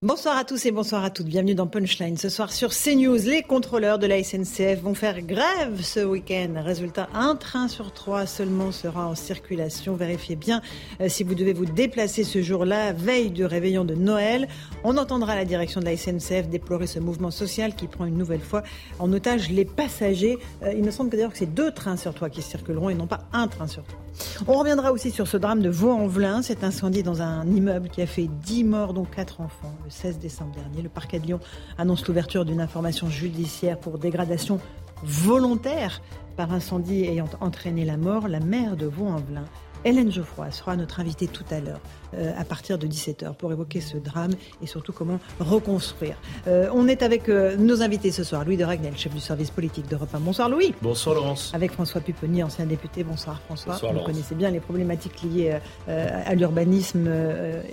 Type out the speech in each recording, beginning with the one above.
Bonsoir à tous et bonsoir à toutes. Bienvenue dans Punchline. Ce soir sur CNews, les contrôleurs de la SNCF vont faire grève ce week-end. Résultat, un train sur trois seulement sera en circulation. Vérifiez bien euh, si vous devez vous déplacer ce jour-là, veille du réveillon de Noël. On entendra la direction de la SNCF déplorer ce mouvement social qui prend une nouvelle fois en otage les passagers. Euh, il me semble que d'ailleurs que c'est deux trains sur trois qui circuleront et non pas un train sur trois. On reviendra aussi sur ce drame de Vaux-en-Velin, cet incendie dans un immeuble qui a fait 10 morts, dont 4 enfants, le 16 décembre dernier. Le parquet de Lyon annonce l'ouverture d'une information judiciaire pour dégradation volontaire par incendie ayant entraîné la mort. La mère de Vaux-en-Velin Hélène Geoffroy sera notre invitée tout à l'heure euh, à partir de 17h pour évoquer ce drame et surtout comment reconstruire. Euh, on est avec euh, nos invités ce soir. Louis de Ragnel, chef du service politique d'Europe 1. Bonsoir Louis. Bonsoir Laurence. Avec François Pupponi, ancien député. Bonsoir François. Bonsoir, Vous Laurence. connaissez bien les problématiques liées à l'urbanisme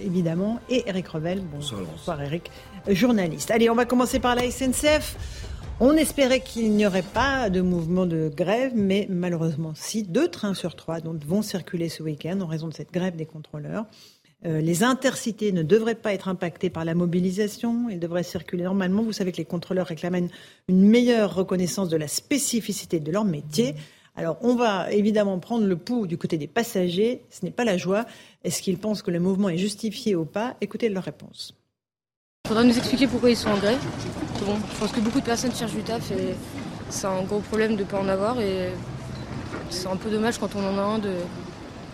évidemment. Et Eric Revel. Bonsoir, Laurence. bonsoir Eric, journaliste. Allez, on va commencer par la SNCF. On espérait qu'il n'y aurait pas de mouvement de grève, mais malheureusement, si deux trains sur trois donc, vont circuler ce week-end en raison de cette grève des contrôleurs. Euh, les intercités ne devraient pas être impactés par la mobilisation. Ils devraient circuler normalement. Vous savez que les contrôleurs réclament une, une meilleure reconnaissance de la spécificité de leur métier. Alors, on va évidemment prendre le pouls du côté des passagers. Ce n'est pas la joie. Est-ce qu'ils pensent que le mouvement est justifié ou pas? Écoutez leur réponse. Il faudra nous expliquer pourquoi ils sont en grève. Bon, je pense que beaucoup de personnes cherchent du taf et c'est un gros problème de ne pas en avoir et c'est un peu dommage quand on en a un de,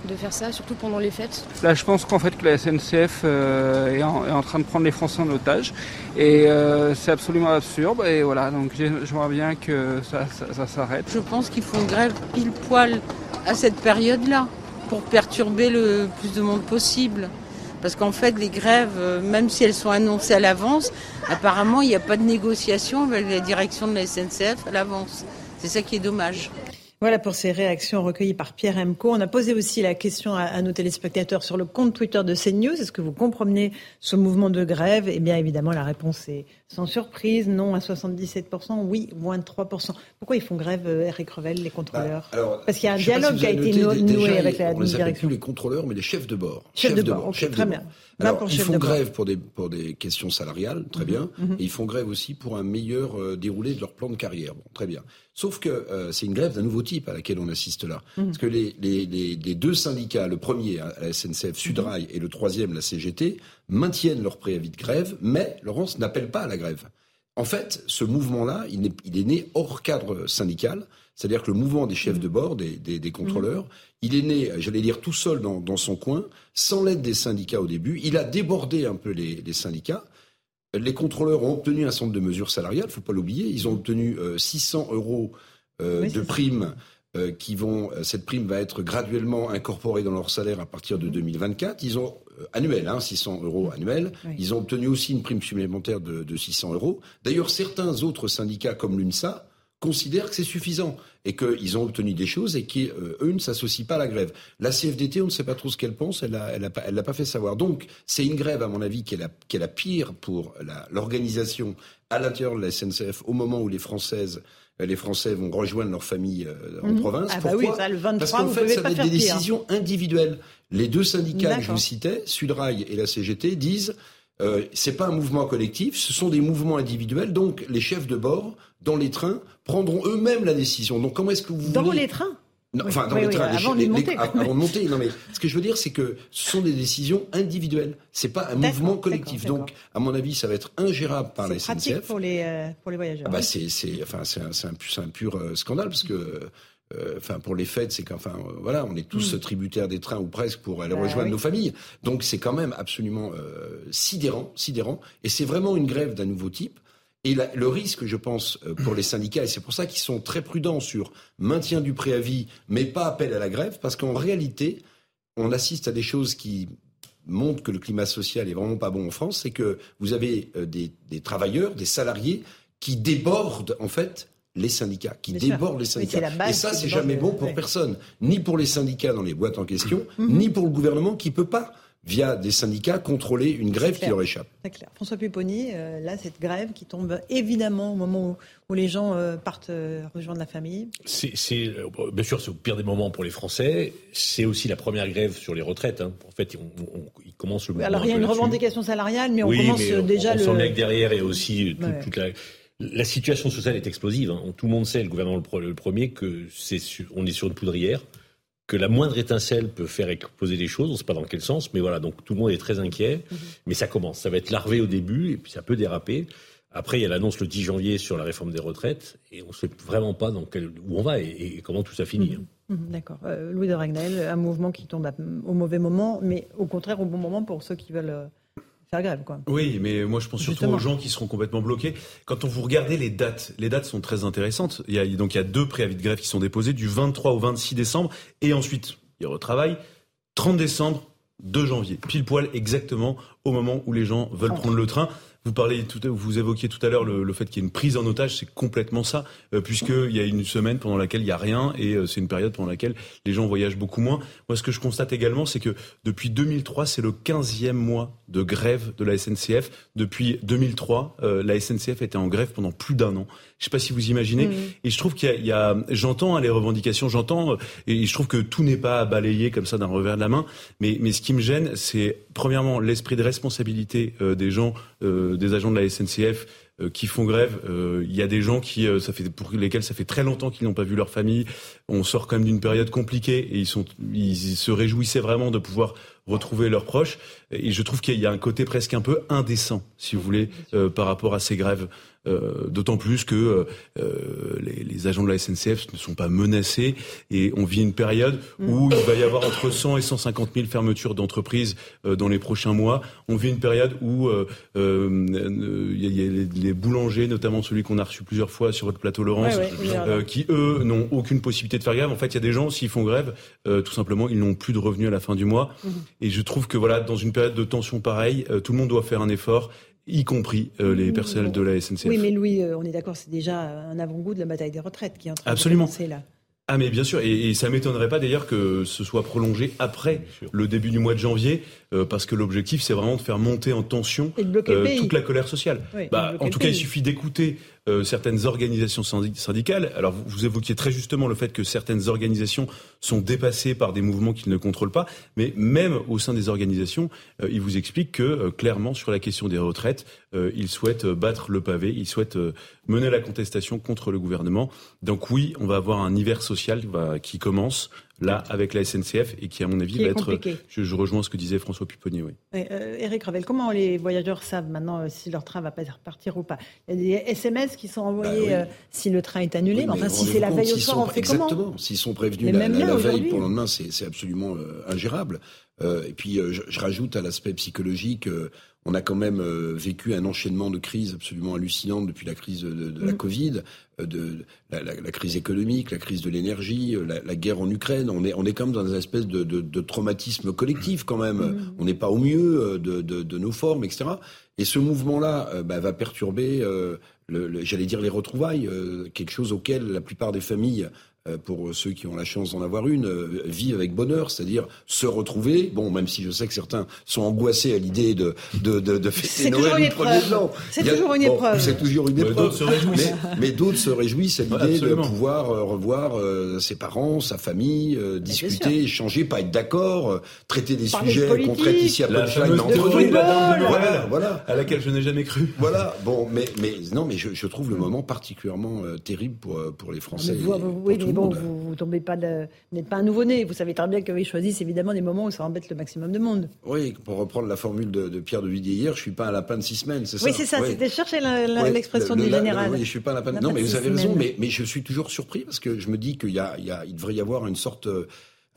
de faire ça, surtout pendant les fêtes. Là, je pense qu'en fait que la SNCF euh, est, en, est en train de prendre les Français en otage et euh, c'est absolument absurde. Et voilà, donc j'ai- j'aimerais bien que ça, ça- ça s'arrête. Je pense qu'ils font grève pile poil à cette période-là pour perturber le plus de monde possible. Parce qu'en fait, les grèves, euh, même si elles sont annoncées à l'avance, apparemment, il n'y a pas de négociation avec la direction de la SNCF à l'avance. C'est ça qui est dommage. Voilà pour ces réactions recueillies par Pierre Emco. On a posé aussi la question à, à nos téléspectateurs sur le compte Twitter de CNews. Est-ce que vous comprenez ce mouvement de grève? Eh bien, évidemment, la réponse est sans surprise. Non à 77%, oui, moins de 3%. Pourquoi ils font grève, euh, Eric Revel, les contrôleurs Bah, alors, Parce qu'il y a un dialogue si qui a été noué déjà, avec la on direction. plus les contrôleurs, mais les chefs de bord. Chefs de bord, très bien. Alors, pour ils font bord. Mhm, grève pour des, pour des questions salariales, très bien, et ils font grève aussi pour un meilleur euh, déroulé de leur plan de carrière. Bon, très bien. Sauf que euh, c'est une grève d'un nouveau type à laquelle on assiste là. Mhm. Parce que les, les, les, les deux syndicats, le premier la SNCF Sudrail et le troisième la CGT, maintiennent leur préavis de grève, mais Laurence n'appelle pas à la grève. En fait, ce mouvement-là, il, est- il est né hors cadre syndical, c'est-à-dire que le mouvement des chefs de bord, des, des, des contrôleurs, il est né, j'allais dire, tout seul dans, dans son coin, sans l'aide des syndicats au début. Il a débordé un peu les, les syndicats. Les contrôleurs ont obtenu un certain nombre de mesures salariales, faut pas l'oublier. Ils ont obtenu euh, 600 euros euh, Oui, de primes euh, qui vont. euh, Cette prime va être graduellement incorporée dans leur salaire à partir de 2024. Ils ont euh, annuel, hein, 600 euros annuels. Oui. Ils ont obtenu aussi une prime supplémentaire de, de 600 euros. D'ailleurs, certains autres syndicats comme l'UNSA considèrent que c'est suffisant et qu'ils ont obtenu des choses et qu'eux ne s'associent pas à la grève. La CFDT, on ne sait pas trop ce qu'elle pense, elle l'a elle a pas, elle l'a pas fait savoir. Donc, c'est une grève, à mon avis, qui est la, qui est la pire pour la- l'organisation à l'intérieur de la SNCF au moment où les Françaises, les Français vont rejoindre leur famille euh, en Mhm. province. Ah bah Pourquoi oui, ça, le 23, Parce qu'en fait, ça va être des pire. décisions individuelles. Les deux syndicats que je vous citais, Sudrail et la CGT, disent euh, c'est pas un mouvement collectif, ce sont des mouvements individuels. Donc, les chefs de bord dans les trains prendront eux-mêmes la décision. Donc, comment est-ce que vous Dans voulez les trains non, Oui. enfin, dans Oui, les oui, trains, les avant chi- de les- monter, les- même. avant de monter. Non, mais ce que je veux dire, c'est que ce sont des décisions individuelles. C'est pas un mouvement collectif. Donc, à mon avis, ça va être ingérable par la C'est pratique SNCF. pour les, euh, pour les voyageurs. Ah bah c'est c'est enfin c'est un, un, un pur euh, scandale parce que euh, enfin pour les fêtes c'est qu'enfin euh, voilà on est tous tributaires des trains ou presque pour aller. Bah rejoindre nos familles donc c'est quand même absolument sidérant sidérant et c'est vraiment une grève d'un nouveau type et la- le risque, je pense, euh, pour les syndicats, et c'est pour ça qu'ils sont très prudents sur maintien du préavis, mais pas appel à la grève, parce qu'en réalité, on assiste à des choses qui montrent que le climat social est vraiment pas bon en France, c'est que vous avez euh, des, des travailleurs, des salariés qui débordent en fait les syndicats, qui Bien sûr. débordent les syndicats. Et ça, c'est jamais bon pour ouais. personne, ni pour les syndicats dans les boîtes en question, Mhm. ni pour le gouvernement qui peut pas, via des syndicats, contrôler une grève qui leur échappe. Clair. François Pupponi, euh, là, cette grève qui tombe évidemment au moment où, où les gens euh, partent euh, rejoindre la famille. C'est, c'est, euh, bien sûr, c'est au pire des moments pour les Français. C'est aussi la première grève sur les retraites. hein. En fait, on, on, il commence le mouvement Alors, il y a un une là-dessus. revendication salariale, mais on oui, commence mais euh, on- déjà on, le. sent derrière, il y a aussi tout- Ouais. toute la, la situation sociale est explosive. hein. Tout le monde sait, le gouvernement le, premier, que c'est on est sur une poudrière, que la moindre étincelle peut faire exploser les choses. On ne sait pas dans quel sens, mais voilà. Donc tout le monde est très inquiet. Mhm. Mais ça commence. Ça va être larvé au début, et puis ça peut déraper. Après, il y a l'annonce le 10 janvier sur la réforme des retraites, et on ne sait vraiment pas dans quel, où on va et, et comment tout ça finit. hein. Mhm, D'accord. Euh, Louis de Ragnel, un mouvement qui tombe à- au mauvais moment, mais au contraire au bon moment pour ceux qui veulent euh, faire grève. Quoi. Oui, mais moi je pense surtout Justement. aux gens qui seront complètement bloqués. Quand on vous regardez les dates, les dates sont très intéressantes. Il y a, donc il y a deux préavis de grève qui sont déposés du 23 au 26 décembre et ensuite il retravaille 30 décembre, 2 janvier, pile poil exactement au moment où les gens veulent prendre le train. Vous parlez tout, vous évoquiez tout à l'heure le, le fait qu'il y ait une prise en otage, c'est complètement ça, euh, puisqu'il y a une semaine pendant laquelle il y a rien et euh, c'est une période pendant laquelle les gens voyagent beaucoup moins. Moi, ce que je constate également, c'est que depuis 2003, c'est le 15e mois de grève de la SNCF. Depuis 2003, euh, la SNCF était en grève pendant plus d'un an. Je sais pas si vous imaginez. Et je trouve qu'il y a, a- j'entends hein, les revendications, j'entends, euh, et je trouve que tout n'est pas balayé comme ça d'un revers de la main. Mais, mais ce qui me gêne, c'est premièrement l'esprit de responsabilité euh, des gens, euh, des agents de la SNCF euh, qui font grève. Il y a des gens qui, euh, ça fait pour lesquels ça fait très longtemps qu'ils n'ont pas vu leur famille. On sort quand même d'une période compliquée et ils sont, ils se réjouissaient vraiment de pouvoir retrouver leurs proches. Et je trouve qu'il y a un côté presque un peu indécent, si vous voulez, euh, par rapport à ces grèves. Euh, D'autant plus que euh, les, les agents de la SNCF ne sont pas menacés et on vit une période où il va y avoir entre 100 et 150 000 fermetures d'entreprises euh, dans les prochains mois. On vit une période où euh, euh, il y y a les, les boulangers, notamment celui qu'on a reçu plusieurs fois sur votre plateau, Laurence, Ouais, ouais, euh, qui eux n'ont aucune possibilité de faire grève. En fait, il y a des gens s'ils font grève, euh, tout simplement, ils n'ont plus de revenus à la fin du mois. Mhm. Et je trouve que voilà, dans une période de tension pareille, euh, tout le monde doit faire un effort, y compris euh, les personnels de la SNCF. Oui, mais Louis, euh, on est d'accord, c'est déjà un avant-goût de la bataille des retraites qui est en train Absolument. de commencer là. Ah mais bien sûr, et, et ça m'étonnerait pas d'ailleurs que ce soit prolongé après le début du mois de janvier, euh, parce que l'objectif c'est vraiment de faire monter en tension euh, toute la colère sociale. Oui, Bah, en tout cas, il suffit d'écouter euh, certaines organisations syndi- syndicales. Alors, vous, évoquiez très justement le fait que certaines organisations sont dépassées par des mouvements qu'ils ne contrôlent pas, mais même au sein des organisations, euh, ils vous expliquent que euh, clairement sur la question des retraites, euh, ils souhaitent euh, battre le pavé, ils souhaitent mener la contestation contre le gouvernement. Donc oui, on va avoir un hiver social qui commence là avec la SNCF et qui à mon avis Qui va est être. compliqué. Je, je rejoins ce que disait François Pupponi. Oui. Ouais, euh, Eric Ravel, comment les voyageurs savent maintenant euh, si leur train va pas repartir ou pas? Il y a des SMS qui sont envoyés Bah oui. euh, si le train est annulé. Oui, mais mais enfin, si c'est la compte, veille au soir, on fait comment? Exactement. S'ils sont prévenus Mais la, même la- la veille pour le lendemain, c'est c'est absolument euh, ingérable. Euh, et puis, euh, je, je rajoute à l'aspect psychologique, euh, on a quand même euh, vécu un enchaînement de crises absolument hallucinantes depuis la crise de, de la Mm. Covid, euh, de la, la- la crise économique, la crise de l'énergie, euh, la, la guerre en Ukraine. On est, on est quand même dans une espèce de, de, de traumatisme collectif quand même. Mm. On n'est pas au mieux de, de, de nos formes, etc. Et ce mouvement-là bah, va perturber, euh, le, le- j'allais dire, les retrouvailles, euh, quelque chose auquel la plupart des familles pour ceux qui ont la chance d'en avoir une, euh, vivent avec bonheur, c'est-à-dire se retrouver. Bon, même si je sais que certains sont angoissés à l'idée de, de, de, de fêter C'est toujours Noël une le. C'est toujours une bon, épreuve. C'est toujours une Mais épreuve. d'autres se réjouissent. Mais, mais d'autres se réjouissent à Ouais, l'idée de pouvoir euh, revoir euh, ses parents, sa famille, euh, discuter, échanger, pas être d'accord, euh, traiter des Parler sujets qu'on traite ici à La Punchline. Voilà, voilà. À laquelle je n'ai jamais cru. Voilà, bon, mais, mais non, mais je, je trouve le moment particulièrement euh, terrible pour, euh, pour les Français. Mais vous, et vous- pour oui, tout mais bon, monde. vous, vous tombez pas de, vous n'êtes pas un nouveau-né. Vous savez très bien qu'ils choisissent évidemment des moments où ça embête le maximum de monde. Oui, pour reprendre la formule de, de Pierre de Villiers hier, je suis pas un lapin de six semaines, c'est ça Oui, c'est ça. Oui. C'était chercher l'expression le- du général. Oui, je suis pas un lapin. Lapin Non, mais de vous avez raison, mais, mais je suis toujours surpris parce que je me dis qu'il y a, il y a, il devrait y avoir une sorte.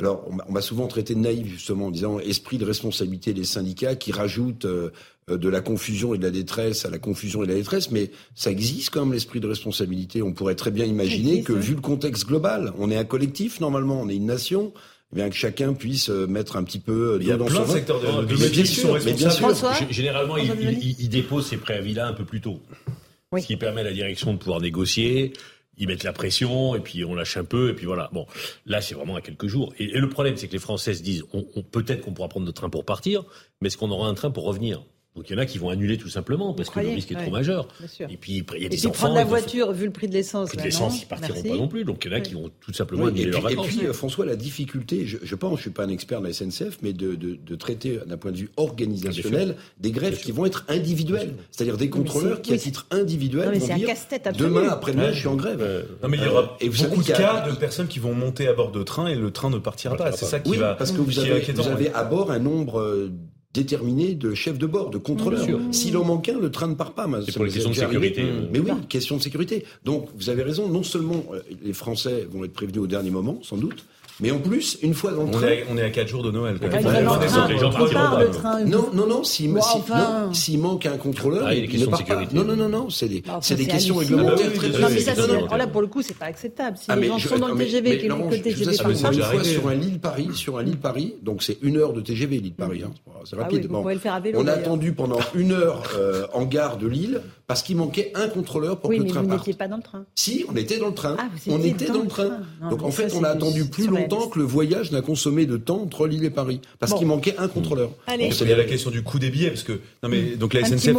Euh, Alors, on m'a- on m'a souvent traité de naïf justement en disant esprit de responsabilité des syndicats qui rajoutent euh, euh, de la confusion et de la détresse à la confusion et de la détresse, mais ça existe quand même l'esprit de responsabilité. On pourrait très bien imaginer existe, que oui. vu le contexte global, on est un collectif normalement, on est une nation. eh bien que chacun puisse euh, mettre un petit peu Il y a dans plein son de secteurs de, de Mais métiers bien qui sûr, sont responsables. Généralement, il, François il- il dépose ses préavis-là un peu plus tôt. Oui. Ce qui permet à la direction de pouvoir négocier, ils mettent la pression, et puis on lâche un peu, et puis voilà. Bon, là, c'est vraiment à quelques jours. Et, le problème, c'est que les Français se disent, on, on- peut-être qu'on pourra prendre notre train pour partir, mais est-ce qu'on aura un train pour revenir? Donc il y en a qui vont annuler tout simplement, parce que le risque est Ouais, trop majeur. bien sûr. Et puis, il y a Et des puis enfants... prendre la voiture, vu le prix de l'essence. prix de là, l'essence, ils partiront Merci. pas non plus. Donc il y en a qui vont tout simplement Oui, annuler et leurs puis, et vacances. puis, euh, François, la difficulté, je, je pense, je suis pas un expert de la SNCF, mais de, de- de traiter d'un point de vue organisationnel des grèves qui vont être individuelles, c'est-à-dire des contrôleurs qui, à titre individuel, Non, mais vont c'est un dire demain après-demain, Ouais. je suis en grève. Non mais il y Euh, aura et vous savez beaucoup de cas de personnes qui vont monter à bord de train et le train ne partira pas. C'est ça qui Oui, va. parce que vous avez à bord un nombre euh, déterminé de chefs de bord, de sûr. S'il en manque un, le train ne part pas. C'est pour les questions de arrivé. sécurité. Mais oui, question de sécurité. Donc, vous avez raison, non seulement euh, les Français vont être prévenus au dernier moment, sans doute, mais en plus, une fois dans le On train... est, à, on est à 4 jours de Noël. pas, le non. train. Non, non, non, s'il si- enfin. non, s'il manque un contrôleur, Ah, il il ne part pas. sécurité. Non, non, non, non, c'est des, c'est des questions réglementaires Ah très Non, mais ça, non, alors là, pour le coup, c'est pas acceptable. Si Ah, les mais gens je- sont dans le mais- TGV, mais Laurent, que le vous TGV mais pas. c'est une fois arrivé. sur un Lille-Paris, sur un Lille-Paris, donc c'est une heure de TGV Lille-Paris, hein, c'est Ah rapide. vous. On a attendu pendant une heure euh, en gare de Lille parce qu'il manquait un contrôleur pour que le mais train vous parte. n'étiez pas dans le train. Si, on était dans le train. Ah, vous on était dans le train. Donc mais en fait, on a attendu plus surréaliste. Longtemps que le voyage n'a consommé de temps entre Lille et Paris parce Bon. qu'il manquait un contrôleur. Allez. Donc, Il y a la question du coût des billets parce que non mais donc la SNCF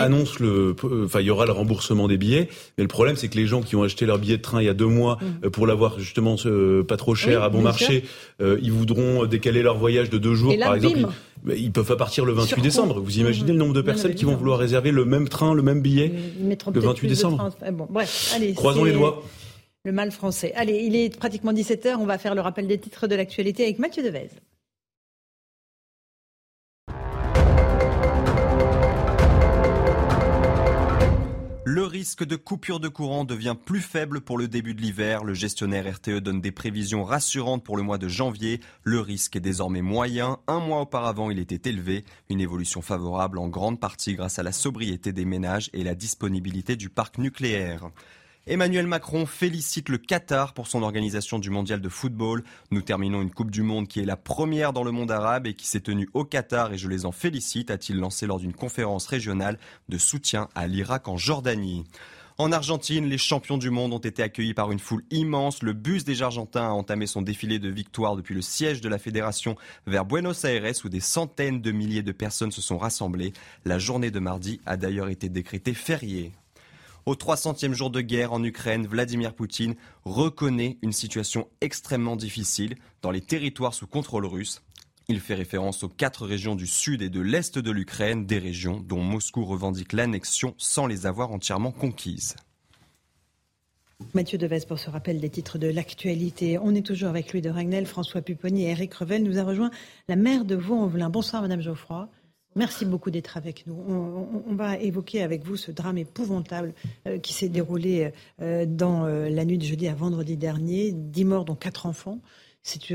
annonce le enfin il y aura le remboursement des billets mais le problème c'est que les gens qui ont acheté leur billet de train il y a deux mois euh, pour l'avoir justement euh, pas trop cher. Oui, à bon marché euh, ils voudront décaler leur voyage de deux jours Et là, par exemple bim. ils, mais ils peuvent pas partir le 28 Sur quoi décembre vous imaginez le nombre de Non, non, personnes qui vont non. vouloir réserver le même train le même billet Le peut-être 28 plus de décembre. eh Bon, bref, allez. croisons les doigts Le mal français. Allez, il est pratiquement 17h. On va faire le rappel des titres de l'actualité avec Mathieu Devez. Le risque de coupure de courant devient plus faible pour le début de l'hiver. Le gestionnaire RTE donne des prévisions rassurantes pour le mois de janvier. Le risque est désormais moyen. Un mois auparavant, il était élevé. Une évolution favorable en grande partie grâce à la sobriété des ménages et la disponibilité du parc nucléaire. Emmanuel Macron félicite le Qatar pour son organisation du mondial de football. Nous terminons une Coupe du Monde qui est la première dans le monde arabe et qui s'est tenue au Qatar et je les en félicite, a-t-il lancé lors d'une conférence régionale de soutien à l'Irak en Jordanie. En Argentine, les champions du monde ont été accueillis par une foule immense. Le bus des Argentins a entamé son défilé de victoire depuis le siège de la fédération vers Buenos Aires où des centaines de milliers de personnes se sont rassemblées. La journée de mardi a d'ailleurs été décrétée fériée. Au 300e jour de guerre en Ukraine, Vladimir Poutine reconnaît une situation extrêmement difficile dans les territoires sous contrôle russe. Il fait référence aux quatre régions du sud et de l'est de l'Ukraine, des régions dont Moscou revendique l'annexion sans les avoir entièrement conquises. Mathieu Devez pour ce rappel des titres de l'actualité. On est toujours avec Louis de Ragnel, François Pupponi et Eric Revel. Nous a rejoint la maire de Vaux-en-Velin. Bonsoir Madame Geoffroy. Merci beaucoup d'être avec nous. On, va évoquer avec vous ce drame épouvantable euh, qui s'est déroulé euh, dans euh, la nuit de jeudi à vendredi dernier. Dix morts, dont quatre enfants. C'est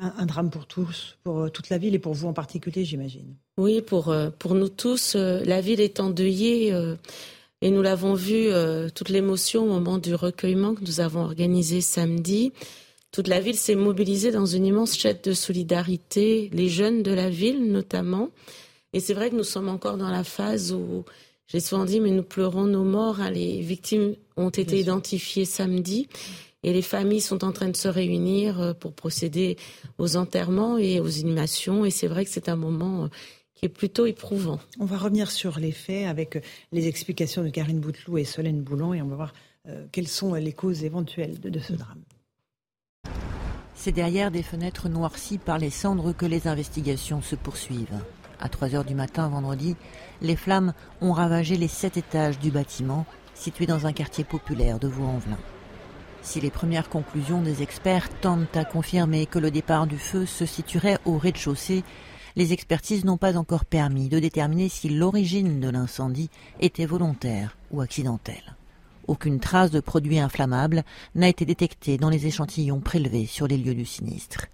un, drame pour tous, pour toute la ville et pour vous en particulier, j'imagine. Oui, pour, pour nous tous, la ville est endeuillée et nous l'avons vu, toute l'émotion au moment du recueillement que nous avons organisé samedi. Toute la ville s'est mobilisée dans une immense chaîne de solidarité, les jeunes de la ville notamment. Et c'est vrai que nous sommes encore dans la phase où j'ai souvent dit, mais nous pleurons nos morts. hein. Les victimes ont été identifiées samedi et les familles sont en train de se réunir euh, pour procéder aux enterrements et aux inhumations. Et c'est vrai que c'est un moment euh, qui est plutôt éprouvant. On va revenir sur les faits avec les explications de Karine Bouteloup et Solène Boulon et on va voir euh, quelles sont les causes éventuelles de ce drame. C'est derrière des fenêtres noircies par les cendres que les investigations se poursuivent. À 3 heures du matin vendredi, les flammes ont ravagé les sept étages du bâtiment situé dans un quartier populaire de Vaux-en-Velin. Si les premières conclusions des experts tentent à confirmer que le départ du feu se situerait au rez-de-chaussée, les expertises n'ont pas encore permis de déterminer si l'origine de l'incendie était volontaire ou accidentelle. Aucune trace de produit inflammable n'a été détectée dans les échantillons prélevés sur les lieux du sinistre.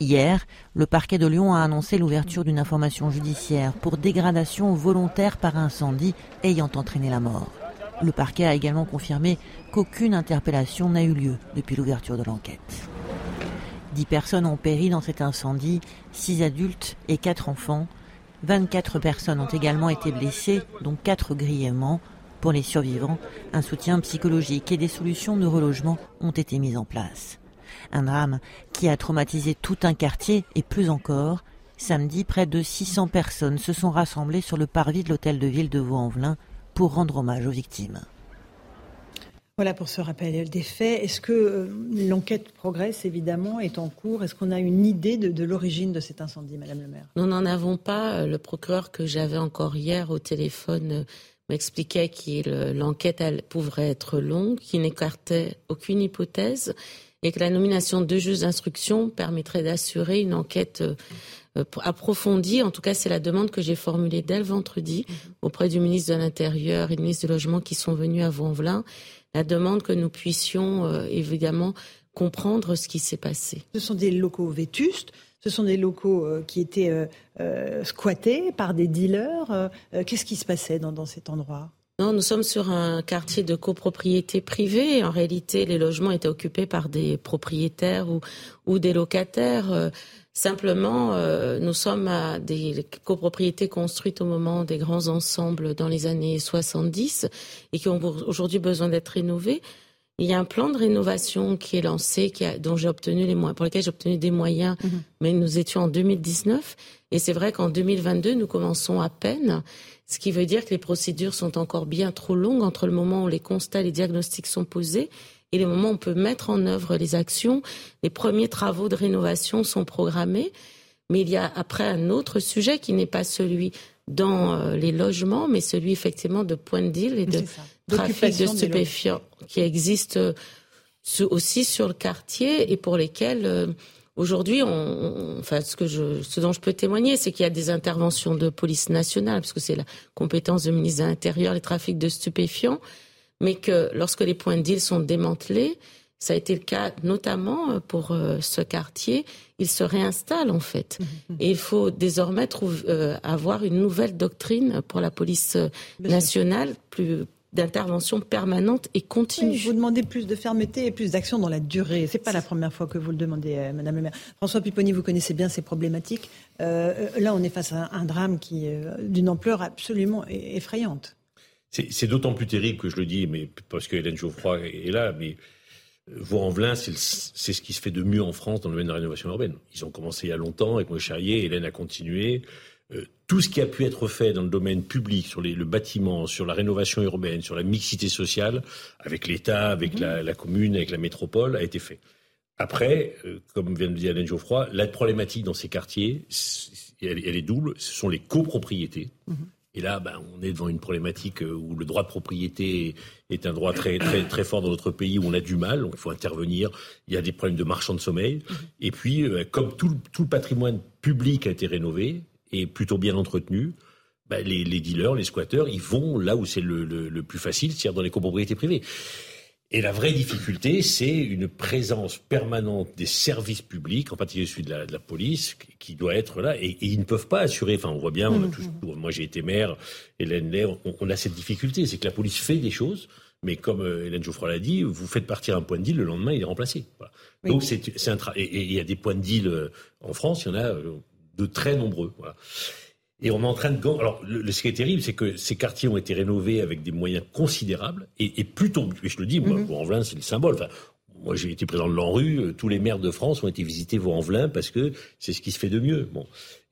Hier, le parquet de Lyon a annoncé l'ouverture d'une information judiciaire pour dégradation volontaire par incendie ayant entraîné la mort. Le parquet a également confirmé qu'aucune interpellation n'a eu lieu depuis l'ouverture de l'enquête. Dix personnes ont péri dans cet incendie, six adultes et quatre enfants. 24 personnes ont également été blessées, dont quatre grièvement. Pour les survivants, un soutien psychologique et des solutions de relogement ont été mises en place. Un drame qui a traumatisé tout un quartier et plus encore. Samedi, près de 600 personnes se sont rassemblées sur le parvis de l'hôtel de ville de Vaux-en-Velin pour rendre hommage aux victimes. Voilà pour ce rappel des faits. Est-ce que euh, l'enquête progresse, évidemment, est en cours? Est-ce qu'on a une idée de, l'origine de cet incendie, Madame le maire? Nous n'en avons pas. Le procureur que j'avais encore hier au téléphone euh, m'expliquait que l'enquête pourrait être longue, qu'il n'écartait aucune hypothèse et que la nomination de juges d'instruction permettrait d'assurer une enquête euh, approfondie. En tout cas, c'est la demande que j'ai formulée dès le vendredi auprès du ministre de l'Intérieur et du ministre du Logement qui sont venus à Vaux-en-Velin. La demande que nous puissions euh, évidemment comprendre ce qui s'est passé. Ce sont des locaux vétustes, ce sont des locaux euh, qui étaient euh, squattés par des dealers. Qu'est-ce qui se passait dans, cet endroit? Non, nous sommes sur un quartier de copropriété privée. En réalité, les logements étaient occupés par des propriétaires ou, ou des locataires. Simplement, nous sommes à des copropriétés construites au moment des grands ensembles dans les années 70 et qui ont aujourd'hui besoin d'être rénovées. Il y a un plan de rénovation qui est lancé, qui a, dont j'ai obtenu les moyens, pour lequel j'ai obtenu des moyens, mhm. mais nous étions en 2019. Et c'est vrai qu'en 2022, nous commençons à peine, ce qui veut dire que les procédures sont encore bien trop longues entre le moment où les constats, les diagnostics sont posés et les moments où on peut mettre en œuvre les actions. Les premiers travaux de rénovation sont programmés. Mais il y a après un autre sujet qui n'est pas celui dans euh, les logements, mais celui effectivement de point de deal et de trafic de stupéfiants qui existe euh, aussi sur le quartier et pour lesquels euh, aujourd'hui, on, enfin, ce, que je, ce dont je peux témoigner, c'est qu'il y a des interventions de police nationale, parce que c'est la compétence du ministre de l'Intérieur, les trafics de stupéfiants, mais que lorsque les points de deal sont démantelés, ça a été le cas notamment euh, pour euh, ce quartier. Il se réinstalle en fait. Mmh, mmh. Et il faut désormais trouver, euh, avoir une nouvelle doctrine pour la police nationale, plus d'intervention permanente et continue. vous demandez plus de fermeté et plus d'action dans la durée. C'est pas la première fois que vous le demandez, Madame le maire. François Pipponi, vous connaissez bien ces problématiques. là, on est face à un, drame qui est d'une ampleur absolument effrayante. C'est d'autant plus terrible que je le dis, mais parce que Hélène Geoffroy est là, mais Vaux-en-Velin, c'est ce qui se fait de mieux en France dans le domaine de la rénovation urbaine. Ils ont commencé il y a longtemps avec Moïse Charrier, Hélène a continué. Tout ce qui a pu être fait dans le domaine public, sur le bâtiment, sur la rénovation urbaine, sur la mixité sociale, avec l'État, avec la, commune, avec la métropole, a été fait. Après, euh, comme vient de dire Alain Geoffroy, la problématique dans ces quartiers, elle, est double. Ce sont les copropriétés. Mhm. Et là, ben, on est devant une problématique euh, où le droit de propriété est un droit très, très, très fort dans notre pays, où on a du mal, donc il faut intervenir. Il y a des problèmes de marchands de sommeil. Et puis, euh, comme tout, tout le patrimoine public a été rénové et plutôt bien entretenu, ben, les, les, dealers, les squatteurs, ils vont là où c'est le, le, le, plus facile, c'est-à-dire dans les copropriétés privées. Et la vraie difficulté, c'est une présence permanente des services publics, en particulier celui de la, de la police, qui doit être là. Et, ils ne peuvent pas assurer. Enfin, on voit bien, mmh, mmh. moi j'ai été maire, Hélène Lay, on, a cette difficulté. C'est que la police fait des choses, mais comme euh, Hélène Geoffroy l'a dit, vous faites partir un point de deal, le lendemain il est remplacé. Donc c'est un et il y a des points de deal euh, en France, il y en a euh, de très nombreux. Voilà. Et on est en train de... Alors, le, ce qui est terrible, c'est que ces quartiers ont été rénovés avec des moyens considérables et, et plutôt... Et je le dis, moi, mm-hmm. c'est le symbole. Enfin, moi, j'ai été président de l'ANRU, euh, tous les maires de France ont été visités Vaux-en-Velin parce que c'est ce qui se fait de mieux. Bon.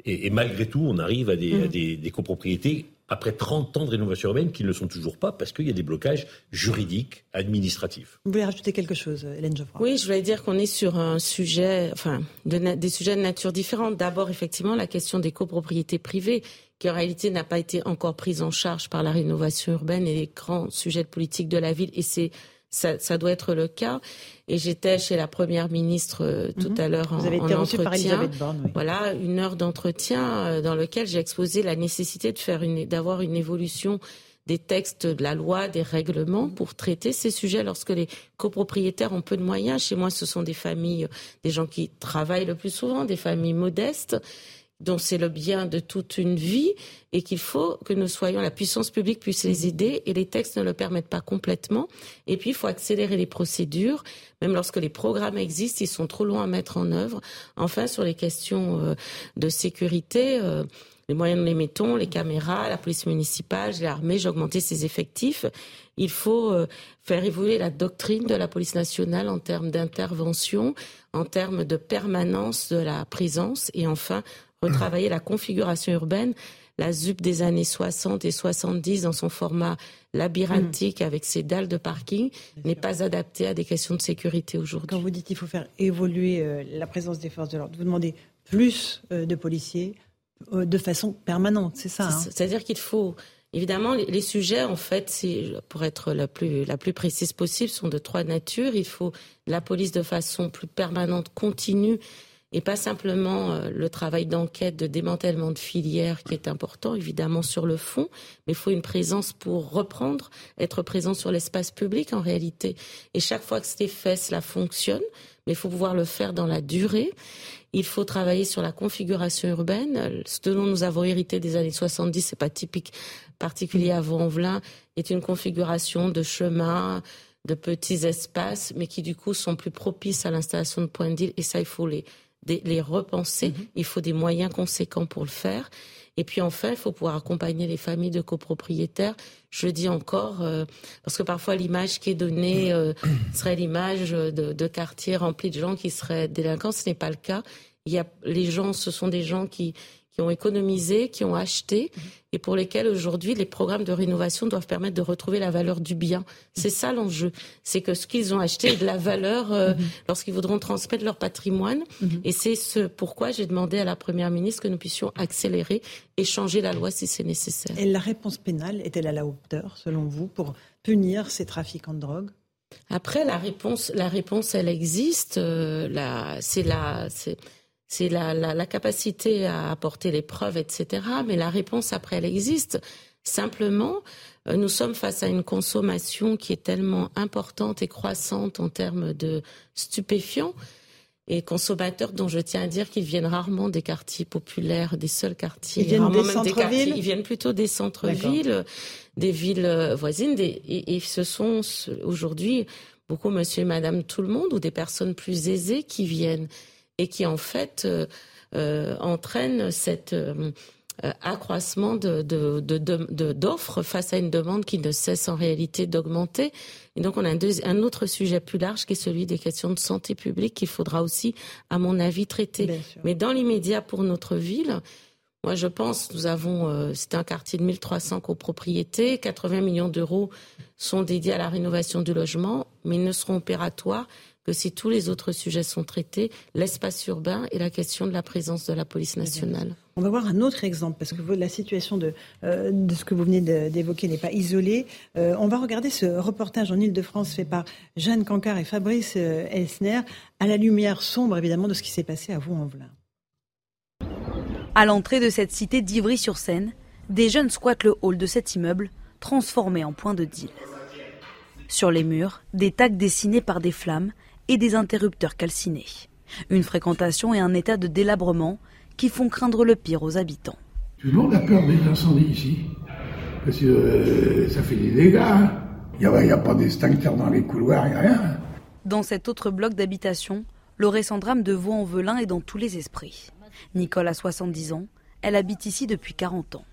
Et, et malgré tout, on arrive à des, à des, des copropriétés après 30 ans de rénovation urbaine qui ne le sont toujours pas parce qu'il y a des blocages juridiques, administratifs. Vous voulez rajouter quelque chose, Hélène Geoffroy? Oui, je voulais dire qu'on est sur un sujet, enfin, des sujets de nature différente. D'abord, effectivement, la question des copropriétés privées qui en réalité n'a pas été encore prise en charge par la rénovation urbaine et les grands sujets de politique de la ville. Et c'est ça, ça, doit être le cas. Et j'étais chez la première ministre euh, tout mhm. à l'heure en, Vous avez été entretien. Par Elisabeth Borne, oui. Voilà, une heure d'entretien euh, dans lequel j'ai exposé la nécessité de faire une, d'avoir une évolution des textes de la loi, des règlements pour traiter ces sujets lorsque les copropriétaires ont peu de moyens. Chez moi, ce sont des familles, des gens qui travaillent le plus souvent, des familles modestes dont c'est le bien de toute une vie et qu'il faut que nous soyons, la puissance publique puisse les aider et les textes ne le permettent pas complètement. Et puis, il faut accélérer les procédures, même lorsque les programmes existent, ils sont trop loin à mettre en œuvre. Enfin, sur les questions euh, de sécurité, euh, les moyens nous les mettons, les caméras, la police municipale, l'armée, j'ai augmenté ses effectifs. Il faut euh, faire évoluer la doctrine de la police nationale en termes d'intervention, en termes de permanence de la présence et enfin retravailler la configuration urbaine. La ZUP des années 60 et 70 dans son format labyrinthique mmh. avec ses dalles de parking n'est pas adaptée à des questions de sécurité aujourd'hui. Quand vous dites qu'il faut faire évoluer euh, la présence des forces de l'ordre, vous demandez plus euh, de policiers de façon permanente, c'est ça hein C'est-à-dire qu'il faut Évidemment, les, sujets, en fait, pour être la plus, la plus précise possible, sont de trois natures. Il faut la police de façon plus permanente, continue, et pas simplement euh, le travail d'enquête, de démantèlement de filières qui est important, évidemment, sur le fond, mais il faut une présence pour reprendre, être présent sur l'espace public en réalité. Et chaque fois que c'est fait, cela fonctionne, mais il faut pouvoir le faire dans la durée. Il faut travailler sur la configuration urbaine. Ce dont nous avons hérité des années 70, c'est pas typique particulier à Vaux-en-Velin, est une configuration de chemins, de petits espaces, mais qui du coup sont plus propices à l'installation de points d'île. Et ça, il faut les, les repenser. Mhm. Il faut des moyens conséquents pour le faire. Et puis enfin, il faut pouvoir accompagner les familles de copropriétaires. Je dis encore, euh, parce que parfois l'image qui est donnée euh, serait l'image de, de, quartiers remplis de gens qui seraient délinquants. Ce n'est pas le cas. Il y a, les gens, ce sont des gens qui, qui ont économisé, qui ont acheté et pour lesquels aujourd'hui les programmes de rénovation doivent permettre de retrouver la valeur du bien. C'est ça l'enjeu. C'est que ce qu'ils ont acheté est de la valeur euh, lorsqu'ils voudront transmettre leur patrimoine. Et c'est ce pourquoi j'ai demandé à la Première ministre que nous puissions accélérer et changer la loi si c'est nécessaire. Et la réponse pénale est-elle à la hauteur, selon vous, pour punir ces trafiquants de drogue? Après, la réponse, la réponse, elle existe. Euh, c'est la, c'est c'est la, capacité à apporter les preuves, etc. Mais la réponse après, elle existe. Simplement, euh, nous sommes face à une consommation qui est tellement importante et croissante en termes de stupéfiants et consommateurs dont je tiens à dire qu'ils viennent rarement des quartiers populaires, des seuls quartiers. Ils viennent des centres-villes Ils viennent plutôt des centres-villes, des villes euh, voisines. et, et, ce sont aujourd'hui beaucoup monsieur et madame tout le monde ou des personnes plus aisées qui viennent et qui en fait euh, euh, entraîne cet euh, accroissement de, d'offres face à une demande qui ne cesse en réalité d'augmenter. Et donc on a un, un, autre sujet plus large qui est celui des questions de santé publique qu'il faudra aussi, à mon avis, traiter. Mais dans l'immédiat pour notre ville, moi je pense, nous avons, c'est un quartier de 1300 copropriétés, 80 millions d'euros sont dédiés à la rénovation du logement, mais ils ne seront opératoires que si tous les autres sujets sont traités, l'espace urbain et la question de la présence de la police nationale. On va voir un autre exemple, parce que la situation de, euh, de ce que vous venez d'évoquer n'est pas isolée. Euh, on va regarder ce reportage en Ile-de-France fait par Jeanne Cancard et Fabrice euh, Elsner, à la lumière sombre évidemment de ce qui s'est passé à Vaux-en-Velin. À l'entrée de cette cité d'Ivry-sur-Seine, des jeunes squattent le hall de cet immeuble, transformé en point de deal. Sur les murs, des tags dessinés par des flammes et des interrupteurs calcinés. Une fréquentation et un état de délabrement qui font craindre le pire aux habitants. Tout le monde a peur des incendies ici, parce que euh, ça fait des dégâts. Hein. Il n'y a, pas d'extincteur dans les couloirs, il n'y a rien. Dans cet autre bloc d'habitation, le récent drame de Vaux-en-Velin est dans tous les esprits. Nicole a 70 ans, elle habite ici depuis 40 ans.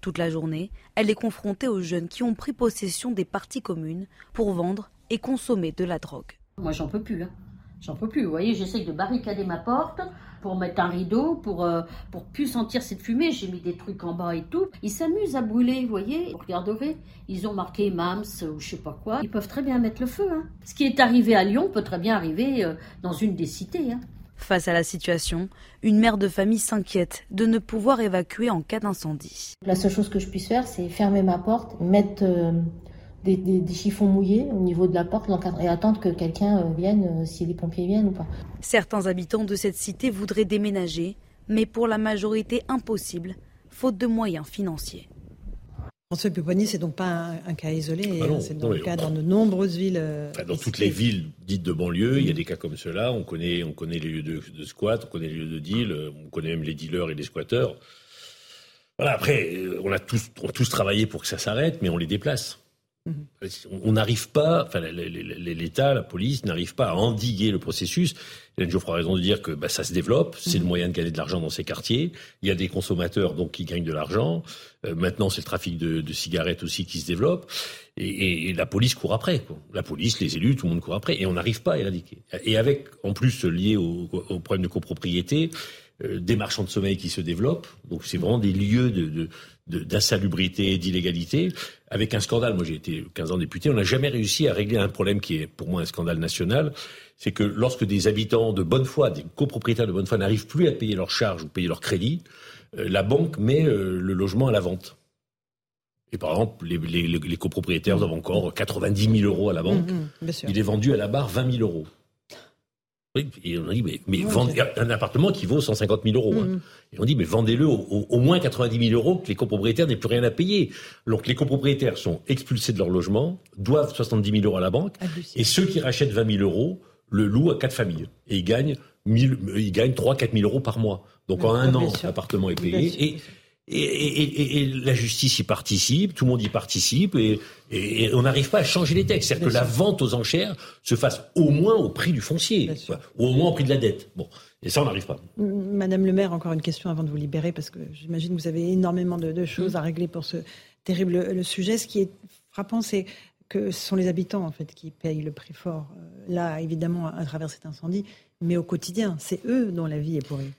Toute la journée, elle est confrontée aux jeunes qui ont pris possession des parties communes pour vendre et consommer de la drogue. Moi, j'en peux plus. Hein. J'en peux plus. Vous voyez, j'essaie de barricader ma porte pour mettre un rideau, pour, euh, pour plus sentir cette fumée. J'ai mis des trucs en bas et tout. Ils s'amusent à brûler, vous voyez. Vous regarderez, ils ont marqué MAMS ou je sais pas quoi. Ils peuvent très bien mettre le feu. Hein. Ce qui est arrivé à Lyon peut très bien arriver euh, dans une des cités. Hein. Face à la situation, une mère de famille s'inquiète de ne pouvoir évacuer en cas d'incendie. La seule chose que je puisse faire, c'est fermer ma porte, mettre des, chiffons mouillés au niveau de la porte et attendre que quelqu'un euh, vienne, euh, si les pompiers viennent ou pas. Certains habitants de cette cité voudraient déménager, mais pour la majorité impossible, faute de moyens financiers. François Pupponi, c'est donc pas un, cas isolé, Ah hein, c'est non, le cas dans de nombreuses villes. euh, Enfin, dans toutes les villes dites de banlieue, il y a des cas comme cela. On connaît, on connaît les lieux de, de squat, on connaît les lieux de deal, on connaît même les dealers et les squatteurs. Voilà, après, on a tous, on a tous travaillé pour que ça s'arrête, mais on les déplace. On- On n'arrive pas, enfin, l'État, la police n'arrive pas à endiguer le processus. Hélène Geoffroy a raison de dire que bah, ça se développe, c'est le moyen de gagner de l'argent dans ces quartiers. Il y a des consommateurs donc qui gagnent de l'argent. Euh, maintenant, c'est le trafic de, de cigarettes aussi qui se développe. Et, et- et la police court après. Quoi. La police, les élus, tout le monde court après. Et on n'arrive pas à éradiquer. Et avec, en plus, lié au, au problème de copropriété, des marchands de sommeil qui se développent. Donc c'est vraiment des lieux de, de, de- d'insalubrité, d'illégalité. Avec un scandale, moi j'ai été 15 ans député, on n'a jamais réussi à régler un problème qui est pour moi un scandale national. C'est que lorsque des habitants de bonne foi, des copropriétaires de bonne foi n'arrivent plus à payer leurs charges ou payer leur crédit, euh, la banque met euh, le logement à la vente. Et par exemple, les, les, les copropriétaires doivent encore 90 000 euros à la banque. Bien sûr. Il est vendu à la barre 20 000 euros. Oui, et on a dit, mais, mais Ouais, un appartement qui vaut 150 000 euros. hein. Mhm. Et on dit, mais vendez-le au, moins 90 000 euros, que les copropriétaires n'aient plus rien à payer. Donc les copropriétaires sont expulsés de leur logement, doivent 70 000 euros à la banque, et ceux qui rachètent 20 000 euros le louent à quatre familles. Et ils gagnent, 1000 ils gagnent 3 4 000 euros par mois. Donc en un an, l'appartement est Bien payé. sûr, Et, et, et- et- et la justice y participe, tout le monde y participe, et, on n'arrive pas à changer les textes. C'est-à-dire que la vente aux enchères se fasse au moins au prix du foncier, quoi, ou au moins au prix de la dette. Bon, et ça, on n'arrive pas. Madame le maire, encore une question avant de vous libérer, parce que j'imagine que vous avez énormément de, de choses à régler pour ce terrible le sujet. Ce qui est frappant, c'est que ce sont les habitants en fait qui payent le prix fort. Euh, Là, évidemment, à travers cet incendie, mais au quotidien, c'est eux dont la vie est pourrie.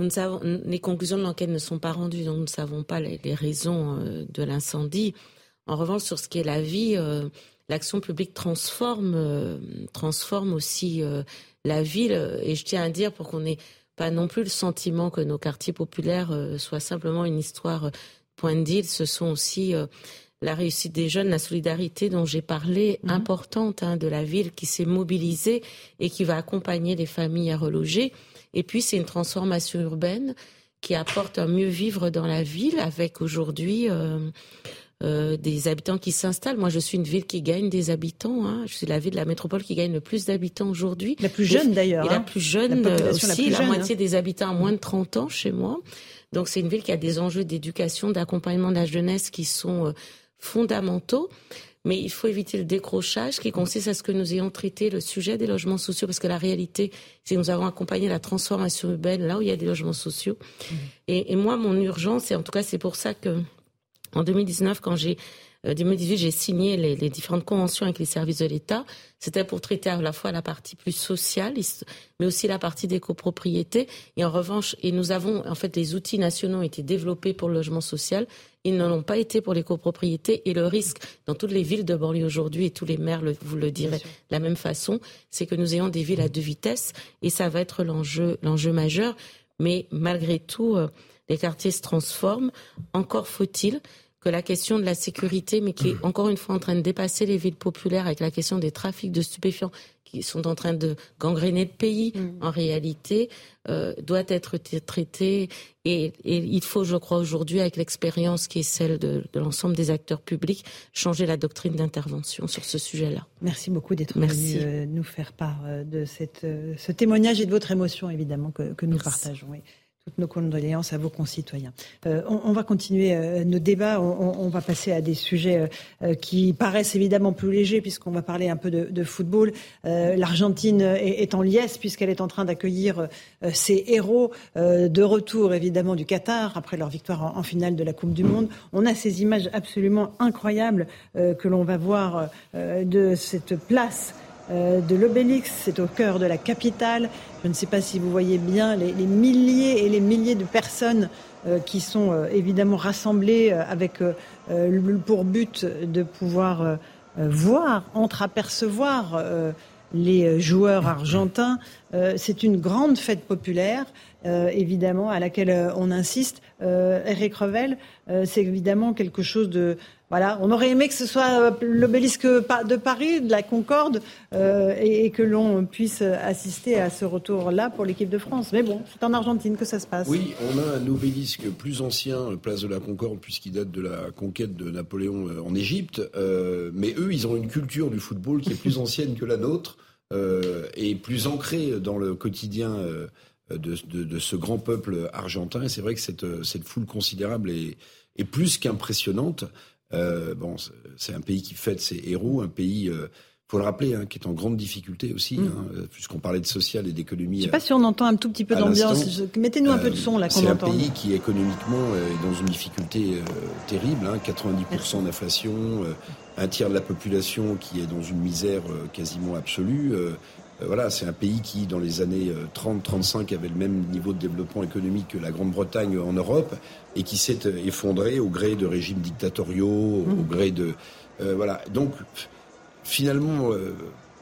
Nous ne savons, les conclusions de l'enquête ne sont pas rendues, donc nous ne savons pas les, les raisons euh, de l'incendie. En revanche, sur ce qui est la vie, euh, l'action publique transforme, euh, transforme aussi la ville. Et je tiens à dire, pour qu'on n'ait pas non plus le sentiment que nos quartiers populaires soient simplement une histoire point de deal, ce sont aussi la réussite des jeunes, la solidarité dont j'ai parlé, importante hein, de la ville qui s'est mobilisée et qui va accompagner les familles à reloger. Et puis, c'est une transformation urbaine qui apporte un mieux vivre dans la ville avec aujourd'hui euh, euh, des habitants qui s'installent. Moi, je suis une ville qui gagne des habitants. hein. Je suis la ville de la métropole qui gagne le plus d'habitants aujourd'hui. La plus jeune, d'ailleurs, Et la hein. plus jeune La population la aussi. plus La, jeune, moitié hein. des habitants à moins de 30 ans chez moi. Donc, c'est une ville qui a des enjeux d'éducation, d'accompagnement de la jeunesse qui sont euh, fondamentaux. Mais il faut éviter le décrochage qui consiste à ce que nous ayons traité le sujet des logements sociaux, parce que la réalité, c'est que nous avons accompagné la transformation urbaine là où il y a des logements sociaux. Et, et moi, mon urgence, et en tout cas, c'est pour ça que en 2019, quand j'ai euh, 2018, j'ai signé les, les différentes conventions avec les services de l'État. C'était pour traiter à la fois la partie plus sociale, mais aussi la partie des copropriétés. Et en revanche, et nous avons en fait les outils nationaux ont été développés pour le logement social. Ils ne l'ont pas été pour les copropriétés. Et le risque dans toutes les villes de banlieue aujourd'hui, et tous les maires le- vous le diraient de la même façon, c'est que nous ayons des villes à deux vitesses. Et ça va être l'enjeu, l'enjeu majeur. Mais malgré tout, euh, les quartiers se transforment. Encore faut-il que la question de la sécurité, mais qui est encore une fois en train de dépasser les villes populaires avec la question des trafics de stupéfiants qui sont en train de gangréner le pays, en réalité, euh, doit être traitée. Et, et il faut, je crois, aujourd'hui, avec l'expérience qui est celle de, de l'ensemble des acteurs publics, changer la doctrine d'intervention sur ce sujet-là. Merci beaucoup d'être Merci. venu euh, nous faire part euh, de cette, euh, ce témoignage et de votre émotion, évidemment, que, que nous partageons. Toutes nos condoléances à vos concitoyens. Euh, on, on va continuer euh, nos débats. On, on- va passer à des sujets euh, euh, qui paraissent évidemment plus légers, puisqu'on va parler un peu de, de football. Euh, L'Argentine est, est en liesse, puisqu'elle est en train d'accueillir euh, ses héros de retour, évidemment, du Qatar, après leur victoire en, en finale de la Coupe du Monde. On a ces images absolument incroyables que l'on va voir de cette place de l'Obélix, c'est au cœur de la capitale. Je ne sais pas si vous voyez bien les, milliers et les milliers de personnes euh, qui sont euh, évidemment rassemblées euh, avec euh, euh, pour but de pouvoir euh, euh, voir, entreapercevoir euh, les euh, joueurs argentins. Euh, c'est une grande fête populaire, euh, évidemment, à laquelle euh, on insiste. euh, Eric Revel, euh, c'est évidemment quelque chose de voilà, on aurait aimé que ce soit euh, l'obélisque de Paris, de la Concorde, euh, et, que l'on puisse assister à ce retour-là pour l'équipe de France. Mais bon, c'est en Argentine que ça se passe. Oui, on a un obélisque plus ancien, place de la Concorde, puisqu'il date de la conquête de Napoléon euh, en Égypte. Euh, mais eux, ils ont une culture du football qui est plus ancienne que la nôtre euh, et plus ancrée dans le quotidien. De, ce grand peuple argentin. Et c'est vrai que cette, foule considérable est plus qu'impressionnante. Euh, bon, c'est un pays qui fête ses héros, un pays, euh, faut le rappeler, hein, qui est en grande difficulté aussi, mm. hein, puisqu'on parlait de social et d'économie. Je sais pas si on entend un tout petit peu d'ambiance. Mettez-nous un peu de son là qu'on entend. C'est un pays qui économiquement est dans une difficulté euh, terrible, hein, 90% d'inflation, euh, un tiers de la population qui est dans une misère euh, quasiment absolue. Euh, voilà, c'est un pays qui, dans les années 30-35, euh, avait le même niveau de développement économique que la Grande-Bretagne en Europe et qui s'est euh, effondré au gré de régimes dictatoriaux, au mmh. gré de voilà. Donc finalement,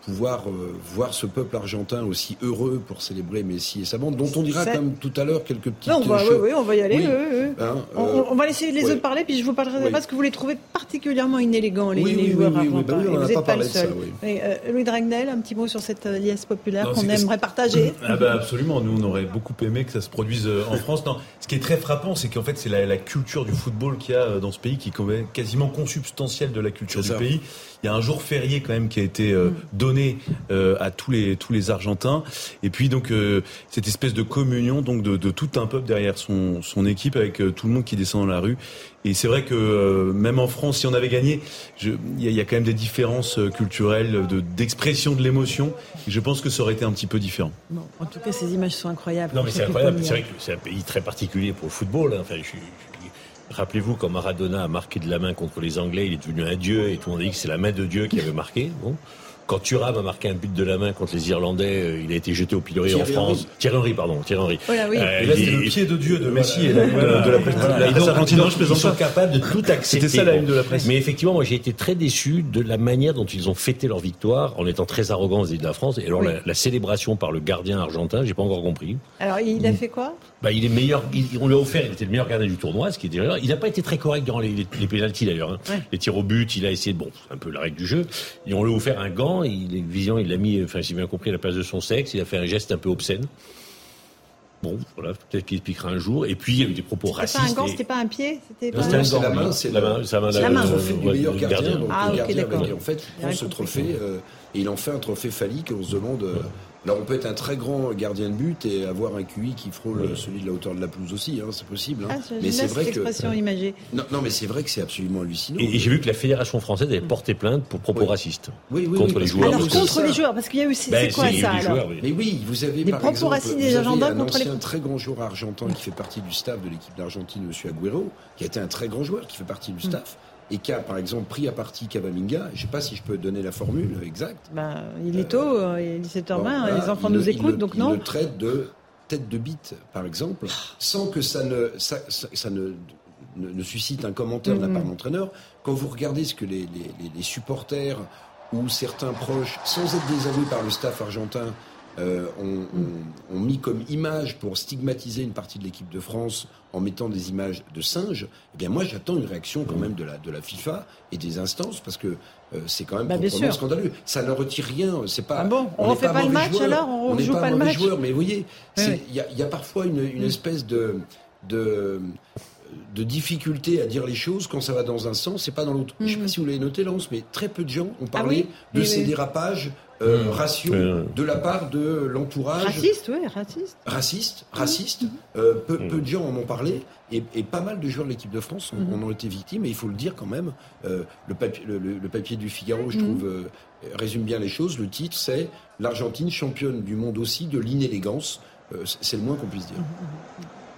pouvoir euh, voir ce peuple argentin aussi heureux pour célébrer Messi et sa bande, dont on dira comme tout à l'heure quelques petites non, Oui, oui, on va y aller. Hein, on, euh, on, va laisser les autres parler, puis je vous parlerai parce que vous les trouvez particulièrement inélégants, les, les joueurs argentins. vous n'êtes pas, le seul. Euh, Louis Dragnel, un petit mot sur cette liesse populaire qu'on aimerait partager. Ah bah absolument, nous on aurait beaucoup aimé que ça se produise en France. Non, ce qui est très frappant, c'est qu'en fait c'est la, la, culture du football qu'il y a dans ce pays qui est quasiment consubstantielle de la culture du pays. Il y a un jour férié quand même qui a été mm. donné à tous les tous les Argentins. Et puis donc euh, cette espèce de communion donc de, de, tout un peuple derrière son son équipe avec euh, tout le monde qui descend dans la rue. Et c'est vrai que euh, même en France, si on avait gagné, il y, y, a quand même des différences culturelles de d'expression de l'émotion. Et je pense que ça aurait été un petit peu différent. Bon, en tout cas, ces images sont incroyables. Non, mais c'est incroyable. C'est vrai que c'est un pays très particulier pour le football. Hein. Enfin, je, Rappelez-vous quand Maradona a marqué de la main contre les Anglais, il est devenu un dieu et tout le monde dit que c'est la main de Dieu qui avait marqué. Bon. Quand Thuram a marqué un but de la main contre les Irlandais, euh, il a été jeté au pilori en France. Thierry Henry, pardon, Thierry Henry. Voilà, oui. Euh, et là, c'était le pied de Dieu de Messi et la de, la presse. Voilà. Et donc, ils sont capables de tout accepter. C'était ça la une de la presse. Mais effectivement, moi, j'ai été très déçu de la manière dont ils ont fêté leur victoire en étant très arrogants vis de la France. Et alors, la, la, célébration par le gardien argentin, j'ai pas encore compris. Alors, il a fait quoi? Bah, il est meilleur. Il, on lui a offert. Il était le meilleur gardien du tournoi, ce qui est déjà. Il n'a pas été très correct durant les, les, les pénalties d'ailleurs. Hein. Ouais. Les tirs au but, il a essayé. De, bon, c'est un peu la règle du jeu. Et on lui a offert un gant. Il, vision, il l'a mis. Enfin, si j'ai bien compris, à la place de son sexe. Il a fait un geste un peu obscène. Bon, voilà, peut-être qu'il expliquera un jour. Et puis, il y a eu des propos racistes. C'était pas un gant, c'était pas un pied? C'était pas... un la main, c'est la main. C'est la main. la main. Le trophée du meilleur gardien. Donc, ah, le gardien, en fait, il prend ce trophée euh, et il en fait un trophée phallique. On se demande. Euh, alors on peut être un très grand gardien de but et avoir un QI qui frôle oui. celui de la hauteur de la pelouse aussi, hein, c'est possible. Hein. Ah, mais c'est vrai que imagée. Non, non, mais c'est vrai que c'est absolument hallucinant. Et, et j'ai vu que la fédération française avait porté plainte pour propos oui. racistes oui, oui, contre les joueurs. Alors contre les joueurs, parce qu'il y a aussi, ben, c'est quoi ça alors joueurs, Mais oui, vous avez des par propos exemple, racistes vous des un contre ancien les très grand joueur argentin qui fait partie du staff de l'équipe d'Argentine, Monsieur Agüero, qui a été un très grand joueur qui fait partie du staff et qui a par exemple pris à partie Cavaminga. Je ne sais pas si je peux donner la formule exacte. Bah, il est tôt, euh, il est 17h20, bon, là, les enfants nous le, écoutent, il donc il non. le traite de tête de bite, par exemple, sans que ça ne, ça, ça, ça ne, ne, ne, suscite un commentaire Mm-hmm. de la part de l'entraîneur. Quand vous regardez ce que les, les, les, supporters ou certains proches, sans être désavoués par le staff argentin, euh, ont, mis comme image pour stigmatiser une partie de l'équipe de France en mettant des images de singes, eh bien moi j'attends une réaction quand même de la, de la FIFA et des instances parce que euh, c'est quand même bah, proprement scandaleux. Ça ne retire rien, c'est pas. Ah bon, on ne refait pas, pas le match joueur, alors On n'est joue pas, pas le mauvais match joueur, mais vous voyez, il oui, y, a, y, a, parfois une, une espèce de, de de difficulté à dire les choses quand ça va dans un sens et pas dans l'autre. Mm. Je ne sais pas si vous l'avez noté, Lance, mais très peu de gens ont parlé ah oui de oui, ces oui. dérapages euh, mmh. ratio mmh. de la part de l'entourage. Raciste, oui, raciste. Raciste, raciste. Mmh. Euh, peu, peu, de gens en ont parlé et, et, pas mal de joueurs de l'équipe de France en, en, ont été victimes et il faut le dire quand même. Euh, le, papier, le, le, papier, du Figaro, je trouve, euh, résume bien les choses. Le titre, c'est L'Argentine championne du monde aussi de l'inélégance. Euh, c'est le moins qu'on puisse dire.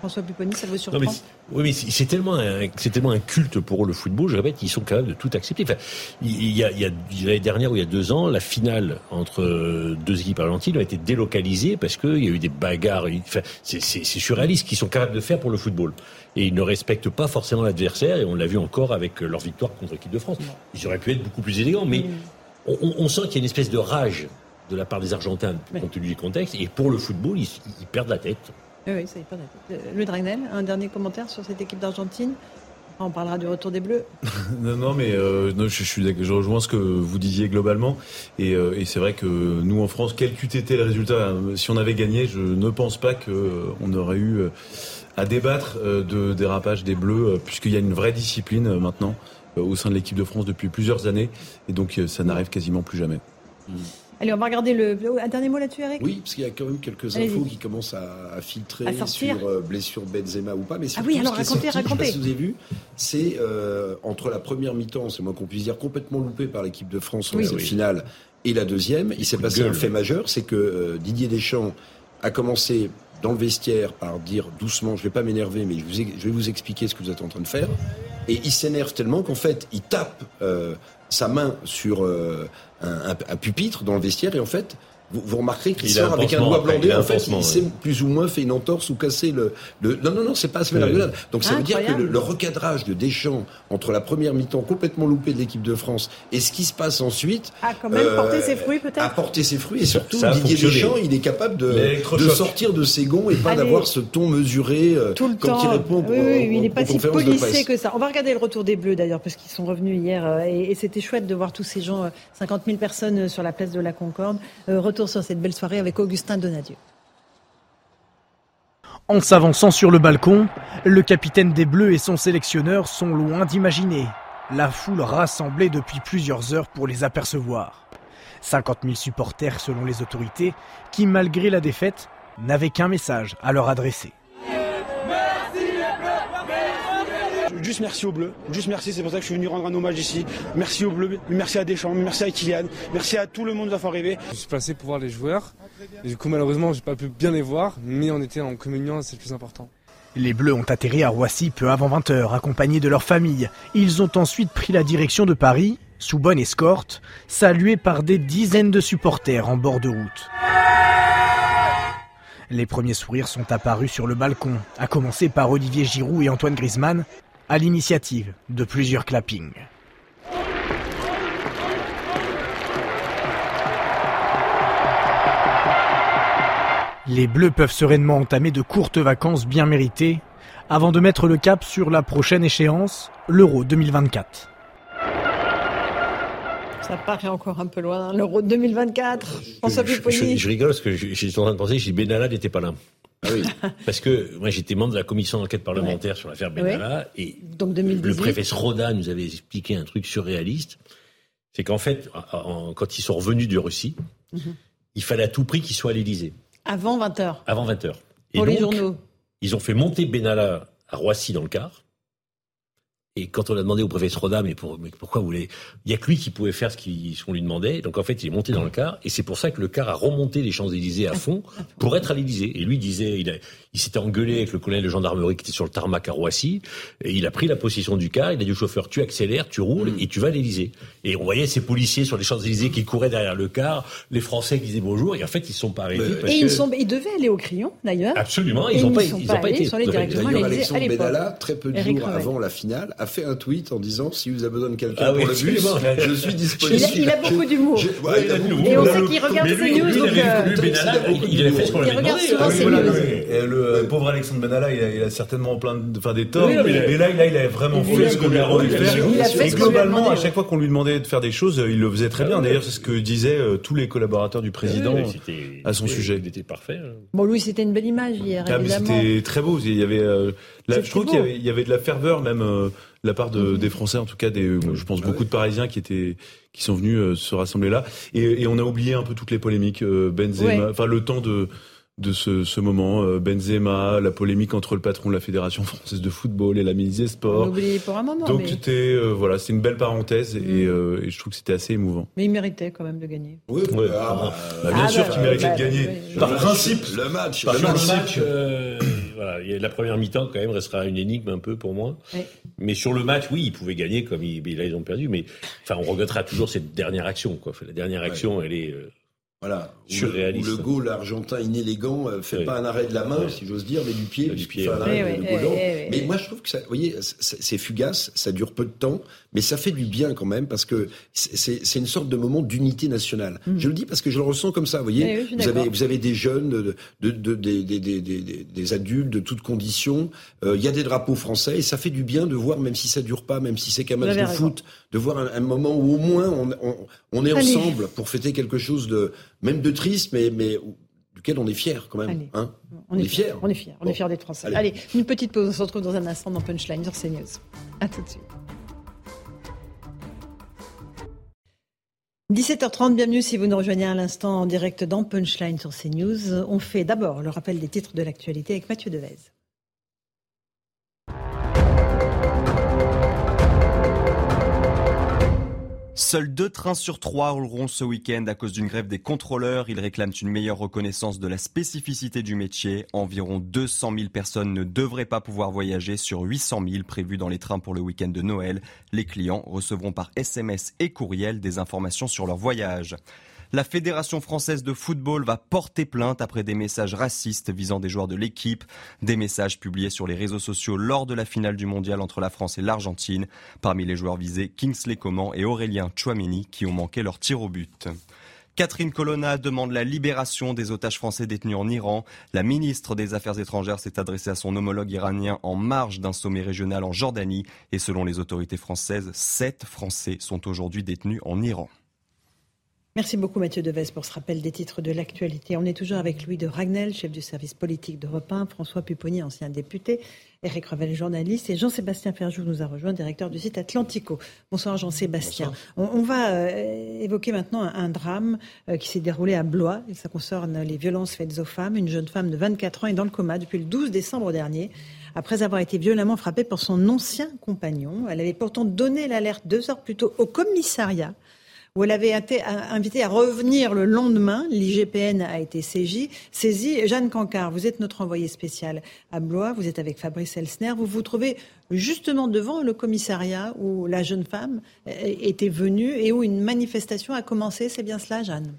François Pupponi, ça vous surprend non, mais Oui, mais c'est tellement, un, tellement un culte pour le football. Je répète, ils sont capables de tout accepter. Enfin, il y a, il y a l'année dernière ou il y a deux ans, la finale entre deux équipes argentines a été délocalisée parce qu'il y a eu des bagarres. Enfin, c'est surréaliste ce qu'ils sont capables de faire pour le football. Et ils ne respectent pas forcément l'adversaire. Et on l'a vu encore avec leur victoire contre l'équipe de France. Ils auraient pu être beaucoup plus élégants, mais on, on sent qu'il y a une espèce de rage de la part des Argentins, compte tenu du contexte. Et pour le football, ils, ils perdent la tête. Oui, oui, ça y est pas net. Le Dragnel, un dernier commentaire sur cette équipe d'Argentine? On parlera du retour des Bleus. non, non, mais euh, non, je, suis, je rejoins ce que vous disiez globalement. Et, euh, et c'est vrai que nous, en France, quel qu'eût été le résultat, euh, si on avait gagné, je ne pense pas qu'on aurait eu à débattre de dérapage des Bleus, puisqu'il y a une vraie discipline maintenant au sein de l'équipe de France depuis plusieurs années. Et donc, ça n'arrive quasiment plus jamais. Mmh. Allez, on va regarder le. Un dernier mot là-dessus, Eric Oui, parce qu'il y a quand même quelques infos qui commencent à, filtrer sur euh, blessure Benzema ou pas. Mais ah oui, alors racontez, racontez. Si vous avez vu, c'est euh, entre la première mi-temps, c'est moins qu'on puisse dire, complètement loupé par l'équipe de France en finale, et la deuxième. Il s'est passé un fait majeur, c'est que euh, Didier Deschamps a commencé dans le vestiaire par dire doucement, je vais pas m'énerver, mais je, vous je, vais vous expliquer ce que vous êtes en train de faire. Et il s'énerve tellement qu'en fait, il tape sa main sur euh, un, un, pupitre dans le vestiaire et en fait, vous, vous remarquerez qu'il sort avec un doigt blandé. En fait, il s'est plus ou moins fait une entorse ou cassé le. le... Non, non, non, c'est pas la rigolade. Donc ça veut dire que le, recadrage de Deschamps entre la première mi-temps complètement loupée de l'équipe de France et ce qui se passe ensuite. A quand même porté ses fruits peut-être. A porté ses fruits et surtout Didier Deschamps, il est capable de, de sortir de ses gonds et pas d'avoir ce ton mesuré euh, Tout le quand temps. il répond. Oui, oui, il n'est pas si policé que ça. On va regarder le retour des Bleus d'ailleurs parce qu'ils sont revenus hier euh, et, c'était chouette de voir tous ces gens, 50 euh, 000 personnes sur la place de la Concorde. retour sur cette belle soirée avec Augustin Donadieu. En s'avançant sur le balcon, le capitaine des Bleus et son sélectionneur sont loin d'imaginer la foule rassemblée depuis plusieurs heures pour les apercevoir. 50 000 supporters selon les autorités qui, malgré la défaite, n'avaient qu'un message à leur adresser. Juste merci aux Bleus. Juste merci, c'est pour ça que je suis venu rendre un hommage ici. Merci aux Bleus, merci à Deschamps, merci à Kylian, merci à tout le monde d'avoir rêvé. Je suis passé pour voir les joueurs. Et du coup, malheureusement, j'ai pas pu bien les voir, mais on était en communion, c'est le plus important. Les Bleus ont atterri à Roissy peu avant 20h, accompagnés de leur famille. Ils ont ensuite pris la direction de Paris, sous bonne escorte, salués par des dizaines de supporters en bord de route. Les premiers sourires sont apparus sur le balcon, à commencer par Olivier Giroud et Antoine Griezmann, à l'initiative de plusieurs clappings. Les Bleus peuvent sereinement entamer de courtes vacances bien méritées avant de mettre le cap sur la prochaine échéance, l'Euro 2024. Ça paraît encore un peu loin, hein, l'Euro 2024. Je, je, je, rigole parce que j'étais en train de penser si Benalla n'était pas là. Ah oui, parce que moi j'étais membre de la commission d'enquête parlementaire sur l'affaire Benalla et Donc le préfet Sroda nous avait expliqué un truc surréaliste. C'est qu'en fait, quand ils sont revenus de Russie, mhm. il fallait à tout prix qu'ils soient à l'Élysée. Avant 20h. Avant 20h. Et Pour les journaux. Ils ont fait monter Benalla à Roissy dans le car. Et quand on a demandé au préfet Sroda, mais, pour, mais pourquoi vous voulez Il y a que lui qui pouvait faire ce qu'on lui demandait. Donc en fait, il est monté dans le car. Et c'est pour ça que le car a remonté les Champs-Élysées à fond pour être à l'Élysée. Et lui disait, il, a, il s'était engueulé avec le colonel de gendarmerie qui était sur le tarmac à Roissy. Et il a pris la possession du car. Il a dit au chauffeur, tu accélères, tu roules et tu vas à l'Élysée. Et on voyait ces policiers sur les Champs-Élysées qui couraient derrière le car, les Français qui disaient bonjour. Et en fait, ils sont pas arrêtés. et ils, sont, ils devaient aller au crayon, d'ailleurs. Absolument. Ils n'ont pas, ils, pas, pas été. directement à l'Élysée. Benalla, très peu de jours avant la finale, a fait un tweet en disant si vous avez besoin de quelqu'un ah pour le bus, je suis disponible. Il a, beaucoup d'humour. et on sait qu'il regarde ses news. Donc, il avait fait ce qu'on lui regarde Le pauvre Alexandre Benalla, il a certainement plein de, enfin des torts. Mais là, il a vraiment fait ce qu'on lui a demandé de faire. Et globalement, à chaque fois qu'on lui demandait de faire des choses, il le faisait très bien. D'ailleurs, c'est ce que disaient tous les collaborateurs du président à son sujet. Il était parfait. Bon, Louis, c'était une belle image hier. C'était très beau. Il y avait, je trouve qu'il y avait de la ferveur même la part de, des Français, en tout cas, des, je pense beaucoup de Parisiens qui étaient, qui sont venus euh, se rassembler là. Et, et, on a oublié un peu toutes les polémiques, euh, Benzema, enfin le temps de de ce, ce moment, euh, Benzema, la polémique entre le patron de la Fédération française de football et la ministre des Sports. pour un moment. Donc c'était voilà, c'est une belle parenthèse et, mm. et, je trouve que c'était assez émouvant. Mais il méritait quand même de gagner. Oui, ouais. ah, bah, bah, bien ah, sûr bah, qu'il méritait de gagner. Par principe, le match, par le match. voilà, la première mi-temps quand même restera une énigme un peu pour moi. Mais sur le match, oui, ils pouvaient gagner comme ils, là ils ont perdu. Mais enfin, on regrettera toujours cette dernière action. Quoi. La dernière action, elle est Voilà. Où le, où Surréaliste. le goal argentin inélégant euh, fait Oui. pas un arrêt de la main, Oui. si j'ose dire, mais du pied, Du pied, fait un arrêt Oui, de, de oui, Golan. oui, oui, oui. Mais moi, je trouve que ça, vous voyez, c'est c'est fugace, ça dure peu de temps, mais ça fait du bien quand même, parce que c'est- une sorte de moment d'unité nationale. Je le dis parce que je le ressens comme ça, vous voyez. Mm. Oui, suis vous, avez, d'accord. vous avez des jeunes, de, de, de- des, des, des, des, des- des adultes de toutes conditions. Euh, Il y a des drapeaux français, et ça fait du bien de voir, même si ça dure pas, même si c'est qu'un match de raison. foot, de voir un, un moment où au moins on, on, on est Allez. ensemble pour fêter quelque chose de même de triste, mais, mais duquel on est fier quand même. Hein On est fiers. On est fiers. On Bon. est fiers d'être français. Allez. Allez. une petite pause. On se retrouve dans un instant dans Punchline sur CNews. À tout de suite. 17h30, bienvenue si vous nous rejoignez à l'instant en direct dans Punchline sur CNews. On fait d'abord le rappel des titres de l'actualité avec Mathieu Devez. Seuls deux trains sur trois rouleront ce week-end à cause d'une grève des contrôleurs. Ils réclament une meilleure reconnaissance de la spécificité du métier. Environ 200 000 personnes ne devraient pas pouvoir voyager sur 800 000 prévus dans les trains pour le week-end de Noël. Les clients recevront par SMS et courriel des informations sur leur voyage. La Fédération française de football va porter plainte après des messages racistes visant des joueurs de l'équipe, des messages publiés sur les réseaux sociaux lors de la finale du mondial entre la France et l'Argentine. Parmi les joueurs visés, Kingsley Coman et Aurélien Chouameni qui ont manqué leur tir au but. Catherine Colonna demande la libération des otages français détenus en Iran. La ministre des Affaires étrangères s'est adressée à son homologue iranien en marge d'un sommet régional en Jordanie. Et selon les autorités françaises, sept Français sont aujourd'hui détenus en Iran. Merci beaucoup Mathieu Devez pour ce rappel des titres de l'actualité. On est toujours avec Louis de Ragnel, chef du service politique d'Europe 1, François Pupponi, ancien député, Eric Revel, journaliste, et Jean-Sébastien Ferjou nous a rejoint, directeur du site Atlantico. Bonsoir Jean-Sébastien. On, on va euh, évoquer maintenant un, un drame euh, qui s'est déroulé à Blois, et ça concerne les violences faites aux femmes. Une jeune femme de 24 ans est dans le coma depuis le 12 décembre dernier. Après avoir été violemment frappée par son ancien compagnon, elle avait pourtant donné l'alerte deux heures plus tôt au commissariat où elle avait été invitée à revenir le lendemain. L'IGPN a été saisi. saisi. Jeanne Cancard, vous êtes notre envoyée spéciale à Blois. Vous êtes avec Fabrice Elsner. Vous vous trouvez justement devant le commissariat où la jeune femme était venue et où une manifestation a commencé. C'est bien cela, Jeanne?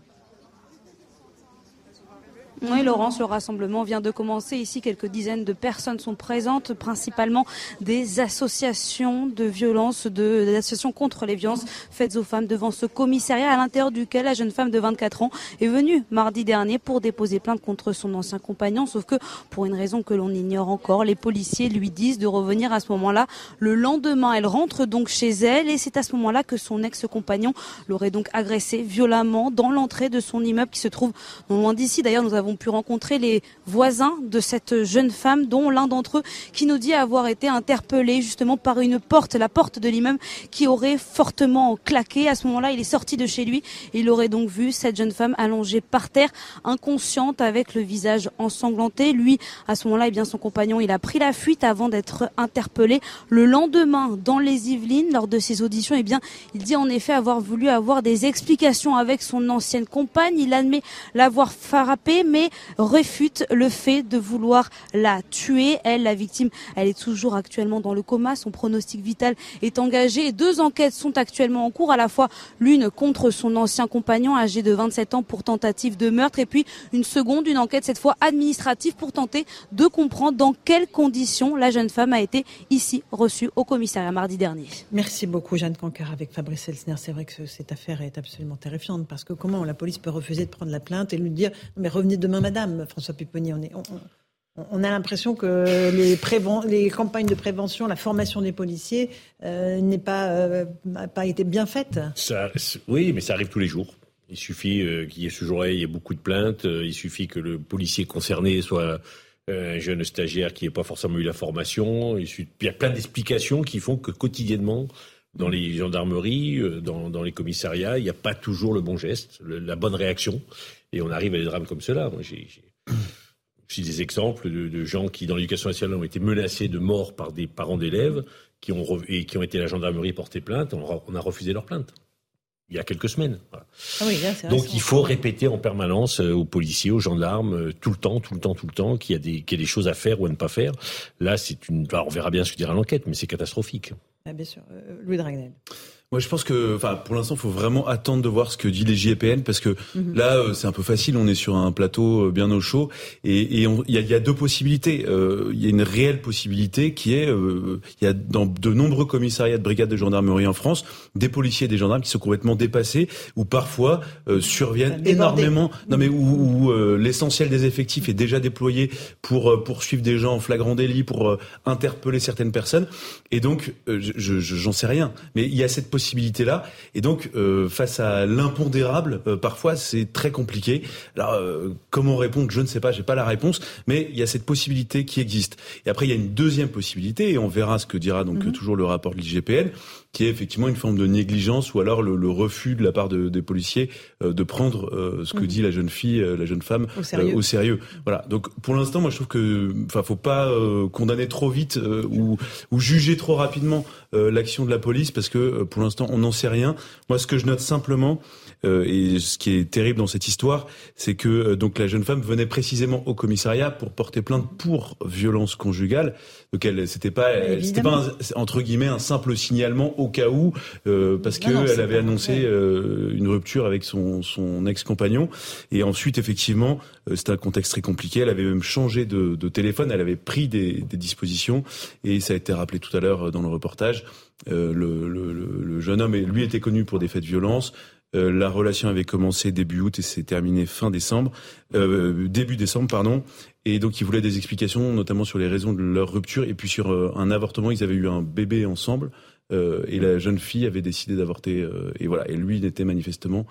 Oui, Laurence, le rassemblement vient de commencer. Ici, quelques dizaines de personnes sont présentes, principalement des associations de violence, de, des associations contre les violences faites aux femmes devant ce commissariat à l'intérieur duquel la jeune femme de 24 ans est venue mardi dernier pour déposer plainte contre son ancien compagnon. Sauf que, pour une raison que l'on ignore encore, les policiers lui disent de revenir à ce moment-là. Le lendemain, elle rentre donc chez elle et c'est à ce moment-là que son ex-compagnon l'aurait donc agressée violemment dans l'entrée de son immeuble qui se trouve non loin d'ici. D'ailleurs, nous avons pu rencontrer les voisins de cette jeune femme, dont l'un d'entre eux qui nous dit avoir été interpellé justement par une porte, la porte de l'immeuble, qui aurait fortement claqué. À ce moment-là, il est sorti de chez lui. Il aurait donc vu cette jeune femme allongée par terre, inconsciente, avec le visage ensanglanté. Lui, à ce moment-là, eh bien, son compagnon, il a pris la fuite avant d'être interpellé. Le lendemain, dans les Yvelines, lors de ses auditions, eh bien, il dit en effet avoir voulu avoir des explications avec son ancienne compagne. Il admet l'avoir frappée, mais réfute le fait de vouloir la tuer. Elle, la victime, elle est toujours actuellement dans le coma. Son pronostic vital est engagé. Deux enquêtes sont actuellement en cours, à la fois l'une contre son ancien compagnon âgé de 27 ans pour tentative de meurtre et puis une seconde, une enquête cette fois administrative pour tenter de comprendre dans quelles conditions la jeune femme a été ici reçue au commissariat mardi dernier. Merci beaucoup Jeanne Cancard avec Fabrice Elsner. C'est vrai que cette affaire est absolument terrifiante parce que comment la police peut refuser de prendre la plainte et lui dire mais revenez demain madame François Pupponi on a l'impression que les, campagnes de prévention, la formation des policiers euh, n'est pas, euh, pas été bien faite. Oui, mais ça arrive tous les jours. Il suffit euh, qu'il y ait ce jour-là, il y ait beaucoup de plaintes. Euh, il suffit que le policier concerné soit un jeune stagiaire qui n'ait pas forcément eu la formation. Il, suffit, y a plein d'explications qui font que quotidiennement, dans les gendarmeries, dans, les commissariats, il n'y a pas toujours le bon geste, la bonne réaction. Et on arrive à des drames comme cela. Moi, j'ai des exemples de, de, gens qui, dans l'éducation nationale, ont été menacés de mort par des parents d'élèves qui ont, et qui ont été à la gendarmerie porter plainte. On, on a refusé leur plainte. Il y a quelques semaines. Voilà. Ah oui, là, Donc il faut répéter en permanence euh, aux policiers, aux gendarmes, euh, tout le temps, tout le temps, tout le temps, qu'il y, a des, qu'il y a des choses à faire ou à ne pas faire. Là, c'est une. Alors, on verra bien ce que dira l'enquête, mais c'est catastrophique. Ah, bien sûr. Euh, Louis Dragnel. Moi, je pense que, enfin, pour l'instant, il faut vraiment attendre de voir ce que dit les JPN parce que Mhm. là, euh, c'est un peu facile. On est sur un plateau euh, bien au chaud et il y a, y a deux possibilités. Euh, Il y a une réelle possibilité qui est, euh, il y a dans de nombreux commissariats de brigades de gendarmerie en France des policiers et des gendarmes qui sont complètement dépassés ou parfois euh, surviennent énormément. Non, mais où, où, euh, l'essentiel des effectifs est déjà déployé pour poursuivre des gens en flagrant délit, pour interpeller certaines personnes. Et donc, euh, je- je- j'en sais rien, mais il y a cette possibilité-là. Et donc, euh, face à l'impondérable, euh, parfois, c'est très compliqué. Alors, euh, comment répondre Je ne sais pas, j'ai pas la réponse, mais il y a cette possibilité qui existe. Et après, il y a une deuxième possibilité, et on verra ce que dira donc Mhm. toujours le rapport de l'IGPN, qui est effectivement une forme de négligence ou alors le, le refus de la part de- des policiers euh, de prendre euh, ce que Mhm. dit la jeune fille, euh, la jeune femme Au sérieux. euh, au sérieux. Voilà. Donc pour l'instant, moi je trouve que, enfin, faut pas euh, condamner trop vite euh, ou, ou juger trop rapidement euh, l'action de la police parce que euh, pour l'instant on n'en sait rien. Moi, ce que je note simplement et ce qui est terrible dans cette histoire, c'est que euh, donc la jeune femme venait précisément au commissariat pour porter plainte pour violence conjugale. Donc elle, c'était pas, c'était pas un- entre guillemets un simple signalement au cas où, euh, parce que Non, non, elle c'est avait annoncé euh, une rupture avec son, son ex-compagnon. Et ensuite, effectivement, euh, c'était un contexte très compliqué. Elle avait même changé de, de téléphone. Elle avait pris des, des dispositions. Et ça a été rappelé tout à l'heure euh, dans le reportage. Euh, le, le- le- jeune homme, lui, était connu pour des faits de violence. Euh, la relation avait commencé début août et s'est terminée fin décembre, euh, début décembre, pardon. Et donc, ils voulaient des explications, notamment sur les raisons de leur rupture et puis sur euh, un avortement. Ils avaient eu un bébé ensemble euh, et la jeune fille avait décidé d'avorter. euh, et voilà. Et lui n'était manifestement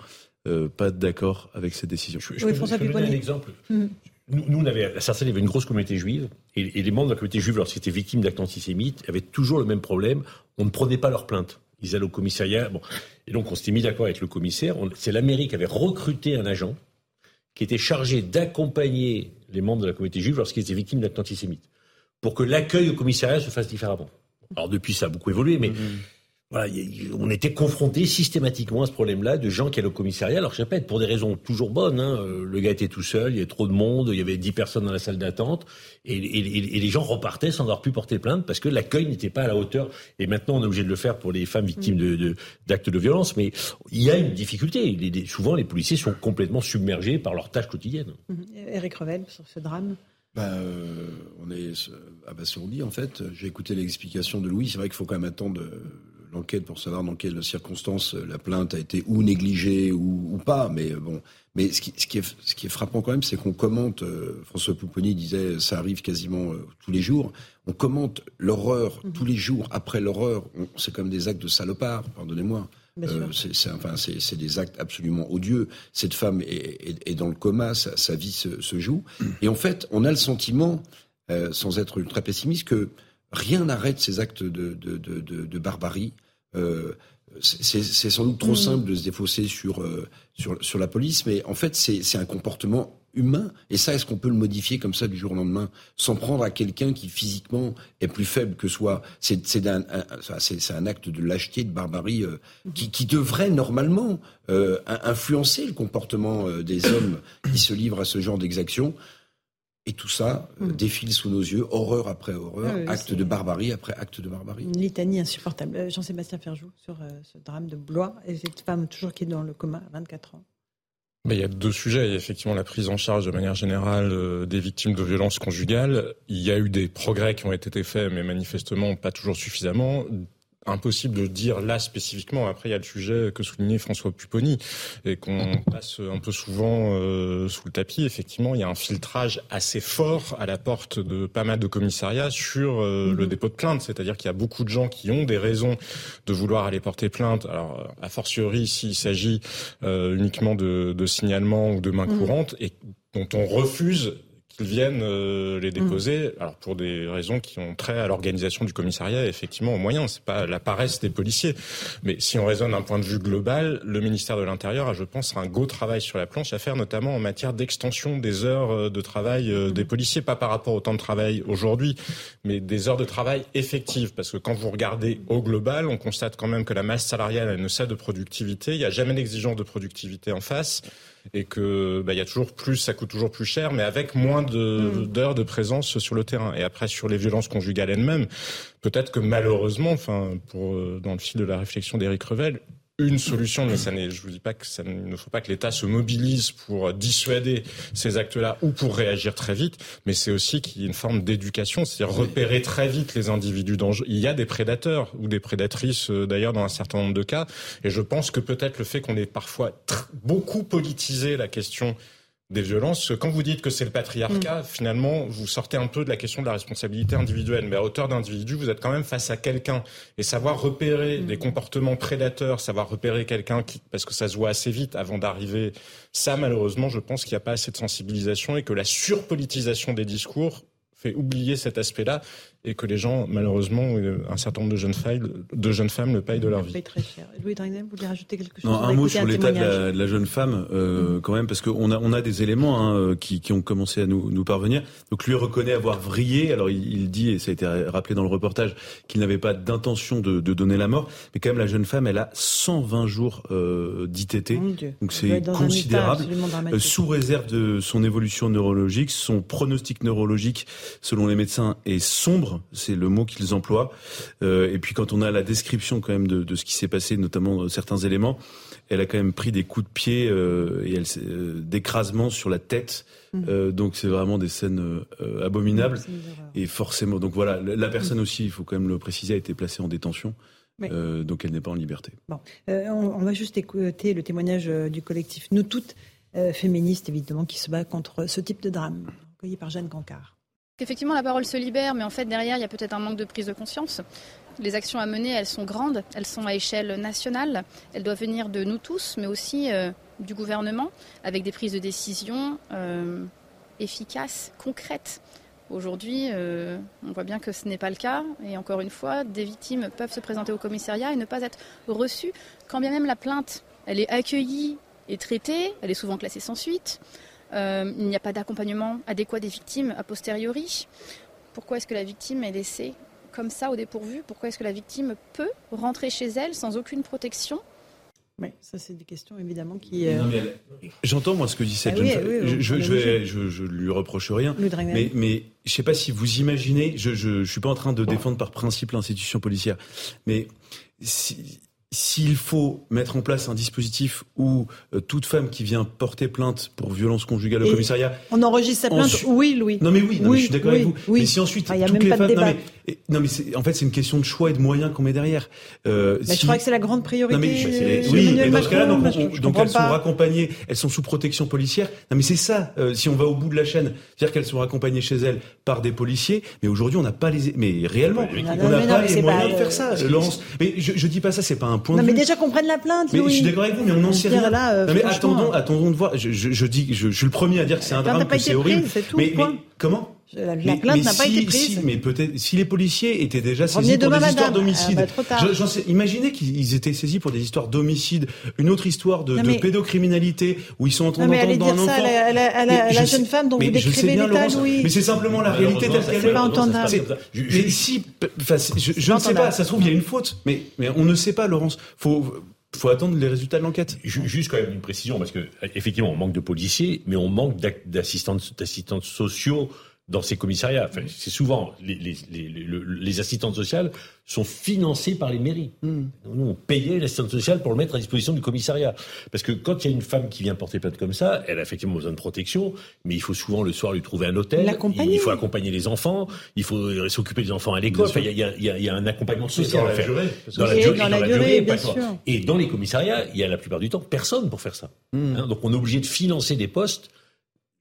euh, pas d'accord avec cette décision. Je, peux- je peux donner un exemple. Mhm. Nous, nous, on avait, à Sarcelles, il y avait une grosse communauté juive, et, et les membres de la communauté juive, lorsqu'ils étaient victimes d'actes antisémites, avaient toujours le même problème. On ne prenait pas leur plainte. Ils allaient au commissariat. Bon. Et donc, on s'était mis d'accord avec le commissaire. C'est l'Amérique qui avait recruté un agent qui était chargé d'accompagner les membres de la communauté juive lorsqu'ils étaient victimes d'actes antisémites, pour que l'accueil au commissariat se fasse différemment. Alors, depuis, ça a beaucoup évolué, mais voilà, on était confronté systématiquement à ce problème-là de gens qui allaient au commissariat. Alors, je répète, pour des raisons toujours bonnes, hein, euh, le gars était tout seul, il y avait trop de monde, il y avait 10 personnes dans la salle d'attente, et, et- et- et les gens repartaient sans avoir pu porter plainte parce que l'accueil n'était pas à la hauteur. Et maintenant, on est obligé de le faire pour les femmes victimes de- de- d'actes de, violence, mais il y a une difficulté. Les- les- souvent, les policiers sont complètement submergés par leurs tâches quotidiennes. Mhm. Eric Revel, sur ce drame? Ben, euh, on est euh, abasourdi en fait. J'ai écouté l'explication de Louis. C'est vrai qu'il faut quand même attendre euh, l'enquête pour savoir dans quelles circonstances euh, la plainte a été ou négligée ou, ou pas. Mais euh, bon, mais ce qui, ce qui est, ce qui est frappant quand même, c'est qu'on commente. euh, François Pouponi disait, ça arrive quasiment euh, tous les jours. On commente l'horreur tous les jours après l'horreur. C'est comme des actes de salopard. Pardonnez-moi. Euh, c'est enfin, des actes absolument odieux. Cette femme est, est- est dans le coma, sa, sa vie se, se joue. Et en fait, on a le sentiment, sans être ultra pessimiste, que rien n'arrête ces actes de, de, de, de- de barbarie. Euh, c'est- sans doute trop Mhm. simple de se défausser sur, euh, sur, sur la police, mais en fait, c'est un comportement humain. Et ça, est-ce qu'on peut le modifier comme ça du jour au lendemain, sans prendre à quelqu'un qui physiquement est plus faible que soi? C'est un, c'est- un acte de lâcheté, de barbarie euh, qui, qui devrait normalement euh, in- influencer le comportement des hommes qui se livrent à ce genre d'exactions. Et tout ça euh, défile sous nos yeux, horreur après horreur, Ah oui, acte de barbarie après acte de barbarie. Une litanie insupportable. Euh, Jean-Sébastien Ferjou, sur euh, ce drame de Blois, et cette femme toujours qui est dans le coma à 24 ans. Mais il y a deux sujets. Il y a effectivement la prise en charge de manière générale des victimes de violences conjugales. Il y a eu des progrès qui ont été faits, mais manifestement pas toujours suffisamment. Impossible de dire là spécifiquement. Après, il y a le sujet que soulignait François Pupponi et qu'on passe un peu souvent euh, sous le tapis. Effectivement, il y a un filtrage assez fort à la porte de pas mal de commissariats sur euh, le dépôt de plainte. C'est-à-dire qu'il y a beaucoup de gens qui ont des raisons de vouloir aller porter plainte. Alors, a fortiori, s'il s'agit euh, uniquement de, de signalements ou de main Mhm. courante et dont on refuse qu'ils viennent euh, les déposer, alors pour des raisons qui ont trait à l'organisation du commissariat effectivement aux moyens, c'est pas la paresse des policiers. Mais si on raisonne d'un point de vue global, le ministère de l'Intérieur a, je pense, un gros travail sur la planche à faire, notamment en matière d'extension des heures euh, de travail euh, des policiers, pas par rapport au temps de travail aujourd'hui, mais des heures de travail effectives. Parce que quand vous regardez au global, on constate quand même que la masse salariale elle ne cesse de productivité, il n'y a jamais d'exigence de productivité en face. Et que bah, il y a toujours plus, ça coûte toujours plus cher, mais avec moins de- d'heures de présence sur le terrain. Et après sur les violences conjugales elles-mêmes, peut-être que malheureusement, enfin pour euh, dans le fil de la réflexion d'Éric Revel, une solution, mais ça n'est, je vous dis pas que ça ne faut pas que l'État se mobilise pour dissuader ces actes-là ou pour réagir très vite, mais c'est aussi qu'il y ait une forme d'éducation, c'est-à-dire repérer très vite les individus dangereux. Il y a des prédateurs ou des prédatrices euh, d'ailleurs dans un certain nombre de cas, et je pense que peut-être le fait qu'on ait parfois beaucoup politisé la question des violences. Quand vous dites que c'est le patriarcat, finalement, vous sortez un peu de la question de la responsabilité individuelle. Mais à hauteur d'individu, vous êtes quand même face à quelqu'un. Et savoir repérer des comportements prédateurs, savoir repérer quelqu'un qui, parce que ça se voit assez vite avant d'arriver, ça, malheureusement, je pense qu'il n'y a pas assez de sensibilisation et que la surpolitisation des discours fait oublier cet aspect-là et que les gens, malheureusement, euh, un certain nombre de jeunes femmes, de jeunes femmes le payent de leur vie. très cher. Louis Dragnel, vous voulez rajouter quelque chose Non, un mot sur l'état de la, de la jeune femme, euh, quand même, parce qu'on a, on a des éléments hein, euh, qui, qui ont commencé à nous, nous parvenir. Donc lui reconnaît avoir vrillé. Alors il, il dit, et ça a été rappelé dans le reportage, qu'il n'avait pas d'intention de, de donner la mort. Mais quand même, la jeune femme, elle a 120 jours euh, d'ITT. Mon Dieu. Donc c'est considérable. Euh, sous réserve de son évolution neurologique, son pronostic neurologique, selon les médecins, est sombre. C'est le mot qu'ils emploient. Euh, et puis quand on a la description quand même de, de ce qui s'est passé, notamment certains éléments, elle a quand même pris des coups de pied euh, et elle euh, d'écrasement sur la tête. Euh, donc c'est vraiment des scènes abominables. Horreur. Et forcément, donc voilà, la la personne aussi, il faut quand même le préciser, a été placée en détention. Oui. Donc elle n'est pas en liberté. Bon, on, on va juste écouter le témoignage du collectif Nous Toutes, féministes évidemment, qui se bat contre ce type de drame, recueilli par Jeanne Cancard. Effectivement, la parole se libère, mais en fait, derrière, il y a peut-être un manque de prise de conscience. Les actions à mener, elles sont grandes, elles sont à échelle nationale, elles doivent venir de nous tous, mais aussi euh, du gouvernement, avec des prises de décision euh, efficaces, concrètes. Aujourd'hui, euh, on voit bien que ce n'est pas le cas, et encore une fois, des victimes peuvent se présenter au commissariat et ne pas être reçues, quand bien même la plainte, elle est accueillie et traitée, elle est souvent classée sans suite. Euh, il n'y a pas d'accompagnement adéquat des victimes a posteriori. Pourquoi est-ce que la victime est laissée comme ça au dépourvu? Pourquoi est-ce que la victime peut rentrer chez elle sans aucune protection? Oui, ça c'est des questions évidemment qui... euh, J'entends moi ce que dit cette Ah jeune oui, femme. oui, oui, je, je, vais- lui reproche rien. Mais, mais je sais pas si vous imaginez. Je, je, je suis pas en train de défendre par principe l'institution policière, mais si- s'il faut mettre en place un dispositif où euh, toute femme qui vient porter plainte pour violence conjugale au Et commissariat On enregistre sa plainte Ensuite- Oui, Louis. non mais oui, non, mais je suis d'accord oui, avec vous. oui. Mais si ensuite Enfin, il y a toutes même les pas de femmes, non mais, non mais en fait c'est une question de choix et de moyens qu'on met derrière. Euh, Bah, Je crois que c'est la grande priorité. non mais euh, oui, mais dans ce cas-là, donc, on- elles sont raccompagnées, elles sont sous protection policière. Non mais c'est ça. euh, si on va au bout de la chaîne, c'est-à-dire qu'elles sont raccompagnées chez elles par des policiers, mais aujourd'hui on n'a pas les, mais réellement, on n'a mais pas mais les moyens de faire ça. Mais je, je dis pas ça, c'est pas un point Non, de mais vue. déjà qu'on prenne la plainte, Mais Louis. je suis d'accord avec vous, mais on n'en sait rien. là, euh, non, mais attendons, attendons de voir. Je, je, je dis, je, je suis le premier à dire que c'est un drame, que c'est horrible. c'est tout, mais, mais comment? La, la mais- plainte n'a pas si- été prise. si, mais peut-être si les policiers étaient déjà saisis pour demain, des histoires d'homicide. Ah, bah, imaginez qu'ils étaient saisis pour des histoires d'homicide, une autre histoire de, Non, de mais- pédocriminalité où ils sont en train Non, mais allez d'entendre un dire ça enfant. à la- à la- à la- Mais à je la sais- jeune femme dont vous décrivez l'état, Louis. Mais c'est simplement la réalité telle c'est qu'elle pas est. entendable. C'est- Mais si, je, pas ne sais pas, entendable. ça se trouve il y a une faute, mais mais on ne sait pas, Laurence. Faut faut attendre les résultats de l'enquête. Ju- Juste quand même une précision, parce que effectivement, on manque de policiers, mais on manque d'assistants sociaux dans ces commissariats. Enfin, c'est souvent les, les, les, les- le- les assistantes sociales sont financées par les mairies. Hmm. Nous, on payait l'assistante sociale pour le mettre à disposition du commissariat. Parce que quand il y a une femme qui vient porter plainte comme ça, elle a effectivement besoin de protection, mais il faut souvent le soir lui trouver un hôtel. Il faut accompagner les enfants, il faut s'occuper des enfants à l'école. Enfin, il y, a- il y a- il y a un accompagnement social à faire. Dans la Et durée, dans la durée, bien sûr. Et dans les commissariats, il y a la plupart du temps personne pour faire ça. Hmm. Hein, donc on est obligé de financer des postes,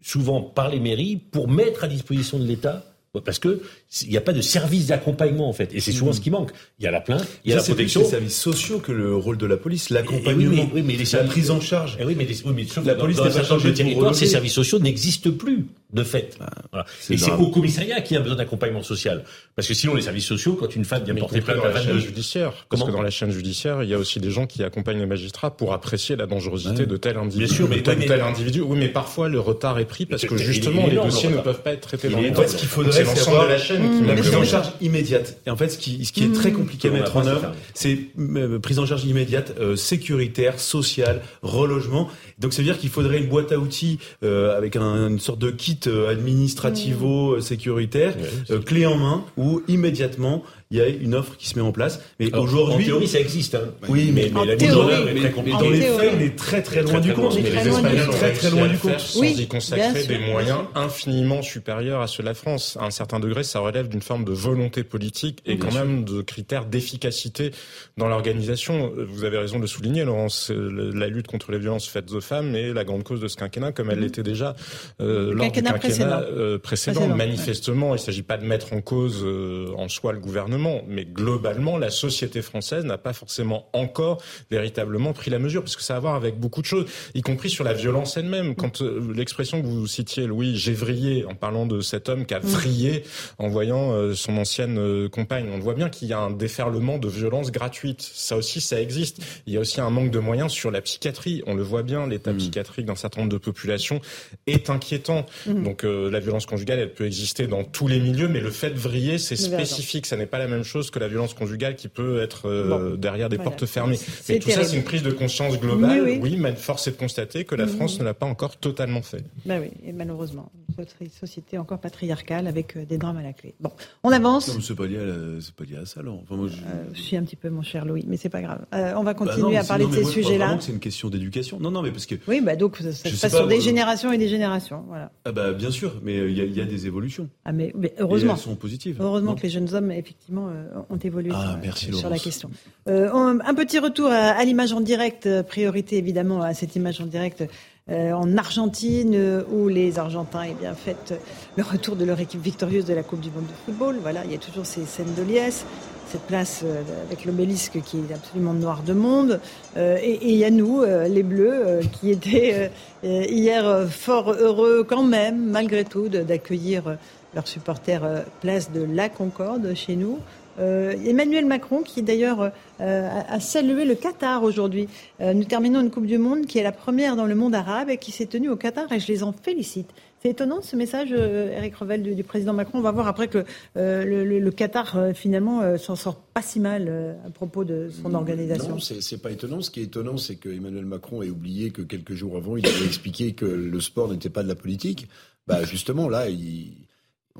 souvent par les mairies, pour mettre à disposition de l'État. Parce que il n'y a pas de service d'accompagnement en fait, et c'est souvent Hmm. ce qui manque. Il y a la plainte, il y a Ça, la c'est protection. les services sociaux que le rôle de la police, Et l'accompagnement, oui, mais, oui, mais les la prise en charge. Eh oui, mais, les- oui, mais sauf La dans- police dans un de de territoires, ces services sociaux n'existent plus, de fait. Voilà. c'est Et c'est au commissariat qu'il y a besoin d'accompagnement social. Parce que sinon, les services sociaux, quand une femme vient Mais porter plainte dans la chaîne 22 judiciaire. Parce que dans la chaîne judiciaire, il y a aussi des gens qui accompagnent les magistrats pour apprécier la dangerosité Ouais. de tel individu. Bien sûr, mais- de tel, oui, mais- tel individu. Oui, mais parfois le retard est pris parce que justement les dossiers le ne peuvent pas être traités dans énorme. temps. ce qu'il faudrait, c'est c'est l'ensemble de la chaîne qui la prise en charge immédiate. Et en fait, ce qui, ce qui est très Mmh. compliqué à mettre en œuvre, c'est euh, prise en charge immédiate, euh, sécuritaire, sociale, relogement. Donc, ça veut dire qu'il faudrait une boîte à outils euh, avec un- une sorte de kit administrativo-sécuritaire, euh, clé en main, où immédiatement il y a une offre qui se met en place. Mais aujourd'hui, en théorie, ça existe, hein. Oui, mais, Mais mais la mise en œuvre est très compliquée. dans les faits, on est très très loin du compte. Mais Les Espagnols Espagnols ont très très loin du compte. sans y consacrer des moyens infiniment supérieurs à ceux de la France. À un certain degré, ça relève d'une forme de volonté politique et quand même de critères d'efficacité dans l'organisation. Vous avez raison de le souligner, Laurence, la lutte contre les violences faites aux femmes est la grande cause de ce quinquennat, comme elle Mhm. l'était déjà euh, lors quinquennat du quinquennat précédent. euh, précédent. Précédent, Manifestement, il ne s'agit pas de mettre en cause euh, en soi le gouvernement, mais globalement, la société française n'a pas forcément encore véritablement pris la mesure, parce que ça a à voir avec beaucoup de choses, y compris sur la violence elle-même. Quand euh, l'expression que vous citiez, Louis, j'ai vrillé, en parlant de cet homme qui a vrillé en voyant euh, son ancienne euh, compagne, on voit bien qu'il y a un déferlement de violence gratuite. Ça aussi, ça existe. Il y a aussi un manque de moyens sur la psychiatrie. On le voit bien, l'état psychiatrique d'un certain nombre de populations est inquiétant. Mhm. Donc la violence conjugale, elle peut exister dans tous les milieux, mais le fait de vriller, c'est spécifique. Ça n'est pas la même chose que la violence conjugale qui peut être euh, Bon. derrière des Voilà. portes fermées. Mais tout ça, c'est une prise de conscience globale. Oui, Oui, oui. mais force est de constater que la. France ne l'a pas encore totalement fait. Ben oui, et malheureusement, notre société encore patriarcale avec euh, des drames à la clé. Bon, on avance. Non, mais c'est pas lié à la- c'est pas lié à ça, Laurent. Enfin, moi, je... Euh, je suis un petit peu mon cher Louis, mais c'est pas grave. Euh, on va Bah continuer non, à parler non, de ces sujets-là. c'est une question d'éducation. Non, non, mais parce que Oui, bah donc ça, se passe pas, sur des générations et des générations. Voilà. ah bah bien sûr, mais il y, a- il y a des évolutions. Ah mais, mais Et heureusement. elles sont positives. Heureusement Non que les jeunes hommes effectivement euh, ont évolué Ah, sur, merci, sur la question. Euh, un petit retour à, à l'image en direct, euh, priorité évidemment à cette image en direct euh, en Argentine euh, où les Argentins eh bien, fêtent le retour de leur équipe victorieuse de la Coupe du Monde de football. Voilà, il y a toujours ces scènes de liesse. Cette place euh, avec l'obélisque qui est absolument noir de monde. Euh, et il y a nous, euh, les Bleus, euh, qui étaient euh, euh, hier euh, fort heureux quand même, malgré tout, d'accueillir euh, leurs supporters euh, place de la Concorde chez nous. Euh, Emmanuel Macron, qui d'ailleurs euh, a, salué le Qatar aujourd'hui. Euh, nous terminons une Coupe du Monde qui est la première dans le monde arabe et qui s'est tenue au Qatar et je les en félicite. C'est étonnant ce message, Eric Revel, du, du président Macron. On va voir après que le, le- le Qatar, finalement, s'en sort pas si mal à propos de son organisation. Non, c'est c'est pas étonnant. Ce qui est étonnant, c'est que Emmanuel Macron ait oublié que quelques jours avant, il avait expliqué que le sport n'était pas de la politique. Bah justement, là, il-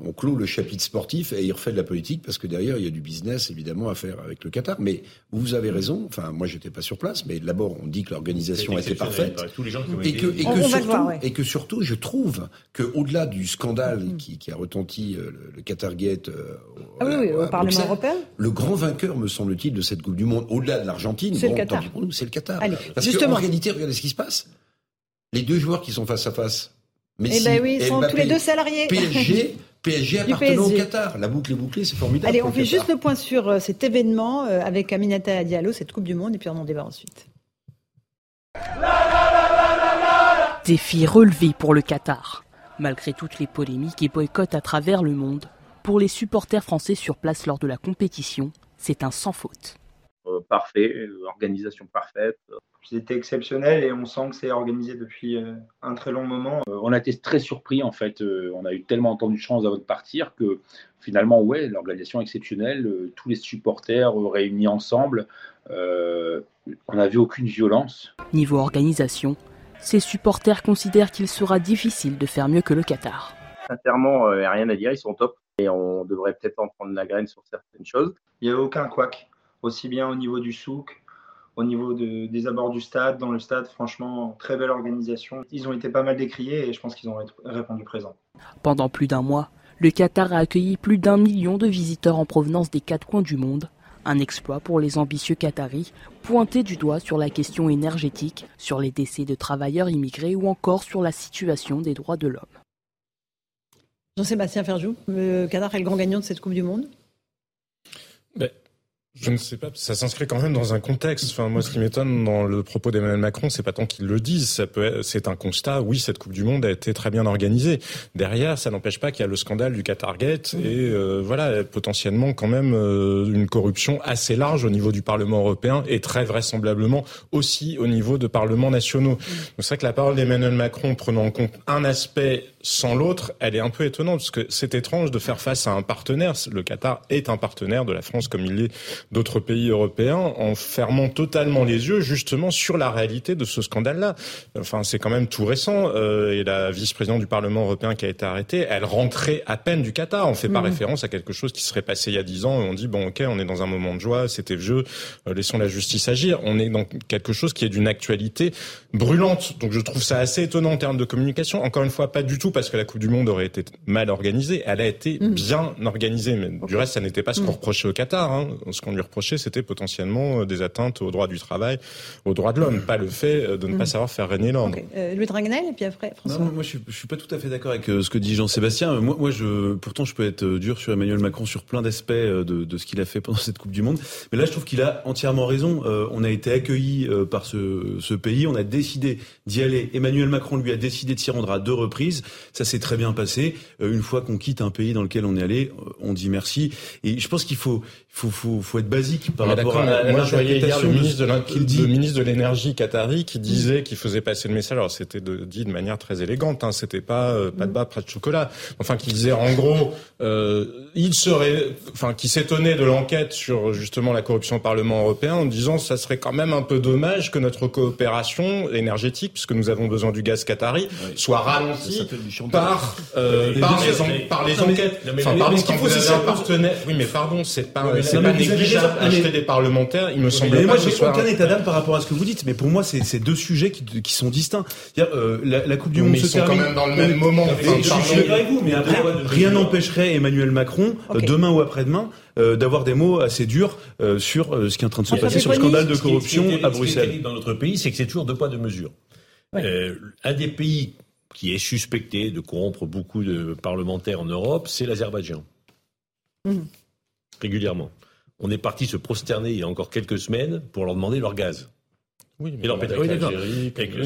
on clôt le chapitre sportif et il refait de la politique parce que derrière, il y a du business évidemment à faire avec le Qatar. Mais vous avez raison. Enfin, moi, j'étais pas sur place, mais d'abord, on dit que l'organisation était parfaite. par tous les gens qui ont Et que, et surtout, voir, ouais. et que surtout, je trouve que au-delà du Mm. scandale qui, qui a retenti euh, le, le Qatar Gate euh, Ah oui, oui, au Parlement Bruxelles, européen. le grand vainqueur, me semble-t-il, de cette Coupe du Monde, au-delà de l'Argentine, C'est le Qatar. tant pis pour nous, c'est le Qatar. Allez, Parce justement. qu'en réalité, regardez ce qui se passe. Les deux joueurs qui sont face à face, Messi Eh ben oui, ils et sont Mbappé, tous les deux salariés. PSG, PSG appartenant au. Qatar. La boucle est bouclée, c'est formidable. Allez, on fait Qatar. juste le point sur euh, cet événement euh, avec Aminata Diallo, cette Coupe du Monde, et puis on en débat ensuite. Défi relevé pour le Qatar. Malgré toutes les polémiques et boycotts à travers le monde, pour les supporters français sur place lors de la compétition, c'est un sans faute. Euh, parfait, euh, organisation parfaite. C'était exceptionnel et on sent que c'est organisé depuis euh, un très long moment. On a été très surpris en fait. On a eu tellement entendu de chance avant de partir que finalement, ouais, l'organisation exceptionnelle, tous les supporters réunis ensemble. Euh, on n'a vu aucune violence. Niveau organisation, ces supporters considèrent qu'il sera difficile de faire mieux que le Qatar. Sincèrement, il n'y a rien à dire, ils sont top et on devrait peut-être en prendre la graine sur certaines choses. Il n'y a aucun couac, aussi bien au niveau du souk, au niveau de- des abords du stade, dans le stade, franchement, très belle organisation. Ils ont été pas mal décriés et je pense qu'ils ont ré- répondu présent. Pendant plus d'un mois, le Qatar a accueilli plus d'un million de visiteurs en provenance des quatre coins du monde. Un exploit pour les ambitieux Qataris, pointés du doigt sur la question énergétique, sur les décès de travailleurs immigrés ou encore sur la situation des droits de l'homme. Jean-Sébastien Ferjou, le Qatar est le grand gagnant de cette Coupe du Monde? Ben, je ne sais pas, ça s'inscrit quand même dans un contexte. Enfin, moi, ce qui m'étonne dans le propos d'Emmanuel Macron, c'est pas tant qu'il le dise, ça peut, c'est un constat. Oui, cette Coupe du Monde a été très bien organisée. Derrière, ça n'empêche pas qu'il y a le scandale du Qatar Gate et euh, voilà, potentiellement quand même euh, une corruption assez large au niveau du Parlement européen et très vraisemblablement aussi au niveau de parlements nationaux. Donc c'est vrai que la parole d'Emmanuel Macron, prenant en compte un aspect sans l'autre, elle est un peu étonnante parce que c'est étrange de faire face à un partenaire. Le Qatar est un partenaire de la France comme il l'est d'autres pays européens en fermant totalement les yeux justement sur la réalité de ce scandale-là. Enfin, c'est quand même tout récent euh, et la vice-présidente du Parlement européen qui a été arrêtée, elle rentrait à peine du Qatar. On fait pas Mhm. référence à quelque chose qui serait passé il y a dix ans et on dit bon ok, on est dans un moment de joie, c'était vieux, euh, laissons la justice agir. On est dans quelque chose qui est d'une actualité brûlante. Donc je trouve ça assez étonnant en termes de communication. Encore une fois, pas du tout parce que la Coupe du Monde aurait été mal organisée. Elle a été Mhm. bien organisée, mais du reste, ça n'était pas ce qu'on Mhm. reprochait au Qatar. Hein. Ce qu'on lui reprochait, c'était potentiellement euh, des atteintes aux droits du travail, aux droits de l'homme, pas le fait euh, de ne pas Mhm. savoir faire régner l'ordre. Euh, Louis Dragnel, et puis après, François. Non, moi, je suis, je suis pas tout à fait d'accord avec euh, ce que dit Jean-Sébastien. Moi, moi, je, pourtant, je peux être dur sur Emmanuel Macron sur plein d'aspects de, de ce qu'il a fait pendant cette Coupe du Monde. Mais là, je trouve qu'il a entièrement raison. Euh, on a été accueillis euh, par ce, ce pays. On a décidé d'y aller. Emmanuel Macron, lui, a décidé de s'y rendre à deux reprises. Ça s'est très bien passé. Euh, une fois qu'on quitte un pays dans lequel on est allé, euh, on dit merci. Et je pense qu'il faut, faut, faut, faut être basique par rapport à, moi je voyais hier le ministre de, l'énergie qatari qui disait qu'il faisait passer le message. Alors c'était dit de manière très élégante, hein, c'était pas euh, pas de bas, pas de chocolat. Enfin, qui disait en gros, euh, il serait, enfin, qui s'étonnait de l'enquête sur justement la corruption au Parlement européen en disant ça serait quand même un peu dommage que notre coopération énergétique, puisque nous avons besoin du gaz qatari, soit ralentie par euh, par les en- par les enquêtes. Enfin, pardon, ce qu'il faut, c'est partenaire. Oui, mais pardon, c'est pas Mais c'est pas négligeable. Acheter Mais- des parlementaires, il me semble Mais pas moi, j'ai aucun un- état d'âme par rapport à ce que vous dites. Mais pour moi, c'est c'est deux sujets qui, qui sont distincts. Euh, la, la Coupe du Mais Monde ils se sont quand termine. même dans le Mais- même moment. mais Enfin, je suis pardon. d'accord avec vous, mais après, rien n'empêcherait Emmanuel Macron, euh, demain ou après-demain, euh, d'avoir des mots assez durs euh, sur euh, ce qui est en train de se passer, sur le scandale de corruption à Ce qui est Bruxelles. terrible dans notre pays, c'est que c'est toujours deux poids, deux mesures. Euh, un des pays qui est suspecté de corrompre beaucoup de parlementaires en Europe, c'est l'Azerbaïdjan. Mhm. Régulièrement. On est parti se prosterner il y a encore quelques semaines pour leur demander leur gaz. Oui, Et leur avec pétrole.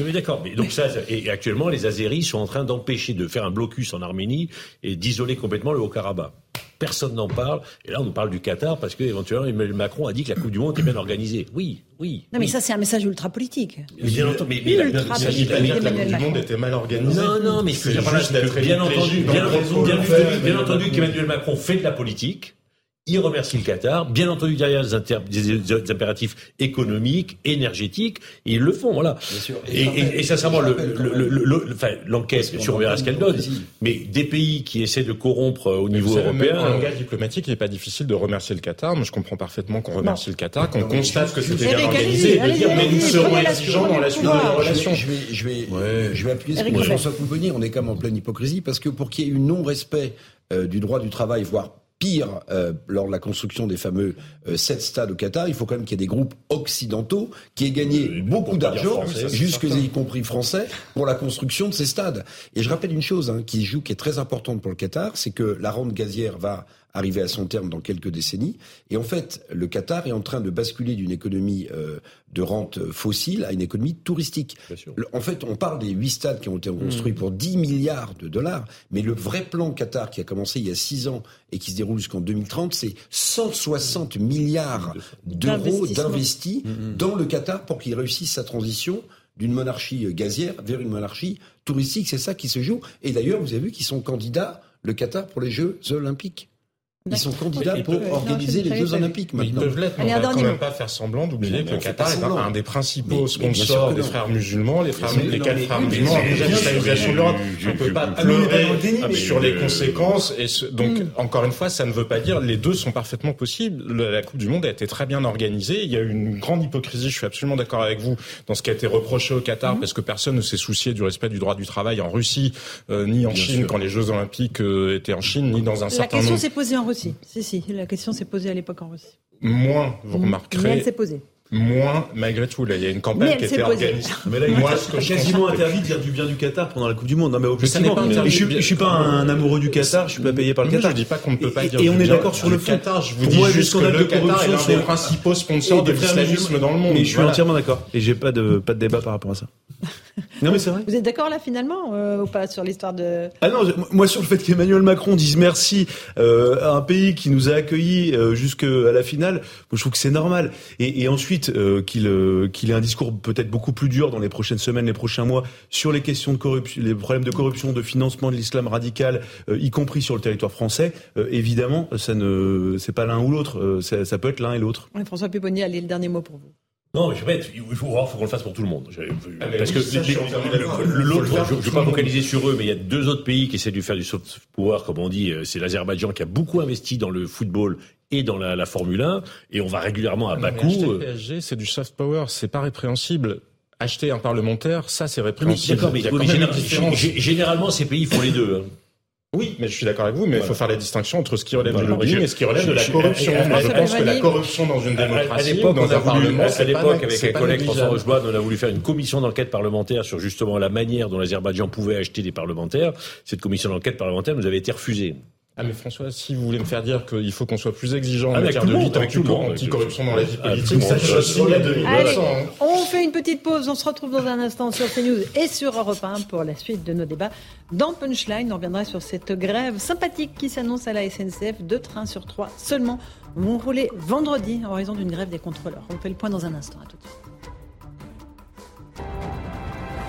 Oui, d'accord. Mais donc ça, et actuellement, les Azéris sont en train d'empêcher de faire un blocus en Arménie et d'isoler complètement le Haut-Karabakh. Personne n'en parle. Et là, on nous parle du Qatar parce que éventuellement Emmanuel Macron a dit que la Coupe du Monde était bien organisée. Oui, oui. Non, mais oui. ça, c'est un message ultra politique. Mais bien entendu, mais, mais il a bien- Ultra il s'agit politique pas de dire que la d'Emmanuel Coupe du Macron. Monde était mal organisée. Non, non, mais C'est bien entendu, bien, entendu, mais qu'Emmanuel Macron fait de la politique. Il remercie le Qatar. Bien entendu, derrière des, inter- des- des impératifs économiques, énergétiques, et ils le font, voilà. Et, et, et sincèrement, le- le- le- le- le- enfin, l'enquête, bien sûr, on verra ce qu'elle donne. Mais des pays qui essaient de corrompre au Mais niveau vous savez, même européen. En langage diplomatique, il n'est pas difficile de remercier le Qatar. Moi, je comprends parfaitement qu'on remercie le Qatar, qu'on constate que c'était bien Eric, organisé, et de dire, mais nous serons exigeants dans la suite de la Je vais, relation. je vais, je vais, je vais appuyer sur Revel. François Pouponi. On est quand même en pleine hypocrisie parce que pour qu'il y ait eu non-respect euh, du droit du travail, voire pire, euh, lors de la construction des fameux euh, sept stades au Qatar, il faut quand même qu'il y ait des groupes occidentaux qui aient gagné beaucoup d'argent, jusque y compris français, pour la construction de ces stades. Et je rappelle une chose hein, qui joue, qui est très importante pour le Qatar, c'est que la rente gazière va arriver à son terme dans quelques décennies. Et en fait, le Qatar est en train de basculer d'une économie euh, de rente fossile à une économie touristique. En fait, on parle des huit stades qui ont été construits pour 10 milliards de dollars, mais le vrai plan Qatar qui a commencé il y a six ans et qui se déroule jusqu'en 2030, c'est 160 milliards d'euros d'investis dans le Qatar pour qu'il réussisse sa transition d'une monarchie euh, gazière vers une monarchie touristique. C'est ça qui se joue. Et d'ailleurs, vous avez vu qu'ils sont candidats, le Qatar, pour les Jeux Olympiques. Ils sont candidats Ils pour peuvent- organiser les Jeux Olympiques Mais ils peuvent l'être, mais on va quand même pas faire semblant d'oublier que le Qatar est un, des principaux sponsors des frères musulmans, les frères, musulmans, déjà l'islamisation de l'Europe. On ne peut pas Ah, pleurer mais- sur les conséquences. Et donc, encore une fois, ça ne veut pas dire les deux sont parfaitement possibles. Le- La Coupe du Monde a été très bien organisée. Il y a eu une grande hypocrisie. Je suis absolument d'accord avec vous dans ce qui a été reproché au Qatar, parce que personne ne s'est soucié du respect du droit du travail en Russie, euh, ni en Chine quand les Jeux Olympiques euh, étaient en Chine, ni dans un La certain question nombre. s'est posée en Russie. Si, si, la question s'est posée à l'époque en Russie. Moins, vous Mais remarquerez. elle s'est posée. Moins, malgré tout. Là, il y a une Mais campagne elle qui a s'est été posée. organisée. Mais là, il Moi, est ce que je quasiment interdit de dire du bien du Qatar pendant la Coupe du Monde. Non, mais Mais ça n'est objectivement. pas interdit Et je, je suis pas un amoureux du Qatar, je suis pas payé par le Qatar. je dis pas qu'on ne peut pas Et- dire Et du on est d'accord sur le fond. Qatar. Je vous Pour dis moi, juste que le de Qatar est corruption l'un des principaux sponsors Et de l'islamisme dans le monde. Mais je suis Voilà. entièrement d'accord. Et j'ai pas de, pas de débat par rapport à ça. Non mais c'est vrai. Vous êtes d'accord là finalement euh, ou pas sur l'histoire de Ah non, moi sur le fait qu'Emmanuel Macron dise merci euh, à un pays qui nous a accueillis euh, jusqu'à la finale, moi, je trouve que c'est normal. Et, et ensuite euh, qu'il euh, qu'il ait un discours peut-être beaucoup plus dur dans les prochaines semaines, les prochains mois sur les questions de corruption, les problèmes de corruption, de financement de l'islam radical, euh, y compris sur le territoire français. euh, évidemment, ça ne c'est pas l'un ou l'autre, euh, ça, ça peut être l'un et l'autre. François Pupponi, allez le dernier mot pour vous. Non, mais je vais il faut, faut qu'on le fasse pour tout le monde. Je- Ah, parce que l'autre, je ne vais pas focaliser sur eux, mais il y a deux autres pays qui essaient de faire du soft power, comme on dit. C'est l'Azerbaïdjan qui a beaucoup investi dans le football et dans la, la Formule 1, et on va régulièrement à Non, bas coût. PSG, c'est du soft power, c'est pas répréhensible. Acheter un parlementaire, ça c'est mais répréhensible. D'accord, mais, Il y a oui, quand mais même une général- généralement, ces pays font les deux. hein. Oui, mais je suis d'accord avec vous, mais il Voilà. faut faire la distinction entre ce qui relève Voilà. du lobbying Je- et ce qui relève je- de la je- corruption. à- à- Moi, je à- pense que la à- corruption dans une À- à- à démocratie, l'époque, dans un parlement, à l'époque, avec un collègue François. Rochebonne, on a voulu faire une commission d'enquête parlementaire sur justement la manière dont l'Azerbaïdjan pouvait acheter des parlementaires. Cette commission d'enquête parlementaire nous avait été refusée. Ah mais François, si vous voulez me faire dire qu'il faut qu'on soit plus exigeant en Ah, avec matière de lutte anti-corruption dans la vie politique, ça monde. je signe à 2000 Allez, on fait une petite pause. On se retrouve dans un instant sur CNews et sur Europe 1 pour la suite de nos débats. Dans Punchline, on reviendra sur cette grève sympathique qui s'annonce à la SNCF. Deux trains sur trois seulement vont rouler vendredi en raison d'une grève des contrôleurs. On fait le point dans un instant. À tout de suite.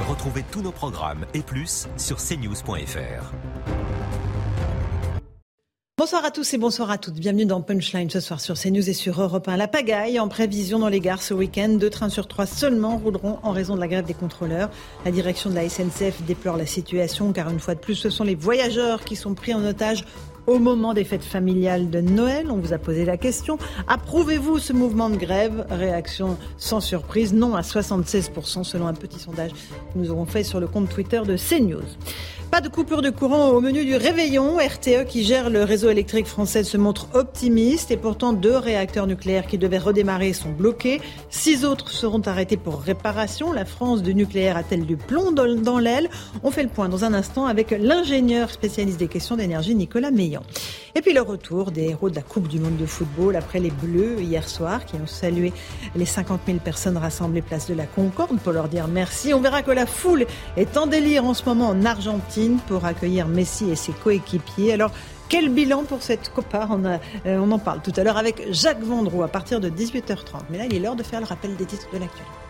Retrouvez tous nos programmes et plus sur cnews.fr. Bonsoir à tous et bonsoir à toutes. Bienvenue dans Punchline ce soir sur CNews et sur Europe 1. La pagaille en prévision dans les gares ce week-end. Deux trains sur trois seulement rouleront en raison de la grève des contrôleurs. La direction de la SNCF déplore la situation car une fois de plus, ce sont les voyageurs qui sont pris en otage au moment des fêtes familiales de Noël. On vous a posé la question. Approuvez-vous ce mouvement de grève? Réaction sans surprise, non à 76% selon un petit sondage que nous aurons fait sur le compte Twitter de CNews. Pas de coupure de courant au menu du réveillon. RTE, qui gère le réseau électrique français, se montre optimiste et pourtant deux réacteurs nucléaires qui devaient redémarrer sont bloqués. Six autres seront arrêtés pour réparation. La France du nucléaire a-t-elle du plomb dans l'aile? On fait le point dans un instant avec l'ingénieur spécialiste des questions d'énergie Nicolas Meillan. Et puis le retour des héros de la Coupe du monde de football après les Bleus hier soir qui ont salué les 50 000 personnes rassemblées place de la Concorde pour leur dire merci. On verra que la foule est en délire en ce moment en Argentine pour accueillir Messi et ses coéquipiers. Alors quel bilan pour cette Copa on, euh, en parle tout à l'heure avec Jacques Vendroux à partir de 18h30. Mais là, il est l'heure de faire le rappel des titres de l'actualité.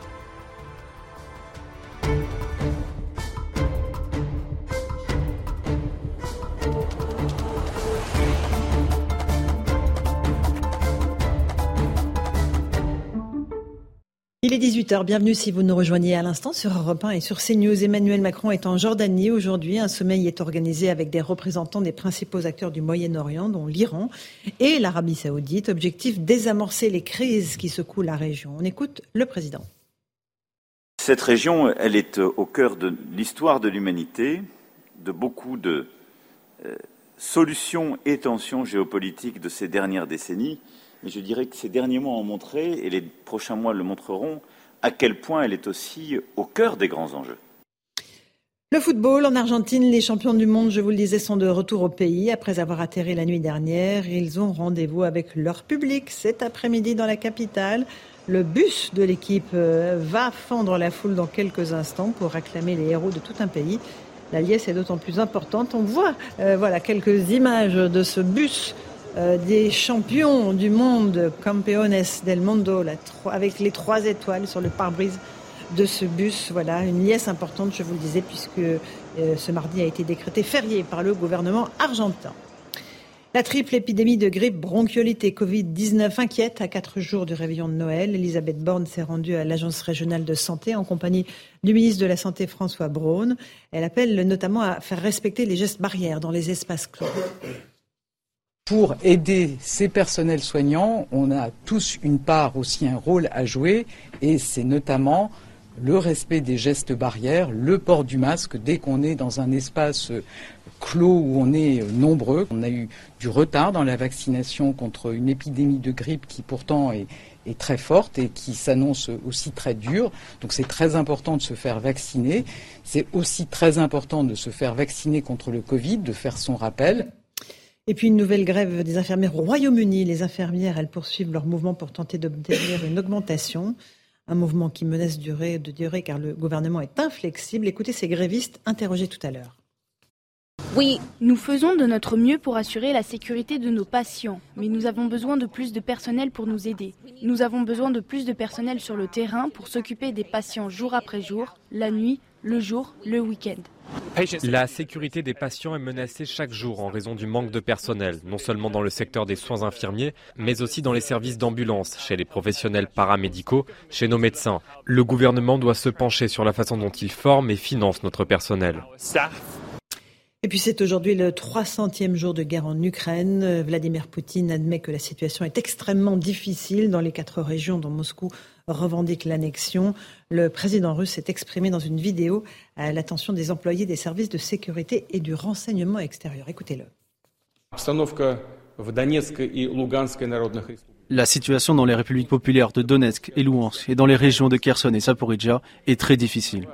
Il est 18h, bienvenue si vous nous rejoignez à l'instant sur Europe 1 et sur CNews. Emmanuel Macron est en Jordanie aujourd'hui. Un sommet y est organisé avec des représentants des principaux acteurs du Moyen-Orient, dont l'Iran et l'Arabie saoudite. Objectif, désamorcer les crises qui secouent la région. On écoute le président. Cette région, elle est au cœur de l'histoire de l'humanité, de beaucoup de euh, solutions et tensions géopolitiques de ces dernières décennies. Mais je dirais que ces derniers mois ont montré, et les prochains mois le montreront, à quel point elle est aussi au cœur des grands enjeux. Le football en Argentine, les champions du monde, je vous le disais, sont de retour au pays. Après avoir atterri la nuit dernière, ils ont rendez-vous avec leur public cet après-midi dans la capitale. Le bus de l'équipe euh, va fendre la foule dans quelques instants pour acclamer les héros de tout un pays. La liesse est d'autant plus importante. On voit euh, voilà, quelques images de ce bus euh, des champions du monde, Campeones del Mundo, la avec les trois étoiles sur le pare-brise de ce bus. Voilà, une liesse importante, je vous le disais, puisque euh, ce mardi a été décrété férié par le gouvernement argentin. La triple épidémie de grippe, bronchiolite et Covid-19 inquiète à quatre jours du réveillon de Noël. Elisabeth Borne s'est rendue à l'Agence régionale de santé en compagnie du ministre de la Santé François Braun. Elle appelle notamment à faire respecter les gestes barrières dans les espaces clos. Pour aider ces personnels soignants, on a tous une part aussi un rôle à jouer et c'est notamment le respect des gestes barrières, le port du masque dès qu'on est dans un espace clos où on est nombreux. On a eu du retard dans la vaccination contre une épidémie de grippe qui pourtant est très forte et qui s'annonce aussi très dure. Donc c'est très important de se faire vacciner. C'est aussi très important de se faire vacciner contre le Covid, de faire son rappel. Et puis une nouvelle grève des infirmières au Royaume-Uni. Les infirmières, elles poursuivent leur mouvement pour tenter d'obtenir une augmentation. Un mouvement qui menace de durer car le gouvernement est inflexible. Écoutez ces grévistes interrogés tout à l'heure. Oui, nous faisons de notre mieux pour assurer la sécurité de nos patients, mais nous avons besoin de plus de personnel pour nous aider. Nous avons besoin de plus de personnel sur le terrain pour s'occuper des patients jour après jour, la nuit, le jour, le week-end. La sécurité des patients est menacée chaque jour en raison du manque de personnel, non seulement dans le secteur des soins infirmiers, mais aussi dans les services d'ambulance, chez les professionnels paramédicaux, chez nos médecins. Le gouvernement doit se pencher sur la façon dont il forme et finance notre personnel. Et puis c'est aujourd'hui le 300e jour de guerre en Ukraine. Vladimir Poutine admet que la situation est extrêmement difficile dans les quatre régions dont Moscou revendique l'annexion. Le président russe s'est exprimé dans une vidéo à l'attention des employés des services de sécurité et du renseignement extérieur. Écoutez-le. La situation dans les républiques populaires de Donetsk et Louhansk et dans les régions de Kherson et Zaporizhia est très difficile.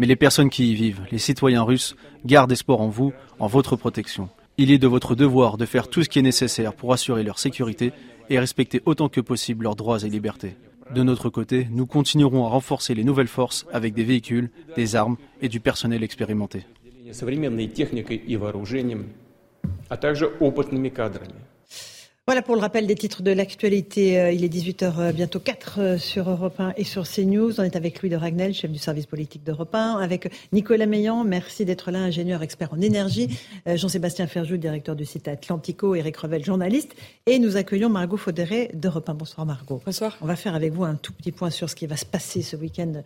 Mais les personnes qui y vivent, les citoyens russes, gardent espoir en vous, en votre protection. Il est de votre devoir de faire tout ce qui est nécessaire pour assurer leur sécurité et respecter autant que possible leurs droits et libertés. De notre côté, nous continuerons à renforcer les nouvelles forces avec des véhicules, des armes et du personnel expérimenté. Voilà pour le rappel des titres de l'actualité. Euh, il est 18h, euh, bientôt 4 euh, sur Europe 1 et sur CNews. On est avec Louis de Ragnel, chef du service politique d'Europe 1, avec Nicolas Meillan, merci d'être là, ingénieur expert en énergie, Jean-Sébastien Ferjou, directeur du site Atlantico, Eric Revel, journaliste, et nous accueillons Margot Faudéré d'Europe 1. Bonsoir Margot. Bonsoir. On va faire avec vous un tout petit point sur ce qui va se passer ce week-end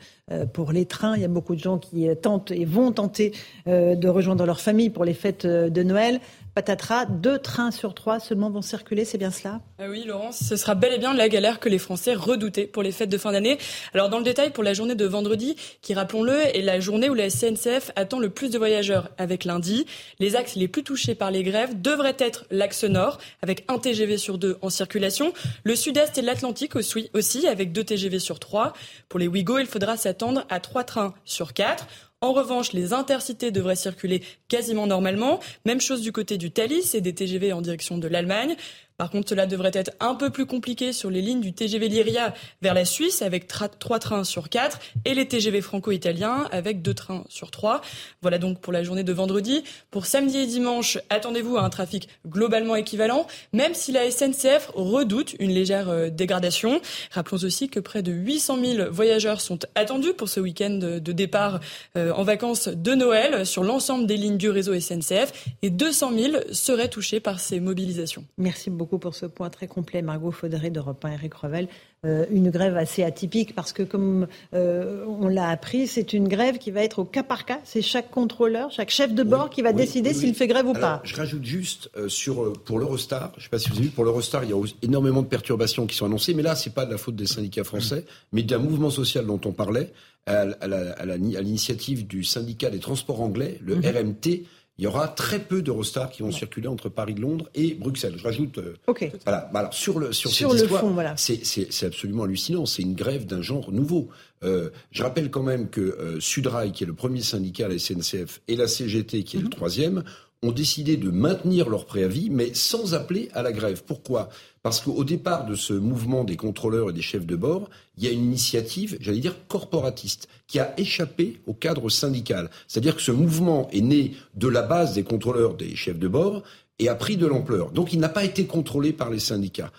pour les trains. Il y a beaucoup de gens qui tentent et vont tenter de rejoindre leur famille pour les fêtes de Noël patatras, deux trains sur trois seulement vont circuler, c'est bien cela? Ah Oui, Laurence, ce sera bel et bien la galère que les Français redoutaient pour les fêtes de fin d'année. Alors dans le détail, pour la journée de vendredi, qui rappelons-le, est la journée où la SNCF attend le plus de voyageurs avec lundi. Les axes les plus touchés par les grèves devraient être l'axe nord, avec un TGV sur deux en circulation, le sud-est et l'Atlantique aussi, avec deux TGV sur trois. Pour les Ouigo, il faudra s'attendre à trois trains sur quatre. En revanche, les intercités devraient circuler quasiment normalement. Même chose du côté du Thalys et des TGV en direction de l'Allemagne. Par contre, cela devrait être un peu plus compliqué sur les lignes du TGV Lyria vers la Suisse avec trois trains sur quatre et les TGV franco-italiens avec deux trains sur trois. Voilà donc pour la journée de vendredi. Pour samedi et dimanche, attendez-vous à un trafic globalement équivalent, même si la SNCF redoute une légère euh, dégradation. Rappelons aussi que près de 800 000 voyageurs sont attendus pour ce week-end de départ euh, en vacances de Noël sur l'ensemble des lignes du réseau SNCF et 200 000 seraient touchés par ces mobilisations. Merci beaucoup pour ce point très complet. Margot Faudré d'Europe 1, Eric Revel. Euh, une grève assez atypique parce que, comme euh, on l'a appris, c'est une grève qui va être au cas par cas. C'est chaque contrôleur, chaque chef de bord qui va décider s'il fait grève ou pas. Je rajoute juste euh, sur, pour l'Eurostar, je ne sais pas si vous avez vu, pour l'Eurostar, il y a énormément de perturbations qui sont annoncées, mais là, ce n'est pas de la faute des syndicats français, mais d'un mouvement social dont on parlait, à, à l'initiative du syndicat des transports anglais, le mhm. RMT il y aura très peu d'Eurostar qui vont circuler entre Paris, Londres et Bruxelles. Je rajoute. Euh, ok. Voilà. Bah, alors sur le sur, sur cette le histoire, fond, voilà. C'est absolument hallucinant. C'est une grève d'un genre nouveau. Euh, je rappelle quand même que euh, Sudrail, qui est le premier syndicat à la SNCF, et la CGT, qui est le mhm. troisième, ont décidé de maintenir leur préavis, mais sans appeler à la grève. Pourquoi? Parce qu'au départ de ce mouvement des contrôleurs et des chefs de bord, il y a une initiative, j'allais dire, corporatiste, qui a échappé au cadre syndical. C'est-à-dire que ce mouvement est né de la base des contrôleurs, des chefs de bord, et a pris de l'ampleur. Donc il n'a pas été contrôlé par les syndicats.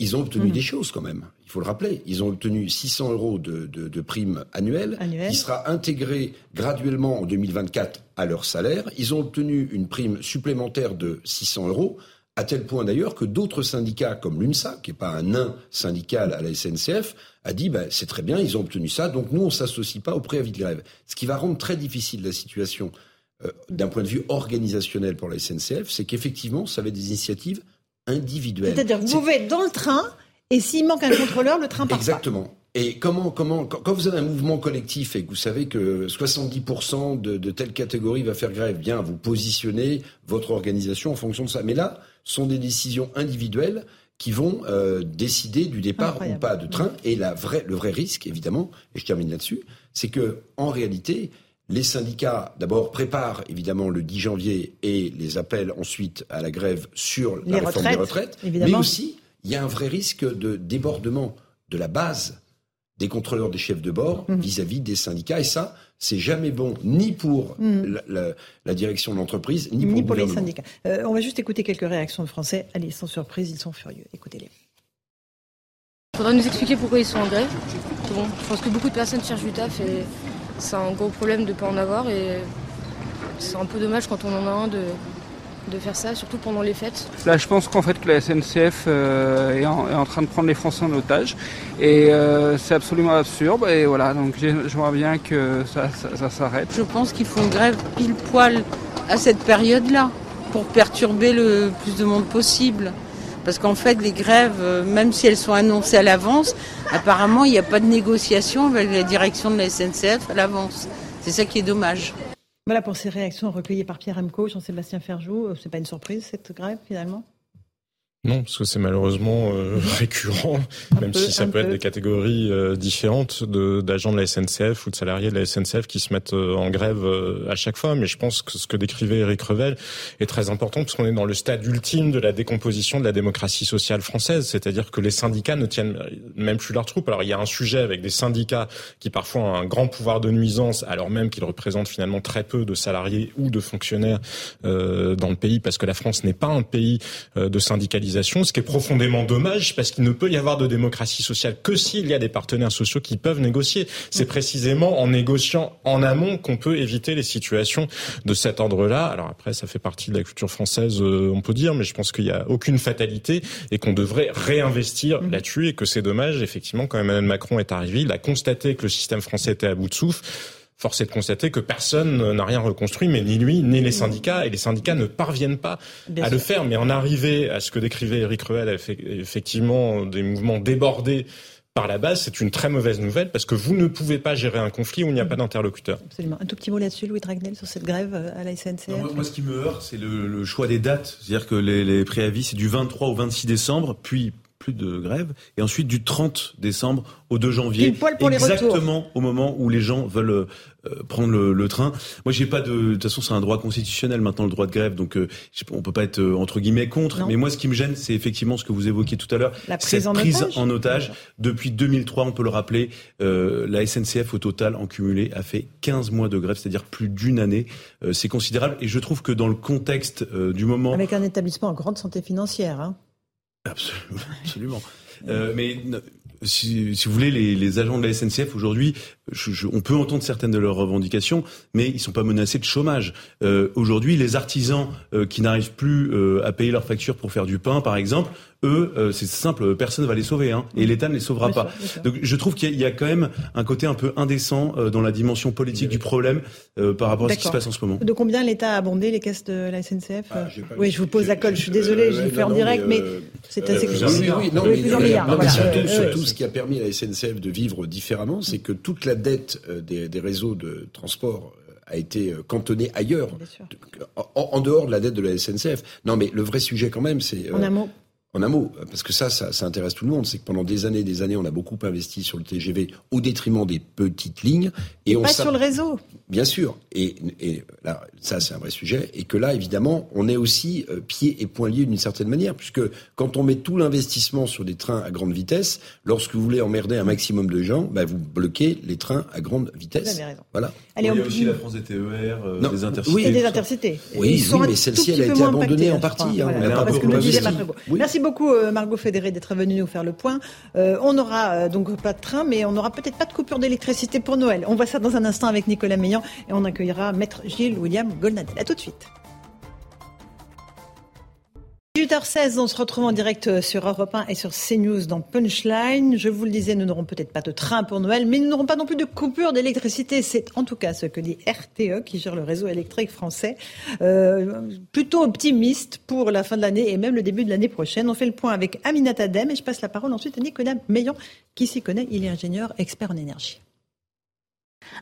Ils ont obtenu mmh. des choses quand même, il faut le rappeler. Ils ont obtenu 600 euros de, de, de prime annuelle, qui sera intégrée graduellement en 2024 à leur salaire. Ils ont obtenu une prime supplémentaire de 600 euros, à tel point d'ailleurs que d'autres syndicats, comme l'UNSA, qui n'est pas un nain syndical à la SNCF, a dit ben, c'est très bien, ils ont obtenu ça, donc nous on s'associe pas au préavis de grève. Ce qui va rendre très difficile la situation euh, d'un point de vue organisationnel pour la SNCF, c'est qu'effectivement, ça va être des initiatives individuelle. C'est-à-dire vous pouvez être dans le train et s'il manque un contrôleur, le train part Exactement. Et comment, comment, quand vous avez un mouvement collectif et que vous savez que 70% de, de, telle catégorie va faire grève, bien, vous positionnez votre organisation en fonction de ça. Mais là, ce sont des décisions individuelles qui vont euh, décider du départ ou pas de train. Et la vraie, le vrai risque, évidemment, et je termine là-dessus, c'est que en réalité, les syndicats, d'abord, préparent évidemment le 10 janvier et les appellent ensuite à la grève sur la réforme des retraites. Mais aussi, il y a un vrai risque de débordement de la base des contrôleurs des chefs de bord mmh. vis-à-vis des syndicats. Et ça, c'est jamais bon ni pour mmh. la, direction de l'entreprise, ni pour, ni pour les syndicats. Euh, on va juste écouter quelques réactions de Français. Allez, sans surprise, ils sont furieux. Écoutez-les. Il faudra nous expliquer pourquoi ils sont en grève. Bon, je pense que beaucoup de personnes cherchent du taf et c'est un gros problème de ne pas en avoir. Et c'est un peu dommage quand on en a un de, de faire ça, surtout pendant les fêtes. Là, je pense qu'en fait que la SNCF euh, est, en, train de prendre les Français en otage et euh, c'est absolument absurde. Et voilà, donc j'aimerais bien que ça, ça, s'arrête. Je pense qu'ils font grève pile poil à cette période-là pour perturber le plus de monde possible. Parce qu'en fait, les grèves, euh, même si elles sont annoncées à l'avance, apparemment, il n'y a pas de négociation avec la direction de la SNCF à l'avance. C'est ça qui est dommage. Voilà pour ces réactions recueillies par Pierre Emco, Jean-Sébastien Ferjou. Euh, c'est pas une surprise cette grève finalement? Non, parce que c'est malheureusement euh, récurrent, même si ça peut être des catégories euh, différentes d'agents de, la SNCF ou de salariés de la SNCF qui se mettent euh, en grève à chaque fois. Mais je pense que ce que décrivait Eric Revel est très important parce qu'on est dans le stade ultime de la décomposition de la démocratie sociale française, c'est-à-dire que les syndicats ne tiennent même plus leurs troupes. Alors il y a un sujet avec des syndicats qui parfois ont un grand pouvoir de nuisance, alors même qu'ils représentent finalement très peu de salariés ou de fonctionnaires dans le pays, parce que la France n'est pas un pays de syndicalisation ce qui est profondément dommage parce qu'il ne peut y avoir de démocratie sociale que s'il y a des partenaires sociaux qui peuvent négocier. C'est précisément en négociant en amont qu'on peut éviter les situations de cet ordre-là. Alors après, ça fait partie de la culture française, euh, on peut dire, mais je pense qu'il n'y a aucune fatalité et qu'on devrait réinvestir mmh. là-dessus et que c'est dommage, effectivement, quand Emmanuel Macron est arrivé, il a constaté que le système français était à bout de souffle force est de constater que personne n'a rien reconstruit, mais ni lui, ni les syndicats, et les syndicats ne parviennent pas à le faire. Mais en arriver à ce que décrivait Eric Ruel, effectivement, des mouvements débordés par la base, c'est une très mauvaise nouvelle parce que vous ne pouvez pas gérer un conflit où il n'y a pas d'interlocuteur. Absolument. Un tout petit mot là-dessus, Louis Dragnel, sur cette grève euh, à la SNCF. moi, ce qui me heurte, c'est le, choix des dates. C'est-à-dire que les, les préavis, c'est du 23 au 26 décembre, puis plus de grève, et ensuite du 30 décembre au 2 janvier, exactement au moment où les gens veulent euh, prendre le, train. Moi, j'ai pas de, de toute façon, c'est un droit constitutionnel maintenant le droit de grève, donc euh, on peut pas être euh, entre guillemets contre. Mais moi, ce qui me gêne, c'est effectivement ce que vous évoquiez tout à l'heure, cette prise en otage. Depuis 2003, on peut le rappeler, la SNCF au total en cumulé a fait 15 mois de grève, c'est-à-dire plus d'une année. c'est considérable, et je trouve que dans le contexte du moment, avec un établissement en grande santé financière. Hein. Absolument. absolument. Euh, mais si, si, vous voulez, les, les, agents de la SNCF aujourd'hui, on peut entendre certaines de leurs revendications, mais ils sont pas menacés de chômage. Euh, aujourd'hui, les artisans euh, qui n'arrivent plus euh, à payer leurs factures pour faire du pain, par exemple, eux, euh, c'est simple, personne ne va les sauver, hein, et l'État ne les sauvera pas. Donc, je trouve qu'il y, a quand même un côté un peu indécent dans la dimension politique du problème par rapport à ce qui se passe en ce moment. De combien l'État a abondé les caisses de la SNCF ah, Oui, je vous pose la colle. Je suis désolé, j'ai fait en direct, mais c'est assez. Oui, oui, non, mais, surtout, surtout, ce qui a permis à la SNCF de vivre différemment, c'est que toute la dette euh, des, réseaux de transport euh, a été euh, cantonnée ailleurs, en, dehors de la dette de la SNCF. Non, mais le vrai sujet quand même, c'est... En amont en un mot, parce que ça, ça, intéresse tout le monde, c'est que pendant des années et des années, on a beaucoup investi sur le TGV au détriment des petites lignes. Et, on pas sur le réseau. Bien sûr. Et, là, ça, c'est un vrai sujet. Et que là, évidemment, on est aussi euh, pieds et poings liés d'une certaine manière, puisque quand on met tout l'investissement sur des trains à grande vitesse, lorsque vous voulez emmerder un maximum de gens, bah, vous bloquez les trains à grande vitesse. Vous avez raison. Voilà. Allez, il y a aussi la France des TER, euh, des intercités. Oui, des intercités. Oui, mais celle-ci, elle a été abandonnée en partie. Hein, parce que Merci beaucoup euh, Margot Fédéré d'être venue nous faire le point. Euh, on n'aura euh, donc pas de train, mais on n'aura peut-être pas de coupure d'électricité pour Noël. On voit ça dans un instant avec Nicolas Meillan et on accueillera Maître Gilles William Golnadel. A tout de suite. 18h16, on se retrouve en direct euh, sur Europe 1 et sur CNews dans Punchline. Je vous le disais, nous n'aurons peut-être pas de train pour Noël, mais nous n'aurons pas non plus de coupure d'électricité. C'est en tout cas ce que dit RTE, qui gère le réseau électrique français. Euh, plutôt optimiste pour la fin de l'année et même le début de l'année prochaine. On fait le point avec Aminata Adem et je passe la parole ensuite à Nicolas Meillon, qui s'y connaît. Il est ingénieur, expert en énergie.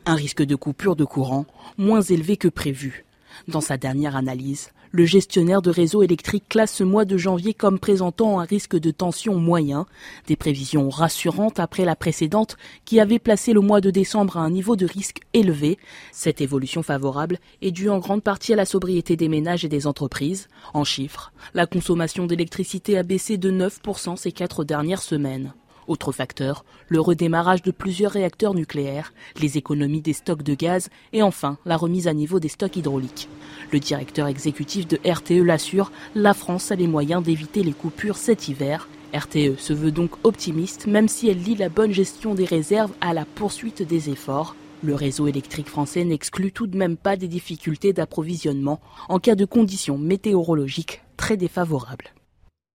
Un risque de coupure de courant moins élevé que prévu. Dans sa dernière analyse, le gestionnaire de réseau électrique classe ce mois de janvier comme présentant un risque de tension moyen, des prévisions rassurantes après la précédente qui avait placé le mois de décembre à un niveau de risque élevé. Cette évolution favorable est due en grande partie à la sobriété des ménages et des entreprises. En chiffres, la consommation d'électricité a baissé de 9% ces quatre dernières semaines. Autre facteur, le redémarrage de plusieurs réacteurs nucléaires, les économies des stocks de gaz et enfin la remise à niveau des stocks hydrauliques. Le directeur exécutif de RTE l'assure, la France a les moyens d'éviter les coupures cet hiver. RTE se veut donc optimiste même si elle lie la bonne gestion des réserves à la poursuite des efforts. Le réseau électrique français n'exclut tout de même pas des difficultés d'approvisionnement en cas de conditions météorologiques très défavorables.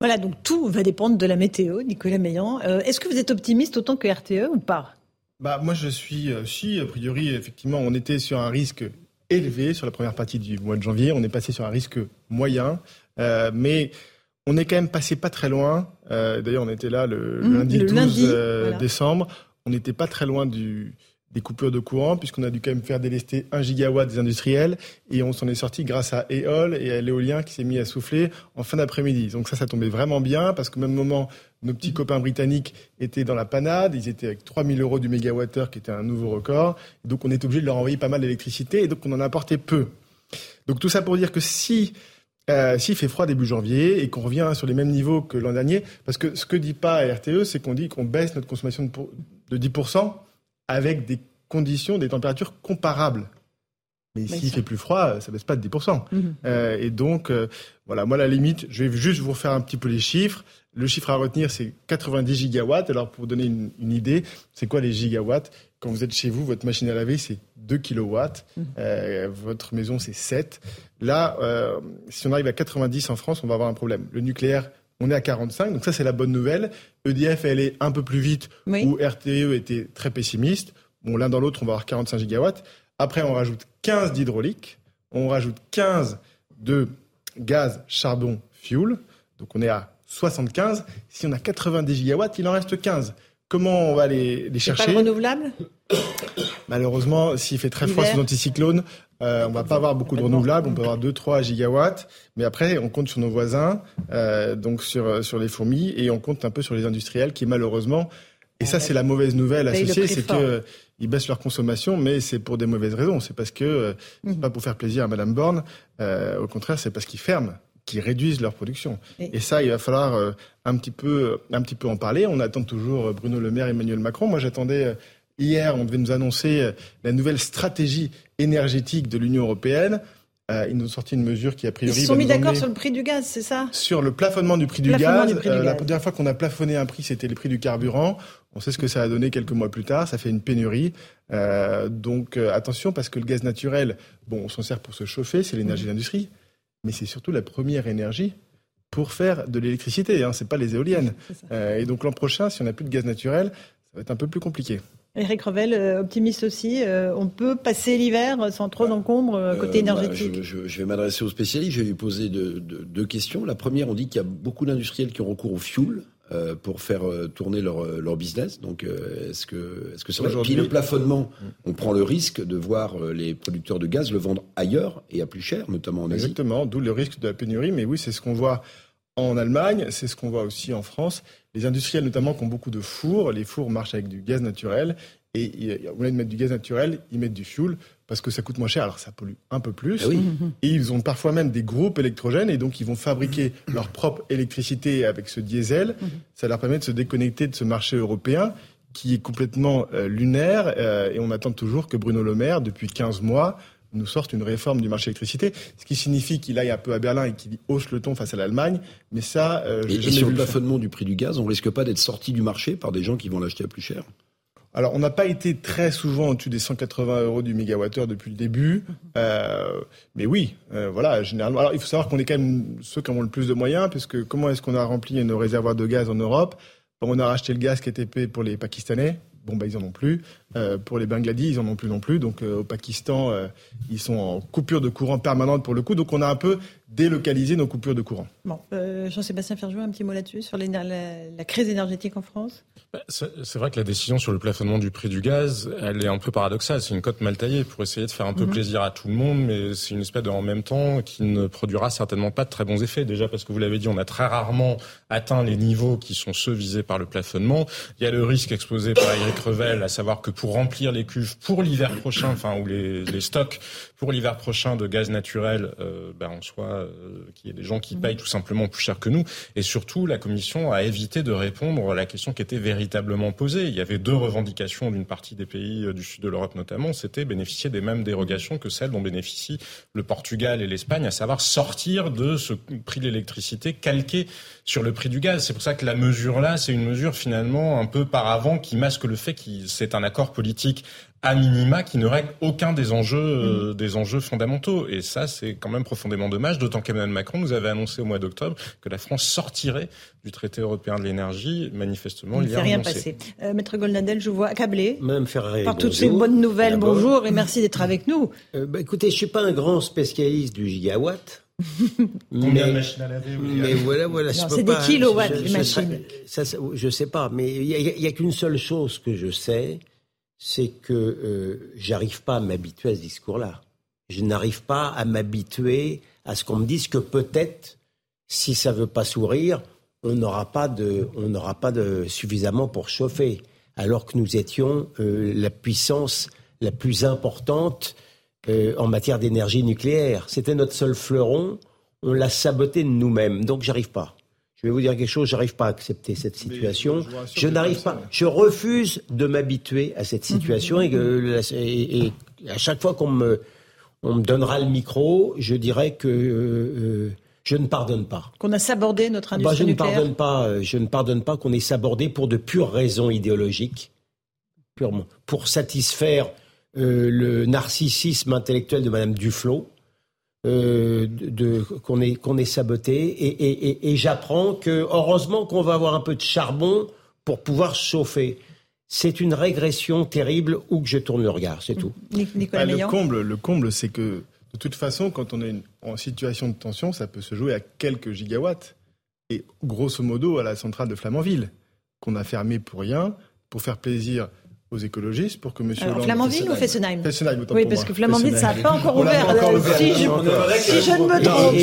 Voilà, donc tout va dépendre de la météo, Nicolas Meillan. Euh, est-ce que vous êtes optimiste autant que RTE ou pas? Bah, Moi, je suis, euh, si, a priori, effectivement, on était sur un risque élevé sur la première partie du mois de janvier. On est passé sur un risque moyen, euh, mais on est quand même passé pas très loin. D'ailleurs, on était là le, mmh, lundi 12 décembre. On n'était pas très loin du, des coupures de courant, puisqu'on a dû quand même faire délester un gigawatt des industriels, et on s'en est sorti grâce à EOL et à l'éolien qui s'est mis à souffler en fin d'après-midi. Donc ça, ça tombait vraiment bien, parce qu'au même moment, nos petits copains britanniques étaient dans la panade, ils étaient avec 3000 euros du mégawattheure, qui était un nouveau record, donc on est obligé de leur envoyer pas mal d'électricité, et donc on en a apporté peu. Donc tout ça pour dire que si euh, s'il fait froid début janvier et qu'on revient sur les mêmes niveaux que l'an dernier, parce que ce que dit pas RTE, c'est qu'on dit qu'on baisse notre consommation de 10%, avec des conditions, des températures comparables. Mais s'il fait plus froid, ça baisse pas de 10%. Mhm. Euh, et donc, euh, voilà, moi, la limite, je vais juste vous refaire un petit peu les chiffres. Le chiffre à retenir, c'est 90 gigawatts. Alors, pour vous donner une, idée, c'est quoi les gigawatts? Quand vous êtes chez vous, votre machine à laver, c'est 2 kilowatts. Mhm. Euh, votre maison, c'est 7. Là, si on arrive à 90 en France, on va avoir un problème. Le nucléaire, on est à 45, donc ça c'est la bonne nouvelle. EDF, elle est un peu plus vite, où RTE était très pessimiste. Bon, l'un dans l'autre, on va avoir 45 gigawatts. Après, on rajoute 15 d'hydraulique, on rajoute 15 de gaz, charbon, fuel. Donc on est à 75. Si on a 90 gigawatts, il en reste 15. Comment on va les, les chercher? pas renouvelable? Malheureusement, s'il fait très froid sous anticyclone, euh, on va pas avoir beaucoup de renouvelables, on peut avoir 2-3 gigawatts, mais après on compte sur nos voisins, euh, donc sur, euh, sur les fourmis, et on compte un peu sur les industriels qui malheureusement, et ça c'est la mauvaise nouvelle associée, c'est que ils baissent leur consommation, mais c'est pour des mauvaises raisons. C'est parce que c'est mmh. pas pour faire plaisir à Madame Borne. au contraire, c'est parce qu'ils ferment, qu'ils réduisent leur production. Et, ça, il va falloir un petit peu, un petit peu en parler. On attend toujours Bruno Le Maire, Emmanuel Macron. Moi, j'attendais Hier, on devait nous annoncer la nouvelle stratégie énergétique de l'Union européenne. Euh, ils nous ont sorti une mesure qui, a priori. Ils se sont mis d'accord sur le prix du gaz, c'est ça? Sur le plafonnement du prix, du, gaz. Euh, la première fois qu'on a plafonné un prix, c'était le prix du carburant. On sait ce que ça a donné quelques mois plus tard. Ça fait une pénurie. donc attention, parce que le gaz naturel, bon, on s'en sert pour se chauffer, c'est l'énergie de l'industrie, mais c'est surtout la première énergie pour faire de l'électricité. Hein, c'est pas les éoliennes. et donc l'an prochain, si on n'a plus de gaz naturel, ça va être un peu plus compliqué. Eric Revel, euh, optimiste aussi. Euh, on peut passer l'hiver sans trop d'encombre euh, côté énergétique. je, vais m'adresser aux spécialistes. Je vais lui poser deux, questions. La première, on dit qu'il y a beaucoup d'industriels qui ont recours au fuel. pour faire tourner leur, business. Donc, est-ce que est-ce que c'est Puis le plafonnement, on prend le risque de voir les producteurs de gaz le vendre ailleurs et à plus cher, notamment en Asie. Exactement, d'où le risque de la pénurie. Mais oui, c'est ce qu'on voit en Allemagne, c'est ce qu'on voit aussi en France. Les industriels notamment qui ont beaucoup de fours, les fours marchent avec du gaz naturel et au lieu de mettre du gaz naturel, ils mettent du fuel parce que ça coûte moins cher, alors ça pollue un peu plus. Eh et ils ont parfois même des groupes électrogènes et donc ils vont fabriquer leur propre électricité avec ce diesel. Ça leur permet de se déconnecter de ce marché européen qui est complètement euh, lunaire euh, et on attend toujours que Bruno Le Maire, depuis 15 mois, nous sorte une réforme du marché électricité, ce qui signifie qu'il aille un peu à Berlin et qu'il hausse le ton face à l'Allemagne. Mais ça, euh, et, et sur le plafonnement du prix du gaz, on risque pas d'être sorti du marché par des gens qui vont l'acheter à plus cher? Alors, on n'a pas été très souvent au-dessus des 180 euros du mégawattheure depuis le début, euh, mais oui, euh, voilà, généralement. Alors, il faut savoir qu'on est quand même ceux qui ont le plus de moyens, parce que comment est-ce qu'on a rempli nos réservoirs de gaz en Europe? On a racheté le gaz qui était payé pour les Pakistanais. Bon, bah, ils en ont plus. Euh, pour les Bangladis, ils en ont plus non plus. Donc, euh, au Pakistan, euh, ils sont en coupure de courant permanente pour le coup. Donc, on a un peu délocalisé nos coupures de courant. Bon, Jean-Sébastien Ferjou, un petit mot là-dessus, sur la, la, crise énergétique en France? Bah, C'est vrai que la décision sur le plafonnement du prix du gaz, elle est un peu paradoxale. C'est une cote mal taillée pour essayer de faire un peu mhm. plaisir à tout le monde, mais c'est une espèce de en même temps qui ne produira certainement pas de très bons effets. Déjà parce que vous l'avez dit, on a très rarement atteint les niveaux qui sont ceux visés par le plafonnement. Il y a le risque exposé par Eric Revel, à savoir que pour remplir les cuves pour l'hiver prochain, enfin ou les, les stocks pour l'hiver prochain de gaz naturel, euh, ben on soit euh, qu'il y ait des gens qui payent tout simplement plus cher que nous. Et surtout, la Commission a évité de répondre à la question qui était véritablement posée. Il y avait deux revendications d'une partie des pays euh, du sud de l'Europe notamment, c'était bénéficier des mêmes dérogations que celles dont bénéficient le Portugal et l'Espagne, à savoir sortir de ce prix de l'électricité calqué sur le prix du gaz. C'est pour ça que la mesure là, c'est une mesure finalement un peu par avant qui masque le fait que c'est un accord politique à minima qui ne règle aucun des enjeux, euh, mm. des enjeux fondamentaux. Et ça, c'est quand même profondément dommage, d'autant qu'Emmanuel Macron nous avait annoncé au mois d'octobre que la France sortirait du traité européen de l'énergie. Manifestement, il n'y a rien passé. Euh, Maître Goldnadel, je vous vois accablé Madame Ferrari, par toutes ces bonnes nouvelles. Bonjour et merci d'être avec nous. Euh, bah, écoutez, je suis pas un grand spécialiste du gigawatt. Combien de machines à laver Mais voilà, voilà. C'est des kilowatts, les machines. Ça, je sais pas, mais il n'y a, a qu'une seule chose que je sais, c'est que euh, j'arrive pas à m'habituer à ce discours-là. Je n'arrive pas à m'habituer à ce qu'on me dise que peut-être, si ça veut pas sourire, on n'aura pas de, on n'aura pas de suffisamment pour chauffer, alors que nous étions euh, la puissance la plus importante euh, en matière d'énergie nucléaire. C'était notre seul fleuron. On l'a saboté nous-mêmes. Donc j'arrive pas. Je vais vous dire quelque chose, j'arrive pas à accepter cette situation. Je, n'arrive pas, je refuse de m'habituer à cette situation et, à chaque fois qu'on me, on me donnera le micro, je dirais que euh, je ne pardonne pas. Qu'on a sabordé notre industrie bah, je Ne pardonne pas, euh, je ne pardonne pas qu'on ait sabordé pour de pures raisons idéologiques, purement, pour satisfaire euh, le narcissisme intellectuel de Madame Duflot euh, de, qu'on est, qu'on est saboté. Et, et, et, j'apprends que, heureusement, qu'on va avoir un peu de charbon pour pouvoir chauffer. C'est une régression terrible où que je tourne le regard, c'est tout. Nicolas bah, le comble, le comble, c'est que de toute façon, quand on est en situation de tension, ça peut se jouer à quelques gigawatts. Et grosso modo, à la centrale de Flamanville, qu'on a fermée pour rien, pour faire plaisir aux écologistes pour que M. Alors, Flamanville ou Fessenheim Fessenheim, Oui, parce que Flamanville, ça n'a pas encore ouvert. Si, je, ne me trompe.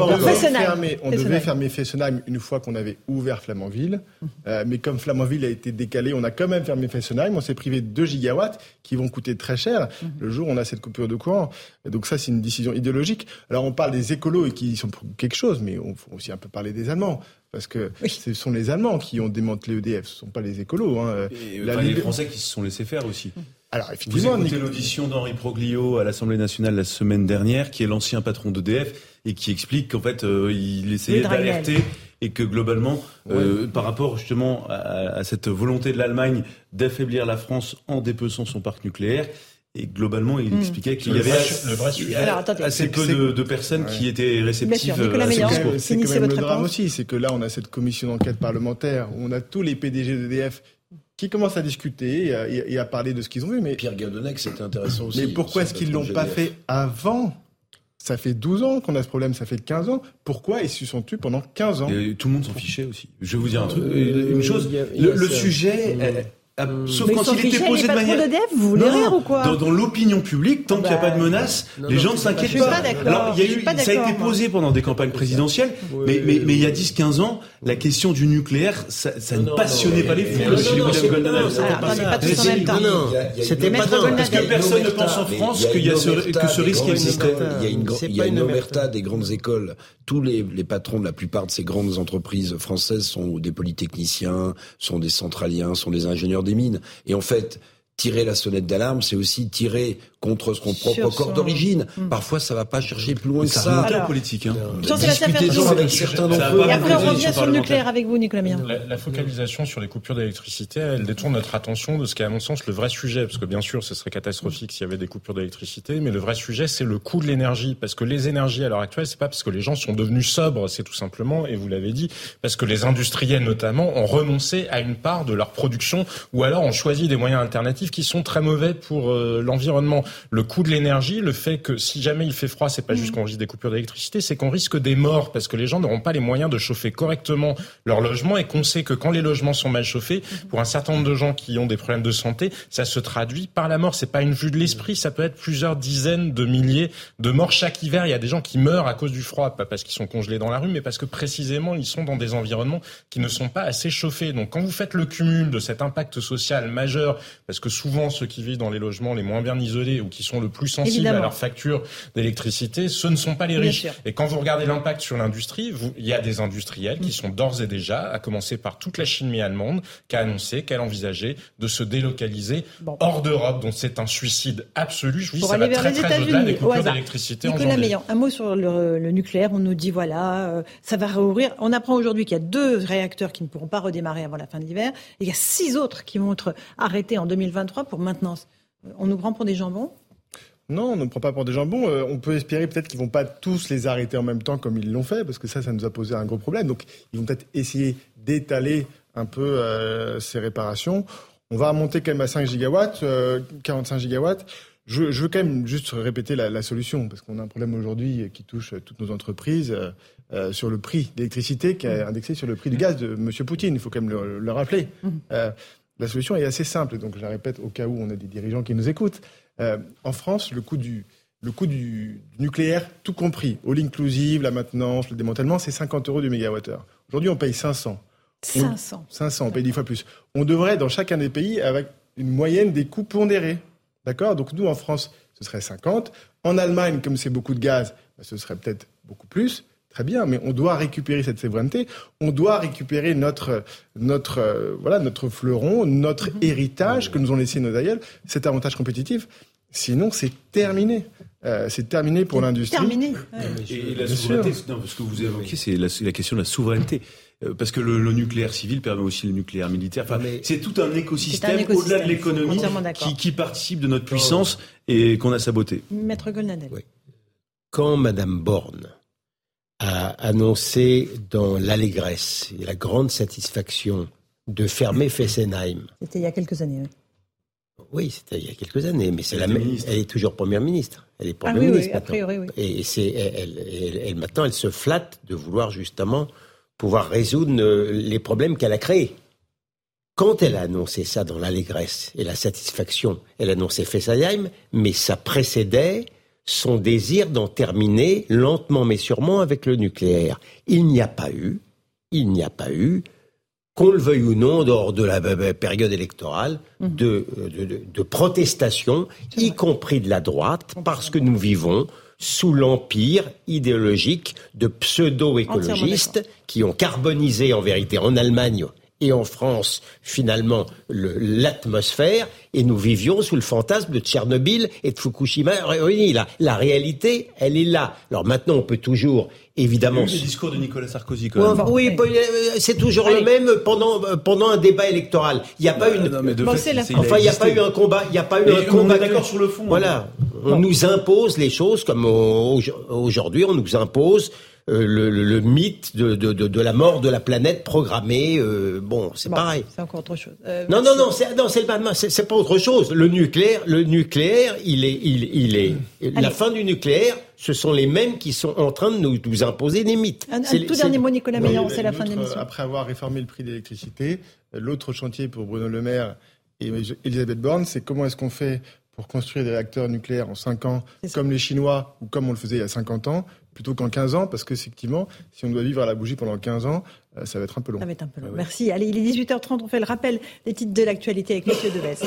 on, devait fermer, on devait fermer Fessenheim une fois qu'on avait ouvert Flamanville. Euh, mais comme Flamanville a été décalé, on a quand même fermé Fessenheim. On s'est privé de 2 gigawatts qui vont coûter très cher le jour où on a cette coupure de courant. Donc ça, c'est une décision idéologique. Alors on parle des écolos et qui sont pour quelque chose, mais on faut aussi un peu parler des Allemands. Parce que ce sont les Allemands qui ont démantelé EDF, ce ne sont pas les écolos. Hein. Et les Français qui se sont laissés faire aussi. Alors, effectivement, Vous écoutez l'audition d'Henri Proglio à l'Assemblée nationale la semaine dernière, qui est l'ancien patron d'EDF, et qui explique qu'en fait, euh, il essayait d'alerter et que globalement, euh, par rapport justement à, à cette volonté de l'Allemagne d'affaiblir la France en dépeçant son parc nucléaire, et globalement, il hmm. expliquait qu'il y avait assez peu de, personnes qui étaient réceptives à ce discours. C'est quand même le drame aussi, c'est que là, on a cette commission d'enquête parlementaire où on a tous les PDG d'EDF qui commencent à discuter et à, parler de ce qu'ils ont vu. Mais Pierre Gardonec, c'était intéressant aussi. Mais pourquoi est-ce qu'ils l'ont pas fait avant? Ça fait 12 ans qu'on a ce problème, ça fait 15 ans. Pourquoi ils se sont tués pendant 15 ans? Tout le monde s'en fichait aussi. Je vais vous dire un truc, euh, une chose. le, sujet, ah, hmm. sauf quand il était posé de manière. vous voulez rire ou quoi Dans, l'opinion publique, tant qu'il n'y a pas de menace, les gens ne s'inquiètent pas. Alors, il y a eu, ça a été posé pendant des campagnes présidentielles, mais, mais, mais il y a 10-15 ans, la question du nucléaire, ça, ça ne passionnait pas les Goldenberg. C'était pas Parce que personne ne pense en France qu'il y a que ce risque existait. Il y a une omerta des grandes écoles. Tous les patrons de la plupart de ces grandes entreprises françaises sont des polytechniciens, sont des centraliens, sont des ingénieurs des mines. Et en fait, tirer la sonnette d'alarme, c'est aussi tirer contre son propre corps d'origine. Hmm. Parfois, ça va pas chercher plus loin que ça. Alors, politique. Hein. Discutez-en avec certains d'entre eux. Et après, on revient sur le nucléaire avec vous, Nicolas Mien. La, focalisation sur les coupures d'électricité, elle détourne notre attention de ce qui est, à mon sens, le vrai sujet. Parce que bien sûr, ce serait catastrophique s'il y avait des coupures d'électricité. Mais le vrai sujet, c'est le coût de l'énergie. Parce que les énergies, à l'heure actuelle, c'est pas parce que les gens sont devenus sobres, c'est tout simplement, et vous l'avez dit, parce que les industriels, notamment, ont renoncé à une part de leur production ou alors ont choisi des moyens alternatifs qui sont très mauvais pour euh, l'environnement le coût de l'énergie, le fait que si jamais il fait froid, c'est pas juste qu'on risque des coupures d'électricité, c'est qu'on risque des morts parce que les gens n'auront pas les moyens de chauffer correctement leur logement et qu'on sait que quand les logements sont mal chauffés, pour un certain nombre de gens qui ont des problèmes de santé, ça se traduit par la mort. C'est pas une vue de l'esprit, ça peut être plusieurs dizaines de milliers de morts chaque hiver. Il y a des gens qui meurent à cause du froid, pas parce qu'ils sont congelés dans la rue, mais parce que précisément ils sont dans des environnements qui ne sont pas assez chauffés. Donc quand vous faites le cumul de cet impact social majeur, parce que souvent ceux qui vivent dans les logements les moins bien isolés qui sont le plus sensibles à leur facture d'électricité, ce ne sont pas les riches. Et quand vous regardez l'impact sur l'industrie, il y a des industriels qui sont d'ores et déjà, à commencer par toute la Chine mi-allemande, qui a annoncé qu'elle envisageait de se délocaliser hors d'Europe. Donc c'est un suicide absolu. Je vous dis, ça va très très au-delà des coupures d'électricité en janvier. un mot sur le, nucléaire. On nous dit voilà, euh, ça va réouvrir. On apprend aujourd'hui qu'il y a deux réacteurs qui ne pourront pas redémarrer avant la fin de l'hiver. Il y a six autres qui vont être arrêtés en 2023 pour maintenance. Euh, on nous prend pour des jambons non, on ne prend pas pour des jambons. Euh, on peut espérer peut-être qu'ils vont pas tous les arrêter en même temps comme ils l'ont fait, parce que ça, ça nous a posé un gros problème. Donc, ils vont peut-être essayer d'étaler un peu euh, ces réparations. On va monter quand même à 5 gigawatts, 45 gigawatts. Je, veux quand même juste répéter la, solution, parce qu'on a un problème aujourd'hui qui touche toutes nos entreprises sur le prix d'électricité qui est indexé sur le prix du gaz de M. Poutine. Il faut quand même le, rappeler. Mmh. La solution est assez simple, donc je la répète au cas où on a des dirigeants qui nous écoutent. Euh, en France, le coût du, le coût du, nucléaire, tout compris, all inclusive, la maintenance, le démantèlement, c'est 50 euros du mégawattheure. Aujourd'hui, on paye 500. 500. 500, on paye 10 fois plus. On devrait, dans chacun des pays, avec une moyenne des coûts pondérés. D'accord? Donc nous, en France, ce serait 50. En Allemagne, comme c'est beaucoup de gaz, bah, ce serait peut-être beaucoup plus. Très bien, mais on doit récupérer cette souveraineté, on doit récupérer notre, notre, euh, voilà, notre fleuron, notre mhm. héritage que nous ont laissé nos aïeuls, cet avantage compétitif. Sinon, c'est terminé. Euh, c'est terminé pour l'industrie. Terminé. Et, la souveraineté, non, ce que vous évoquez, c'est la, la, question de la souveraineté. Euh, parce que le, nucléaire civil permet aussi le nucléaire militaire. Enfin, c'est tout un écosystème, au-delà de l'économie qui, qui, participe de notre puissance et qu'on a saboté. Maître Golnadel. Oui. Quand Madame Borne a annoncé dans l'allégresse et la grande satisfaction de fermer Fessenheim. C'était il y a quelques années. Oui, oui c'était il y a quelques années, mais c'est la Elle est toujours première ministre. Elle est première ah, ministre. Oui, a priori, oui. Et c'est elle, elle, maintenant, elle se flatte de vouloir justement pouvoir résoudre euh, les problèmes qu'elle a créés. Quand elle a annoncé ça dans l'allégresse et la satisfaction, elle a annoncé Fessenheim, mais ça précédait son désir d'en terminer lentement mais sûrement avec le nucléaire. Il n'y a pas eu, il n'y a pas eu, qu'on le veuille ou non, dehors de la période électorale, mmh. de, de, de, protestation, y compris de la droite, parce que nous vivons sous l'empire idéologique de pseudo-écologistes qui ont carbonisé en vérité en Allemagne et en France, finalement, l'atmosphère, et nous vivions sous le fantasme de Tchernobyl et de Fukushima La, la réalité, elle est là. Alors maintenant, on peut toujours, évidemment... Le discours de Nicolas Sarkozy, quand même. oui, euh, c'est toujours le même pendant, euh, pendant un débat électoral. Il n'y a pas une... enfin, il n'y a pas eu un combat. Il n'y a pas eu un combat. d'accord sur le fond. Voilà. On nous impose les choses comme aujourd'hui, on nous impose euh, le, le, mythe de, de, de, la mort de la planète programmée. Euh, bon, c'est pareil. C'est encore autre chose. Euh, non, non, non, c'est non, c'est c'est pas autre chose. Le nucléaire, le nucléaire, il est, il, il est. La fin du nucléaire, ce sont les mêmes qui sont en train de nous, nous imposer des mythes. Un, tout dernier mot, Nicolas Meillan, c'est la fin de l'émission. Après avoir réformé le prix d'électricité, l'autre chantier pour Bruno Le Maire et Elisabeth Borne, c'est comment est-ce qu'on fait pour construire des réacteurs nucléaires en 5 ans, comme les Chinois ou comme on le faisait il y a 50 ans, plutôt qu'en 15 ans, parce qu'effectivement, si on doit vivre à la bougie pendant 15 ans, euh, ça va être un peu long. Ça va être un peu long. Merci. Allez, il est 18h30, on fait le rappel des titres de l'actualité avec M. Deves.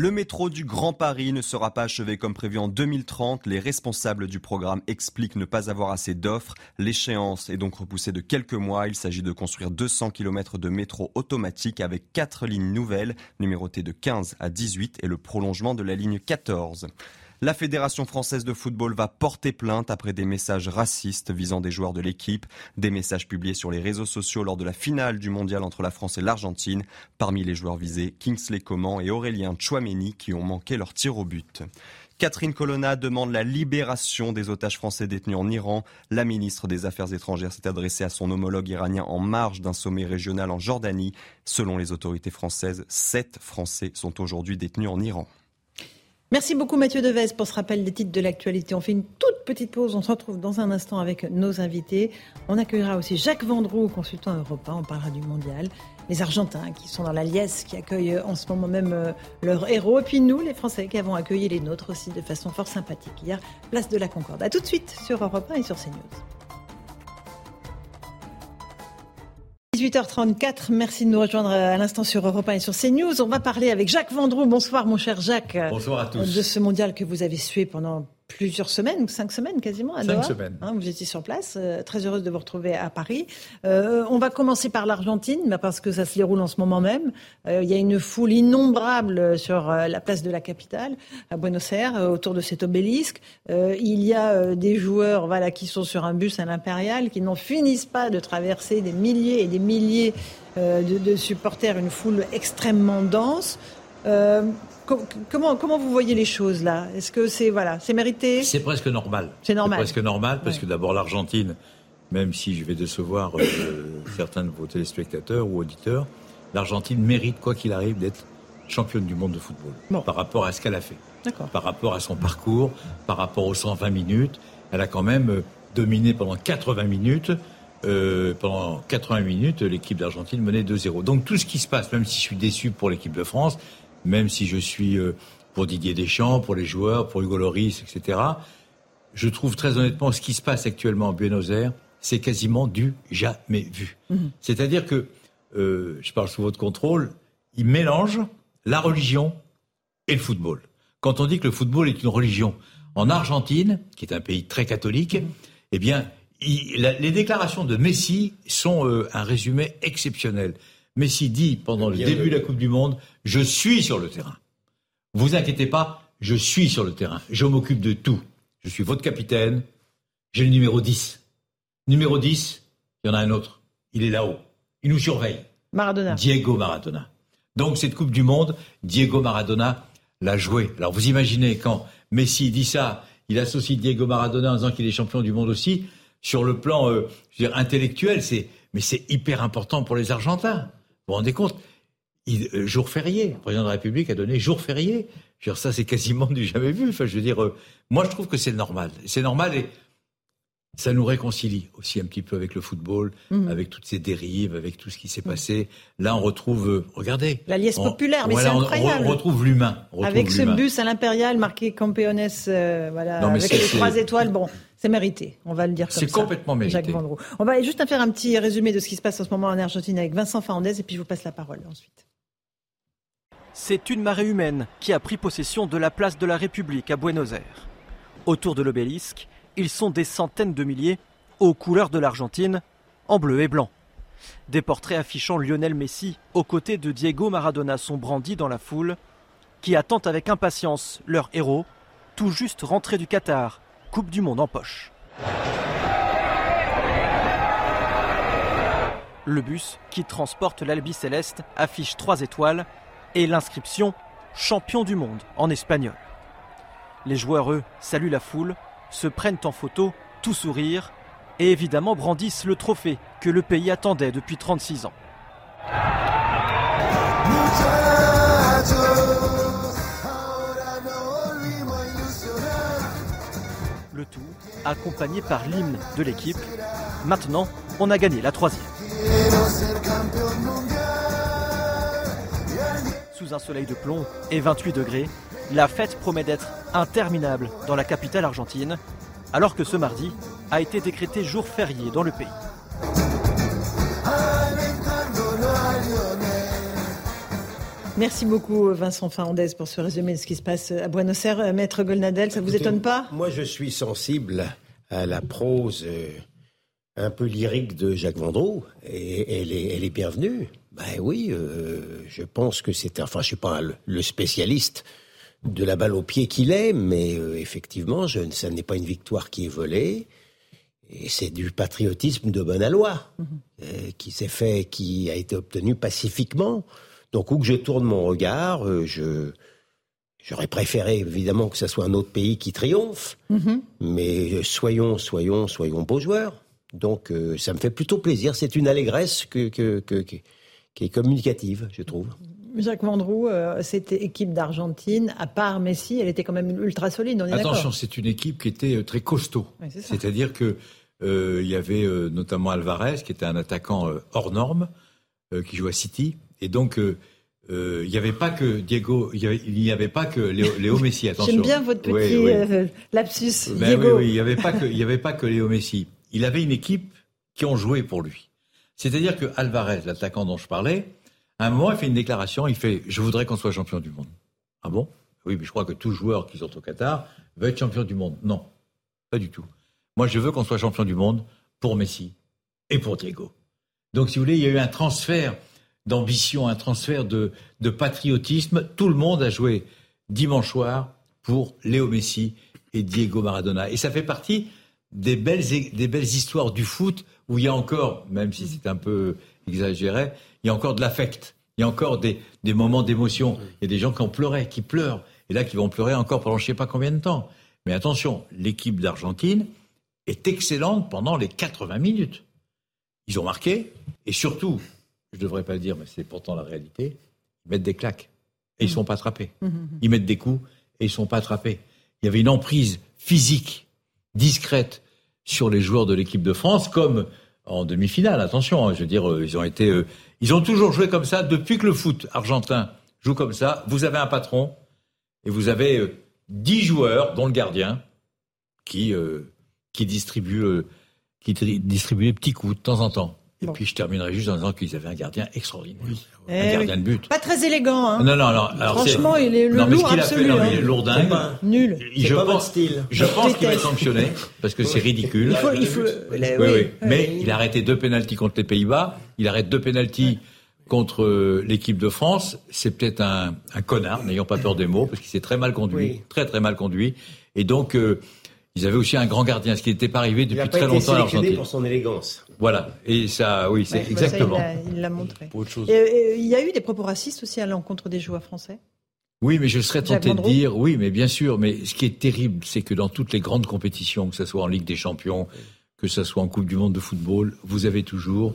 Le métro du Grand Paris ne sera pas achevé comme prévu en 2030. Les responsables du programme expliquent ne pas avoir assez d'offres. L'échéance est donc repoussée de quelques mois. Il s'agit de construire 200 km de métro automatique avec quatre lignes nouvelles, numérotées de 15 à 18 et le prolongement de la ligne 14. La Fédération française de football va porter plainte après des messages racistes visant des joueurs de l'équipe, des messages publiés sur les réseaux sociaux lors de la finale du mondial entre la France et l'Argentine. Parmi les joueurs visés, Kingsley Coman et Aurélien Chouameni qui ont manqué leur tir au but. Catherine Colonna demande la libération des otages français détenus en Iran. La ministre des Affaires étrangères s'est adressée à son homologue iranien en marge d'un sommet régional en Jordanie. Selon les autorités françaises, sept Français sont aujourd'hui détenus en Iran. Merci beaucoup Mathieu Deves pour ce rappel des titres de l'actualité. On fait une toute petite pause, on se retrouve dans un instant avec nos invités. On accueillera aussi Jacques Vendroux, consultant européen, on parlera du mondial. Les Argentins qui sont dans la liesse, qui accueillent en ce moment même euh, leurs héros. Et puis nous, les Français, qui avons accueilli les nôtres aussi de façon fort sympathique hier, place de la Concorde. A tout de suite sur Europe 1 et sur CNews. 18h34, merci de nous rejoindre à l'instant sur Europe 1 et sur CNews. On va parler avec Jacques Vendroux. Bonsoir mon cher Jacques. Bonsoir à tous. De ce mondial que vous avez sué pendant plusieurs semaines, ou cinq semaines quasiment à Cinq semaines. Hein, vous étiez sur place. Euh, très heureuse de vous retrouver à Paris. Euh, on va commencer par l'Argentine, bah, parce que ça se déroule en ce moment même. Euh, il y a une foule innombrable sur euh, la place de la capitale, à Buenos Aires, euh, autour de cet obélisque. Euh, il y a des joueurs voilà, qui sont sur un bus à l'Impérial, qui n'en finissent pas de traverser des milliers et des milliers de, de supporters, une foule extrêmement dense. Comment, comment vous voyez les choses là? Est-ce que c'est voilà, c'est mérité? C'est presque normal. C'est normal. presque normal parce que d'abord l'Argentine, même si je vais décevoir euh, certains de vos téléspectateurs ou auditeurs, l'Argentine mérite quoi qu'il arrive d'être championne du monde de football par rapport à ce qu'elle a fait, par rapport à son parcours, par rapport aux 120 minutes. Elle a quand même euh, dominé pendant 80 minutes. Euh, pendant 80 minutes, l'équipe d'Argentine menait 2-0. Donc tout ce qui se passe, même si je suis déçu pour l'équipe de France, même si je suis euh, pour Didier Deschamps, pour les joueurs, pour Hugo Loris, etc. Je trouve très honnêtement ce qui se passe actuellement en Buenos Aires, c'est quasiment du jamais vu. Mhm. C'est-à-dire que, euh, je parle sous votre contrôle, ils mélangent la religion et le football. Quand on dit que le football est une religion, en Argentine, qui est un pays très catholique, eh bien, il- la- les déclarations de Messi sont euh, un résumé exceptionnel. Messi dit pendant le début de la Coupe du Monde, je suis sur le terrain. Vous inquiétez pas, je suis sur le terrain. Je m'occupe de tout. Je suis votre capitaine. J'ai le numéro 10. Numéro 10, il y en a un autre. Il est là-haut. Il nous surveille. Maradona. Diego Maradona. Donc cette Coupe du Monde, Diego Maradona l'a joué. Alors vous imaginez quand Messi dit ça, il associe Diego Maradona en disant qu'il est champion du monde aussi. Sur le plan euh, je veux dire, intellectuel, c'est mais c'est hyper important pour les Argentins. Vous rendez compte il, euh, Jour férié. Le président de la République a donné jour férié. Je veux dire, ça, c'est quasiment du jamais vu. Enfin, je veux dire, euh, moi, je trouve que c'est normal. C'est normal et ça nous réconcilie aussi un petit peu avec le football, Mhm. avec toutes ces dérives, avec tout ce qui s'est passé. Là, on retrouve, euh, regardez. La liesse on- populaire, mais voilà, c'est incroyable. On, retrouve l'humain. Avec ce bus à l'impérial marqué Campeones, voilà, Non, mais avec les trois étoiles, bon, c'est mérité, on va le dire comme ça. C'est complètement mérité. Jacques Vendroux. On va juste faire un petit résumé de ce qui se passe en ce moment en Argentine avec Vincent Fernandez et puis je vous passe la parole ensuite. C'est une marée humaine qui a pris possession de la place de la République à Buenos Aires. Autour de l'obélisque, ils sont des centaines de milliers, aux couleurs de l'Argentine, en bleu et blanc. Des portraits affichant Lionel Messi aux côtés de Diego Maradona sont brandis dans la foule, qui attendent avec impatience leur héros, tout juste rentré du Qatar, Coupe du Monde en poche. Le bus qui transporte l'Albi Céleste affiche trois étoiles et l'inscription Champion du monde en espagnol. Les joueurs, eux, saluent la foule, se prennent en photo, tout sourire, et évidemment brandissent le trophée que le pays attendait depuis 36 ans. Accompagné par l'hymne de l'équipe. Maintenant, on a gagné la troisième. Sous un soleil de plomb et 28 degrés, la fête promet d'être interminable dans la capitale argentine, alors que ce mardi a été décrété jour férié dans le pays. Merci beaucoup Vincent Fernandez pour ce résumé de ce qui se passe à Buenos Aires. Euh, Maître Golnadel, ça vous Écoutez, étonne pas? Moi, je suis sensible à la prose euh, un peu lyrique de Jacques Vendroux, et elle est, elle est bienvenue. Ben oui, euh, je pense que c'est, enfin, je suis pas le, spécialiste de la balle au pied qu'il est, mais euh, effectivement, je, ça n'est pas une victoire qui est volée, et c'est du patriotisme de bonne loi euh, qui s'est fait, qui a été obtenu pacifiquement. Donc où que je tourne mon regard, euh, je J'aurais préféré évidemment que ce soit un autre pays qui triomphe, Mhm. mais euh, soyons, soyons, soyons beaux joueurs. Donc euh, ça me fait plutôt plaisir. C'est une allégresse que, que- que- que- qui est communicative, je trouve. Jacques Vendroux, euh, cette équipe d'Argentine, à part Messi, elle était quand même ultra solide, on est Attention, c'est une équipe qui était très costaud. Oui. C'est-à-dire que euh, il y avait euh, notamment Alvarez, qui était un attaquant euh, hors norme, euh, qui jouait à City, et donc euh, euh, il n'y avait pas que Diego, il n'y avait pas que Léo, Léo Messi. Attention. J'aime bien votre petit Oui, oui. euh, lapsus, Ben Diego. oui, oui, il n'y avait pas que, il y avait pas que Léo Messi. Il avait une équipe qui ont joué pour lui. C'est-à-dire que Alvarez, l'attaquant dont je parlais, à un moment, il fait une déclaration, il fait Je voudrais qu'on soit champion du monde. Ah bon? Oui, mais je crois que tout joueur qui sont au Qatar veut être champion du monde. Non, pas du tout. Moi, je veux qu'on soit champion du monde pour Messi et pour Diego. Donc, si vous voulez, il y a eu un transfert d'ambition, un transfert de, de patriotisme. Tout le monde a joué dimanche soir pour Léo Messi et Diego Maradona. Et ça fait partie des belles, des belles histoires du foot où il y a encore, même si c'est un peu exagéré, il y a encore de l'affect. Il y a encore des, des moments d'émotion. Il y a des gens qui ont pleuré, qui pleurent. Et là, qui vont pleurer encore pendant je ne sais pas combien de temps. Mais attention, l'équipe d'Argentine est excellente pendant les 80 minutes. Ils ont marqué. Et surtout, je ne devrais pas le dire, mais c'est pourtant la réalité, ils mettent des claques. Et ils ne sont pas attrapés. Mmh, mmh, mmh. Ils mettent des coups et ils ne sont pas attrapés. Il y avait une emprise physique discrète sur les joueurs de l'équipe de France, comme en demi-finale. Attention, hein, je veux dire, euh, ils ont été, euh, ils ont toujours joué comme ça depuis que le foot argentin joue comme ça. Vous avez un patron et vous avez euh, dix joueurs, dont le gardien, qui qui distribue qui distribue les petits coups de temps en temps. Et puis je terminerai juste en disant qu'ils avaient un gardien extraordinaire. un eh gardien de but. Pas très élégant, hein. Non, non, non. Franchement, il est le non, lourd mais ce absolu. A fait, non, hein. il est lourdingue. Nul. Je pas pense, style. Je pense qu'il va être sanctionné parce que c'est ridicule. Il faut, il faut... Oui, oui. Mais il a arrêté deux pénalties contre les Pays-Bas. Il arrête deux pénalties contre euh, l'équipe de France. C'est peut-être un, un connard, n'ayons pas peur des mots, parce qu'il s'est très mal conduit, Oui. très très mal conduit. Et donc, euh, ils avaient aussi un grand gardien, ce qui n'était pas arrivé depuis très longtemps à l'Argentine. pour son élégance. Voilà. Et ça, oui, c'est Ouais, ça, exactement. il l'a- montré. Pour autre chose. Et, euh, il y a eu des propos racistes aussi à l'encontre des joueurs français? Oui, mais je serais tenté de dire, oui, mais bien sûr, mais ce qui est terrible, c'est que dans toutes les grandes compétitions, que ce soit en Ligue des Champions, que ce soit en Coupe du Monde de football, vous avez toujours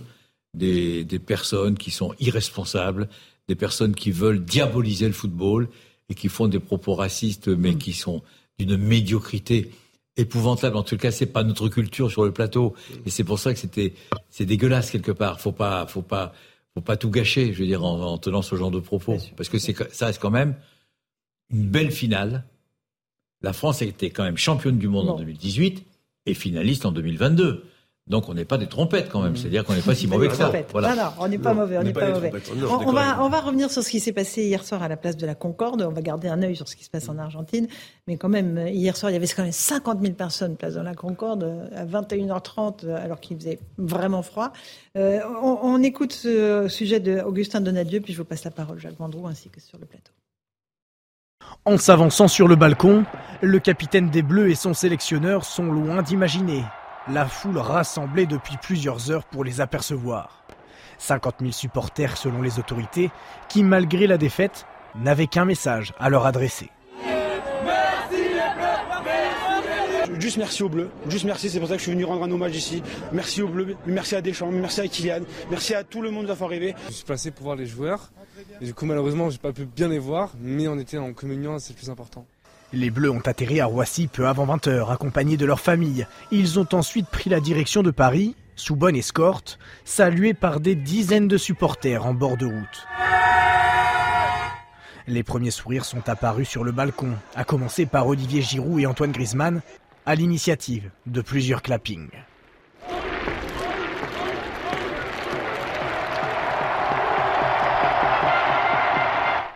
des, des personnes qui sont irresponsables, des personnes qui veulent diaboliser le football et qui font des propos racistes, mais qui sont d'une médiocrité épouvantable. En tout cas, c'est pas notre culture sur le plateau, et c'est pour ça que c'était, c'est dégueulasse quelque part. Faut pas, faut pas, faut pas tout gâcher, je veux dire, en, en tenant ce genre de propos, parce que c'est, ça reste quand même une belle finale. La France a été quand même championne du monde en 2018 et finaliste en 2022. Donc on n'est pas des trompettes quand même, c'est-à-dire qu'on n'est pas si mauvais que ça. Trompette. Voilà. Non, non, on n'est pas Non, mauvais, on n'est pas, mauvais. Non, On, va, déconne. on va revenir sur ce qui s'est passé hier soir à la place de la Concorde. On va garder un œil sur ce qui se passe en Argentine. Mais quand même, euh, hier soir, il y avait quand même 50 000 personnes place de la Concorde euh, à 21h30, euh, alors qu'il faisait vraiment froid. Euh, on, on écoute ce sujet de Augustin Donadieu, puis je vous passe la parole, Jacques Vendroux, ainsi que sur le plateau. En s'avançant sur le balcon, le capitaine des Bleus et son sélectionneur sont loin d'imaginer la foule rassemblée depuis plusieurs heures pour les apercevoir. 50 000 supporters selon les autorités qui, malgré la défaite, n'avaient qu'un message à leur adresser. Juste merci aux Bleus, juste merci, c'est pour ça que je suis venu rendre un hommage ici. Merci aux Bleus, merci à Deschamps, merci à Kylian, merci à tout le monde d'avoir rêvé. Je suis passé pour voir les joueurs. Et du coup, malheureusement, j'ai pas pu bien les voir, mais on était en communion, c'est le plus important. Les Bleus ont atterri à Roissy peu avant 20h, accompagnés de leur famille. Ils ont ensuite pris la direction de Paris, sous bonne escorte, salués par des dizaines de supporters en bord de route. Les premiers sourires sont apparus sur le balcon, à commencer par Olivier Giroud et Antoine Griezmann, à l'initiative de plusieurs clappings.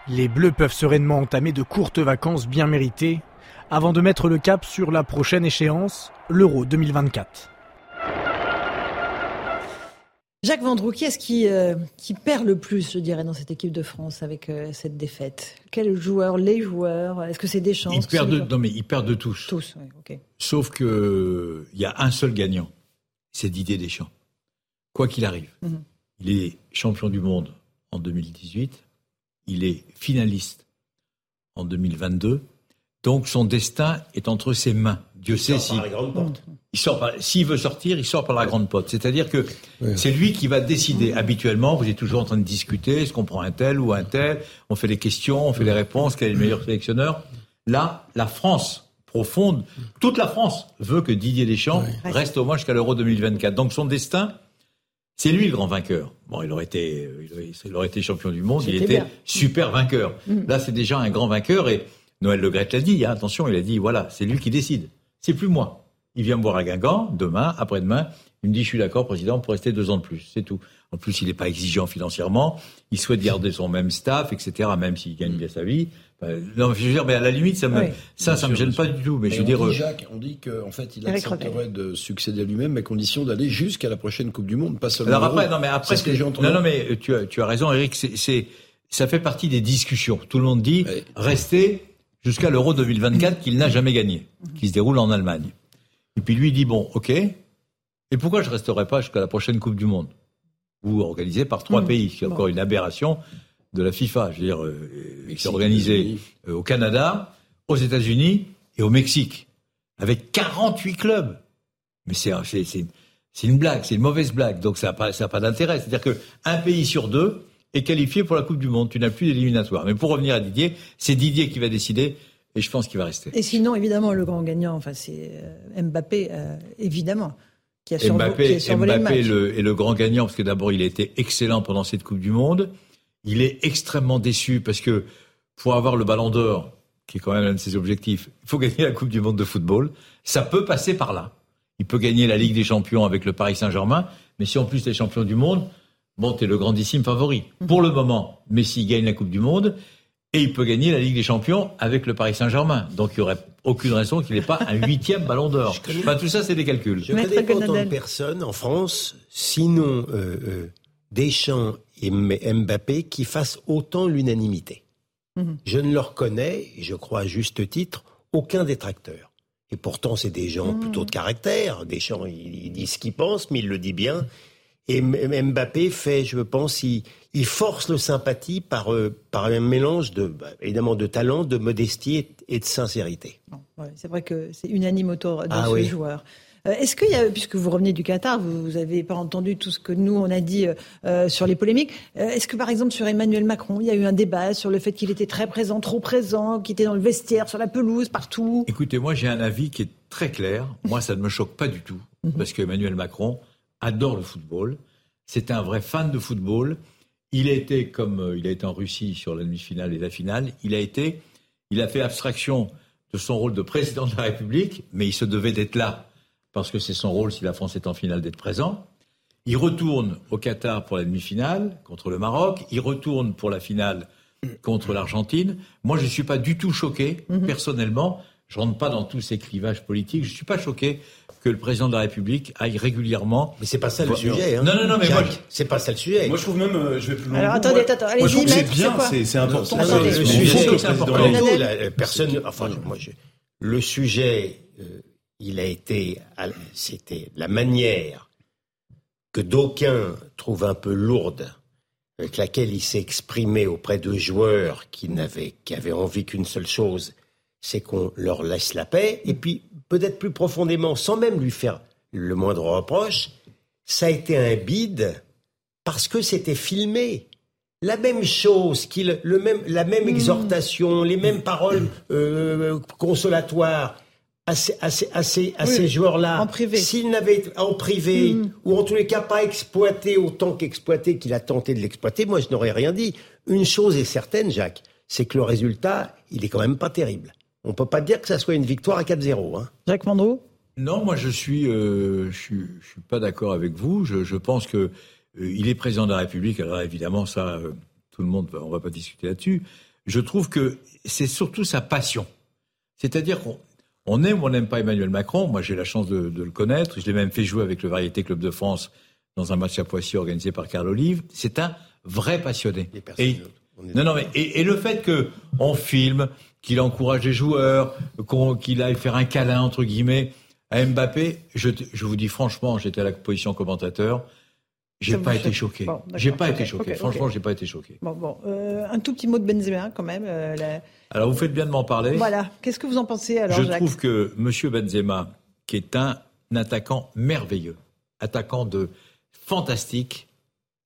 Les Bleus peuvent sereinement entamer de courtes vacances bien méritées avant de mettre le cap sur la prochaine échéance, l'Euro 2024. Jacques Vendroux, qui est-ce qui, euh, qui perd le plus, je dirais, dans cette équipe de France avec euh, cette défaite? Quel joueur Les joueurs? Est-ce que c'est des chances? Ils perdent, de, non mais ils perdent de tous. Tous, oui, ok. Sauf que il y a un seul gagnant, c'est Didier Deschamps. Quoi qu'il arrive, Mhm. il est champion du monde en 2018, il est finaliste en 2022, donc son destin est entre ses mains. Dieu Il sait sort si par la grande porte. il sort par- s'il veut sortir, il sort par la grande porte. C'est-à-dire que c'est lui qui va décider. Habituellement, vous êtes toujours en train de discuter, est-ce qu'on prend un tel ou un tel, on fait les questions, on fait les réponses, quel est le meilleur sélectionneur? Là, la France profonde, toute la France veut que Didier Deschamps reste au moins jusqu'à l'Euro 2024. Donc son destin, c'est lui le grand vainqueur. Bon, il aurait été, il aurait- été champion du monde, il était bien. super vainqueur. Mhm. Là, c'est déjà un grand vainqueur et Noël Le l'a dit, hein, attention, il a dit, voilà, c'est lui qui décide. C'est plus moi. Il vient me voir à Guingamp, demain, après-demain, il me dit, je suis d'accord, président, pour rester deux ans de plus. C'est tout. En plus, il n'est pas exigeant financièrement. Il souhaite garder son même staff, etc., même s'il gagne bien sa vie. Non, je veux dire, mais à la limite, ça me, ça, ça me gêne pas du tout. Mais, je veux dire, dit, Jacques, on dit qu'en fait, il accepterait de succéder à lui-même, à condition d'aller jusqu'à la prochaine Coupe du Monde, pas seulement. Alors après, non, mais après, ce que j'ai entendu. Non, non, mais tu as, tu as raison, Eric. C'est, ça fait partie des discussions. Tout le monde dit, restez jusqu'à l'Euro 2024 qu'il n'a jamais gagné, qui se déroule en Allemagne. Et puis lui il dit bon, ok. Et pourquoi je resterai pas jusqu'à la prochaine Coupe du Monde? Ou organisée par trois mmh. pays, c'est encore une aberration de la FIFA. Je veux dire, euh, c'est organisé euh, au Canada, aux États-Unis et au Mexique, avec 48 clubs. Mais c'est c'est une blague, c'est une mauvaise blague. Donc ça n'a pas, d'intérêt. C'est-à-dire qu'un pays sur deux est qualifié pour la Coupe du Monde. Tu n'as plus d'éliminatoire. Mais pour revenir à Didier, c'est Didier qui va décider et je pense qu'il va rester. Et sinon, évidemment, le grand gagnant, enfin, c'est euh, Mbappé, euh, évidemment. Qui a Mbappé, qui a Mbappé le, est le grand gagnant parce que d'abord, il a été excellent pendant cette Coupe du Monde. Il est extrêmement déçu parce que pour avoir le Ballon d'Or, qui est quand même un de ses objectifs, il faut gagner la Coupe du Monde de football. Ça peut passer par là. Il peut gagner la Ligue des Champions avec le Paris Saint-Germain, mais si en plus les champions du monde, bon, t'es le grandissime favori. Pour le moment, Messi gagne la Coupe du Monde et il peut gagner la Ligue des Champions avec le Paris Saint-Germain. Donc il n'y aurait aucune raison qu'il n'ait pas un huitième ballon d'or. Enfin, tout ça, c'est des calculs. Je ne connais pas autant de personnes en France, sinon euh, euh, Deschamps et Mbappé, qui fassent autant l'unanimité. Mhm. Je ne leur connais, et je crois à juste titre, aucun détracteur. Et pourtant, c'est des gens mhm. plutôt de caractère. Deschamps, il, il dit ce qu'il pense, mais il le dit bien. Et Mbappé fait, je pense, il, il force le sympathie par, euh, par un mélange de, bah, évidemment, de talent, de modestie et, de sincérité. c'est vrai que c'est unanime autour de ah ce joueur. Euh, est-ce qu'il y a, puisque vous revenez du Qatar, vous n'avez pas entendu tout ce que nous on a dit euh, sur les polémiques. Est-ce que par exemple sur Emmanuel Macron, il y a eu un débat sur le fait qu'il était très présent, trop présent, qu'il était dans le vestiaire, sur la pelouse, partout? Écoutez, moi j'ai un avis qui est très clair. Moi ça ne me choque pas du tout, mhm. parce qu'Emmanuel Macron adore le football. C'est un vrai fan de football. Il a été, comme euh, il a été en Russie sur la demi-finale et la finale, il a été, il a fait abstraction de son rôle de président de la République, mais il se devait d'être là, parce que c'est son rôle, si la France est en finale, d'être présent. Il retourne au Qatar pour la demi-finale contre le Maroc. Il retourne pour la finale contre l'Argentine. Moi, je ne suis pas du tout choqué, mhm. personnellement. Je rentre pas dans tous ces clivages politiques. Je ne suis pas choqué que le président de la République aille régulièrement. Mais c'est pas ça le sujet. Hein. Non, non, non, mais moi, c'est pas ça le sujet. Moi, je trouve même, euh, je vais plus loin. Alors attendez, attendez. Moi, je trouve que c'est bien, c'est important. le sujet, c'est important. Personne, enfin, moi, je, le sujet, euh, il a été, c'était la manière que d'aucuns trouvent un peu lourde avec laquelle il s'est exprimé auprès de joueurs qui n'avaient, qui avaient envie qu'une seule chose, c'est qu'on leur laisse la paix. Et puis, peut-être plus profondément, sans même lui faire le moindre reproche, ça a été un bide parce que c'était filmé. La même chose, qu'il, le même, la même mmh. exhortation, les mêmes paroles euh, consolatoires à ces, joueurs-là. S'ils n'avaient en privé, mmh. ou en tous les cas pas exploité autant qu'exploité qu'il a tenté de l'exploiter, moi je n'aurais rien dit. Une chose est certaine, Jacques, c'est que le résultat, il est quand même pas terrible on ne peut pas dire que ça soit une victoire à 4-0. Hein. Jacques Mandreau? Non, moi je suis, euh, je suis, suis pas d'accord avec vous. Je, pense que euh, il est président de la République. Alors évidemment, ça, euh, tout le monde, on va pas discuter là-dessus. Je trouve que c'est surtout sa passion. C'est-à-dire qu'on aime ou on n'aime pas Emmanuel Macron. Moi, j'ai la chance de, le connaître. Je l'ai même fait jouer avec le Variété Club de France dans un match à Poissy organisé par Carl Olive. C'est un vrai passionné. Et, non, non, mais et, et le fait que on filme, qu'il encourage les joueurs, qu'il aille faire un câlin, entre guillemets, à Mbappé, je, vous dis franchement, j'étais à la position commentateur, j'ai pas, été choqué. j'ai pas été choqué. Franchement, j'ai pas été choqué. Bon, bon. Euh, un tout petit mot de Benzema quand même. Euh, alors, vous faites bien de m'en parler. Voilà. Qu'est-ce que vous en pensez alors, Je trouve que Monsieur Benzema, qui est un, attaquant merveilleux, attaquant de fantastique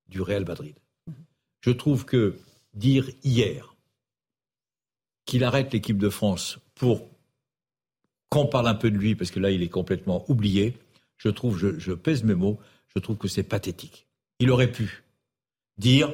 du Real Madrid. Mhm. Je trouve que dire hier qu'il arrête l'équipe de France pour qu'on parle un peu de lui, parce que là, il est complètement oublié, je trouve, je, pèse mes mots, je trouve que c'est pathétique. Il aurait pu dire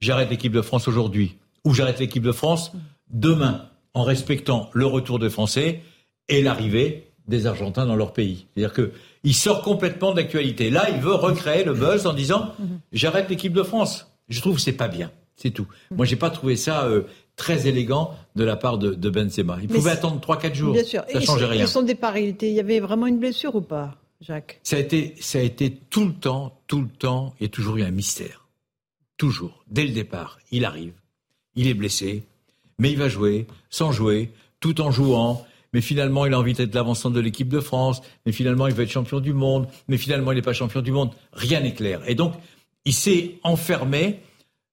j'arrête l'équipe de France aujourd'hui, ou j'arrête l'équipe de France demain, en respectant le retour des Français et l'arrivée des Argentins dans leur pays. C'est-à-dire que il sort complètement de l'actualité. Là, il veut recréer le buzz en disant j'arrête l'équipe de France. Je trouve que c'est pas bien, c'est tout. Moi, j'ai pas trouvé ça euh, très élégant de la part de, de Benzema. Il Mais pouvait attendre 3-4 jours. Bien sûr. Ça Et changeait rien. Et son départ, il, était, il y avait vraiment une blessure ou pas, Jacques Ça a été, ça a été tout le temps, tout le temps, il y a toujours eu un mystère. Toujours. Dès le départ, il arrive, il est blessé, mais il va jouer, sans jouer, tout en jouant. Mais finalement, il a envie d'être l'avancement de l'équipe de France. Mais finalement, il veut être champion du monde. Mais finalement, il n'est pas champion du monde. Rien n'est clair. Et donc, il s'est enfermé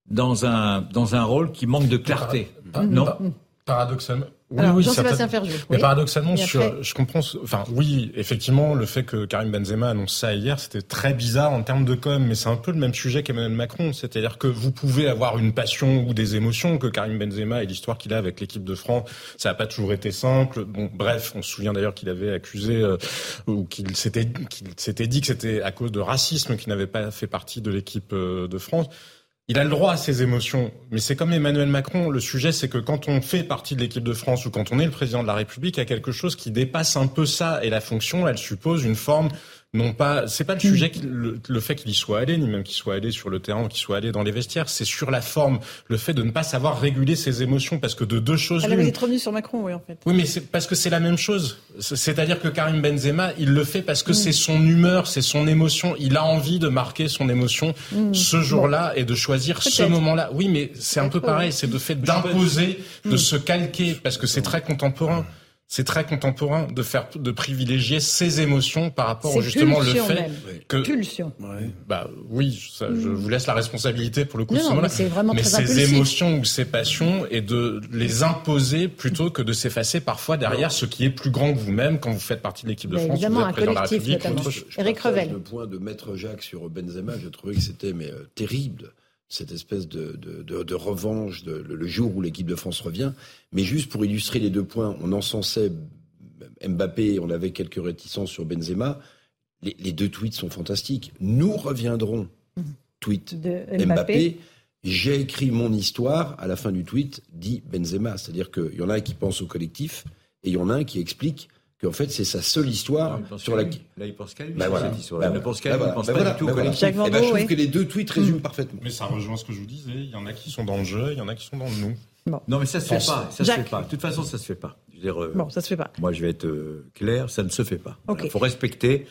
dans un, dans un rôle qui manque de clarté. Par- non par- Paradoxalement. Oui, Alors, oui, Jean-Sébastien certainement. Ferjou, Mais oui. paradoxalement, sur, je comprends. Enfin, oui, effectivement, le fait que Karim Benzema annonce ça hier, c'était très bizarre en termes de com, mais c'est un peu le même sujet qu'Emmanuel Macron. C'est-à-dire que vous pouvez avoir une passion ou des émotions que Karim Benzema et l'histoire qu'il a avec l'équipe de France, ça n'a pas toujours été simple. Bon, bref, on se souvient d'ailleurs qu'il avait accusé euh, ou qu'il s'était qu'il s'était dit que c'était à cause de racisme qu'il n'avait pas fait partie de l'équipe euh, de France. Il a le droit à ses émotions, mais c'est comme Emmanuel Macron. Le sujet, c'est que quand on fait partie de l'équipe de France ou quand on est le président de la République, il y a quelque chose qui dépasse un peu ça. Et la fonction, elle suppose une forme, non pas, c'est pas le sujet, qu'il- le, le fait qu'il y soit allé, ni même qu'il soit allé sur le terrain, qu'il soit allé dans les vestiaires. C'est sur la forme, le fait de ne pas savoir réguler ses émotions, parce que de deux choses Alors, vous l'une. êtes revenu sur Macron, oui, en fait. Oui, mais c'est parce que c'est la même chose. C'est- C'est-à-dire que Karim Benzema, il le fait parce que c'est son humeur, c'est son émotion. Il a envie de marquer son émotion Mm. ce jour-là et de choisir ce moment-là. Oui, mais c'est un peu pareil. C'est de fait d'imposer, de Mm. se calquer, parce que c'est très contemporain. C'est très contemporain de faire, de privilégier ses émotions par rapport Ses justement le fait même. que. Pulsion. Bah oui, ça, je vous laisse la responsabilité pour le coup Non, de ce non, moment-là. mais c'est vraiment Mais très impulsif. émotions ou ces passions et de les imposer plutôt que de s'effacer parfois derrière ce qui est plus grand que vous-même quand vous faites partie de l'équipe de Mais France, évidemment, vous un êtes président de la collectif, République. notamment. autre chose. Eric Revel. Le point de Maître Jacques sur Benzema, je trouvais que c'était mais euh, terrible cette espèce de, de, de, de revanche de, le, le jour où l'équipe de France revient. Mais juste pour illustrer les deux points, on encensait Mbappé, on avait quelques réticences sur Benzema. Les, les deux tweets sont fantastiques. Nous reviendrons. Tweet De Mbappé. Mbappé. J'ai écrit mon histoire. À la fin du tweet, dit Benzema. C'est-à-dire qu'il y en a un qui pense au collectif et il y en a un qui explique qu'en fait c'est sa seule histoire sur qu'à la. lui. Là, il pense qu'à lui, Bah voilà. cette histoire. Bah Il ne pense qu'à Bah lui, il pense Bah pas voilà. du tout au Bah voilà. collectif. Eh ben, je trouve que les deux tweets résument parfaitement. Mais ça rejoint ce que je vous disais. Il y en a qui sont dans le jeu, il y en a qui sont dans le nous. Non, mais ça se fait pas. Ça se fait pas. De toute façon, ça se fait pas. Je veux dire, euh, Bon, ça se fait pas. Moi, je vais être euh, clair, ça ne se fait pas. Il faut respecter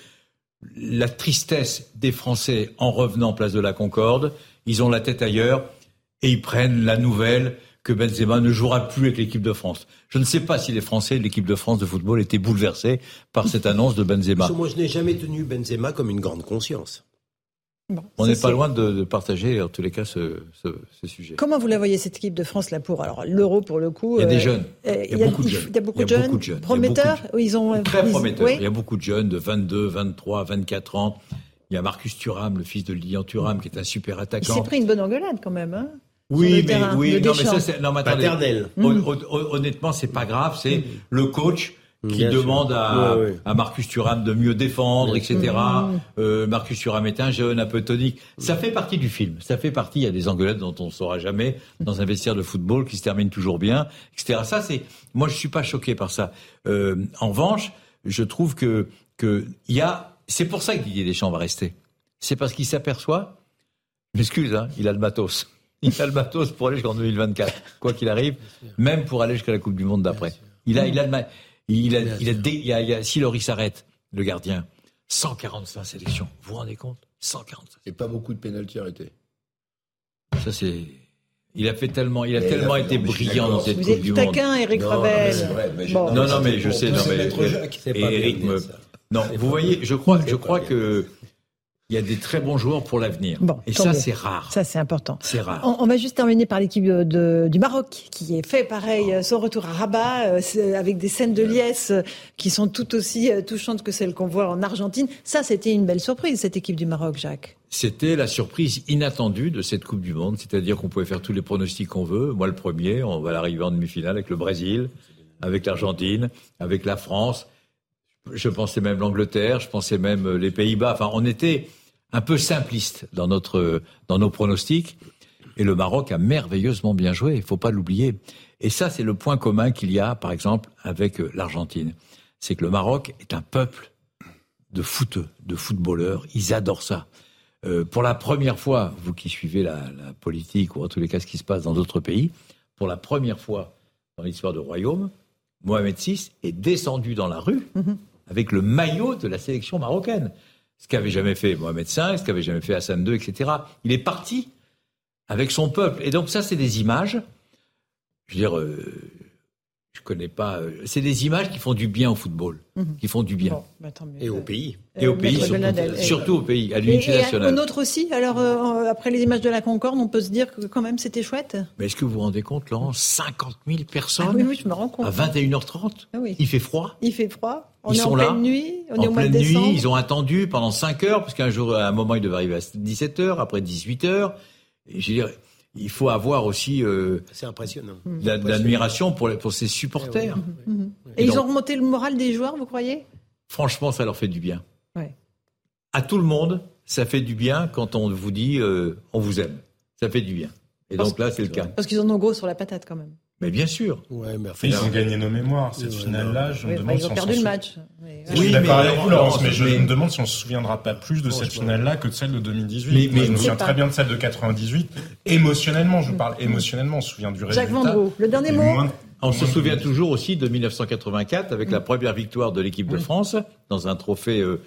la tristesse des Français en revenant place de la Concorde. Ils ont la tête ailleurs et ils prennent la nouvelle que Benzema ne jouera plus avec l'équipe de France. Je ne sais pas si les Français de l'équipe de France de football étaient bouleversés par cette annonce de Benzema. Parce que moi, je n'ai jamais tenu Benzema comme une grande conscience. On n'est pas loin de, de partager, en tous les cas, ce, ce, ce sujet. Comment vous la voyez cette équipe de France là pour alors l'euro pour le coup Il y a des euh, jeunes. euh, Il y a beaucoup de jeunes. Il y a beaucoup Il y de a jeunes. beaucoup de. Il Prometteurs. beaucoup Ils ont Très ils- prometteur. oui. Il y a beaucoup de jeunes de 22, 23, 24 ans. Il y a Marcus Thuram, le fils de Lilian Thuram, qui est un super Il attaquant. s'est pris une bonne engueulade quand même. Hein, Oui, le mais terrain oui, non, mais ça, c'est non, mais attendez. Paternel. Hon- Mm. hon- hon- Honnêtement, c'est pas grave. C'est le coach qui Bien sûr. demande à, Ouais, ouais. à Marcus Thuram de mieux défendre, Bien etc. Mm. Euh, Marcus Thuram est un jeune, un peu tonique. Ça fait partie du film. Ça fait partie. Il y a des engueulades dont on ne saura jamais dans un vestiaire de football qui se termine toujours bien, etc. Ça, c'est. Moi, je suis pas choqué par ça. Euh, en revanche, je trouve que que il y a. C'est pour ça que Didier Deschamps va rester. C'est parce qu'il s'aperçoit. M'excuse, hein, il a le matos. Il a le matos pour aller jusqu'en 2024, quoi qu'il arrive, même pour aller jusqu'à la Coupe du Monde d'après. Il a, il a, il a, il a, si Loris s'arrête, le gardien, 145 sélections. Vous vous rendez compte? 145. Et pas beaucoup de pénalty arrêtés. Ça c'est. Il a fait tellement, il a Mais tellement là, été non, brillant dans cette Vous Coupe êtes du tout Monde. taquin, Eric Bon. Non, non, mais je sais, non, mais Eric me-. Non, vous voyez, je crois, je crois que il y a des très bons joueurs pour l'avenir. Bon, et ça, c'est rare. Ça c'est important. C'est rare. On, on va juste terminer par l'équipe du Maroc qui est fait pareil, euh, son retour à Rabat, euh, avec des scènes de liesse euh, qui sont tout aussi euh, touchantes que celles qu'on voit en Argentine. Ça, c'était une belle surprise, cette équipe du Maroc, Jacques. C'était la surprise inattendue de cette Coupe du Monde, c'est-à-dire qu'on pouvait faire tous les pronostics qu'on veut. Moi, le premier, on va l'arriver en demi-finale avec le Brésil, avec l'Argentine, avec la France. Je pensais même l'Angleterre, je pensais même les Pays-Bas. Enfin, on était un peu simpliste dans notre dans nos pronostics. Et le Maroc a merveilleusement bien joué, il faut pas l'oublier. Et ça, c'est le point commun qu'il y a, par exemple, avec euh, l'Argentine. C'est que le Maroc est un peuple de foot, de footballeurs. Ils adorent ça. Euh, pour la première fois, vous qui suivez la, la, politique ou en tous les cas ce qui se passe dans d'autres pays, pour la première fois dans l'histoire du royaume, Mohamed VI est descendu dans la rue mm-hmm. avec le maillot de la sélection marocaine. Ce qu'avait jamais fait Mohamed V, ce qu'avait jamais fait Hassan II, etc. Il est parti avec son peuple. Et donc ça, c'est des images. Je veux dire, euh, je connais pas. Euh, c'est des images qui font du bien au football, mhm. qui font du bien. Bah, et au pays. Et au pays, surtout, au pays, à l'unité nationale. Et au nôtre aussi. Alors, euh, après les images de la Concorde, on peut se dire que quand même c'était chouette. Mais est-ce que vous vous rendez compte, Laurent 50 000 personnes ah oui, oui, je me rends compte. À 21h30 ah oui. Il fait froid. Il fait froid. On ils est sont en là, pleine nuit. On en est au mois pleine de nuit. décembre. Ils ont attendu pendant 5 heures, parce qu'un jour, à un moment, ils devaient arriver à 17h, après 18h. Et je veux dire, il faut avoir aussi euh, c'est impressionnant l'admiration pour, pour ses supporters. Et, mmh. Et, Et donc, ils ont remonté le moral des joueurs, vous croyez? Franchement, ça leur fait du bien. Ouais. À tout le monde, ça fait du bien quand on vous dit euh, on vous aime. Ça fait du bien. Et parce donc là, c'est le cas. Parce qu'ils en ont gros sur la patate quand même. Mais bien sûr. Ouais, mais ils ont gagné nos mémoires. Cette finale-là, je me demande ils ont si perdu on le match. Mais... Je suis d'accord avec vous, Laurence, mais je me demande si on se souviendra pas plus de cette finale-là que de celle de 2018. Mais, mais je me souviens très bien de celle de 98. Émotionnellement, je vous parle émotionnellement, on se souvient du résultat. Jacques Vendroux, le dernier mot. Moins... On se souvient toujours aussi de 1984 avec la première victoire de l'équipe de France dans un trophée euh,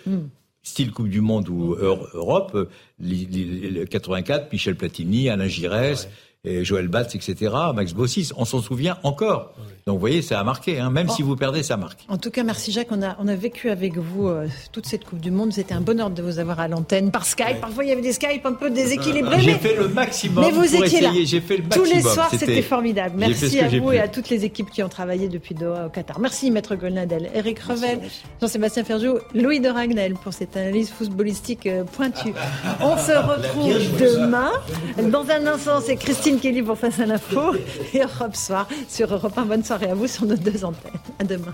style Coupe du Monde ou Europe. Le 84, Michel Platini, Alain Giresse. Et Joël Batz, etc., Max Bossis, on s'en souvient encore. Donc vous voyez, ça a marqué, hein. même bon. si vous perdez, ça marque. En tout cas, merci Jacques, on a, on a vécu avec vous euh, toute cette Coupe du Monde, c'était un bonheur de vous avoir à l'antenne, par Skype, ouais. parfois il y avait des Skype un peu déséquilibrés. J'ai mais... fait le maximum mais vous pour étiez essayer, là. j'ai fait le maximum. Tous les soirs, c'était formidable. Merci à vous et à toutes les équipes qui ont travaillé depuis Doha au Qatar. Merci Maître Golnadel, Eric Revel, Jean-Sébastien Ferjou, Louis de Ragnel pour cette analyse footballistique euh, pointue. On se retrouve demain. Dans un instant, c'est Kelly pour Face à l'info et Europe Soir sur Europe 1. Bonne soirée à vous sur nos deux antennes. À demain.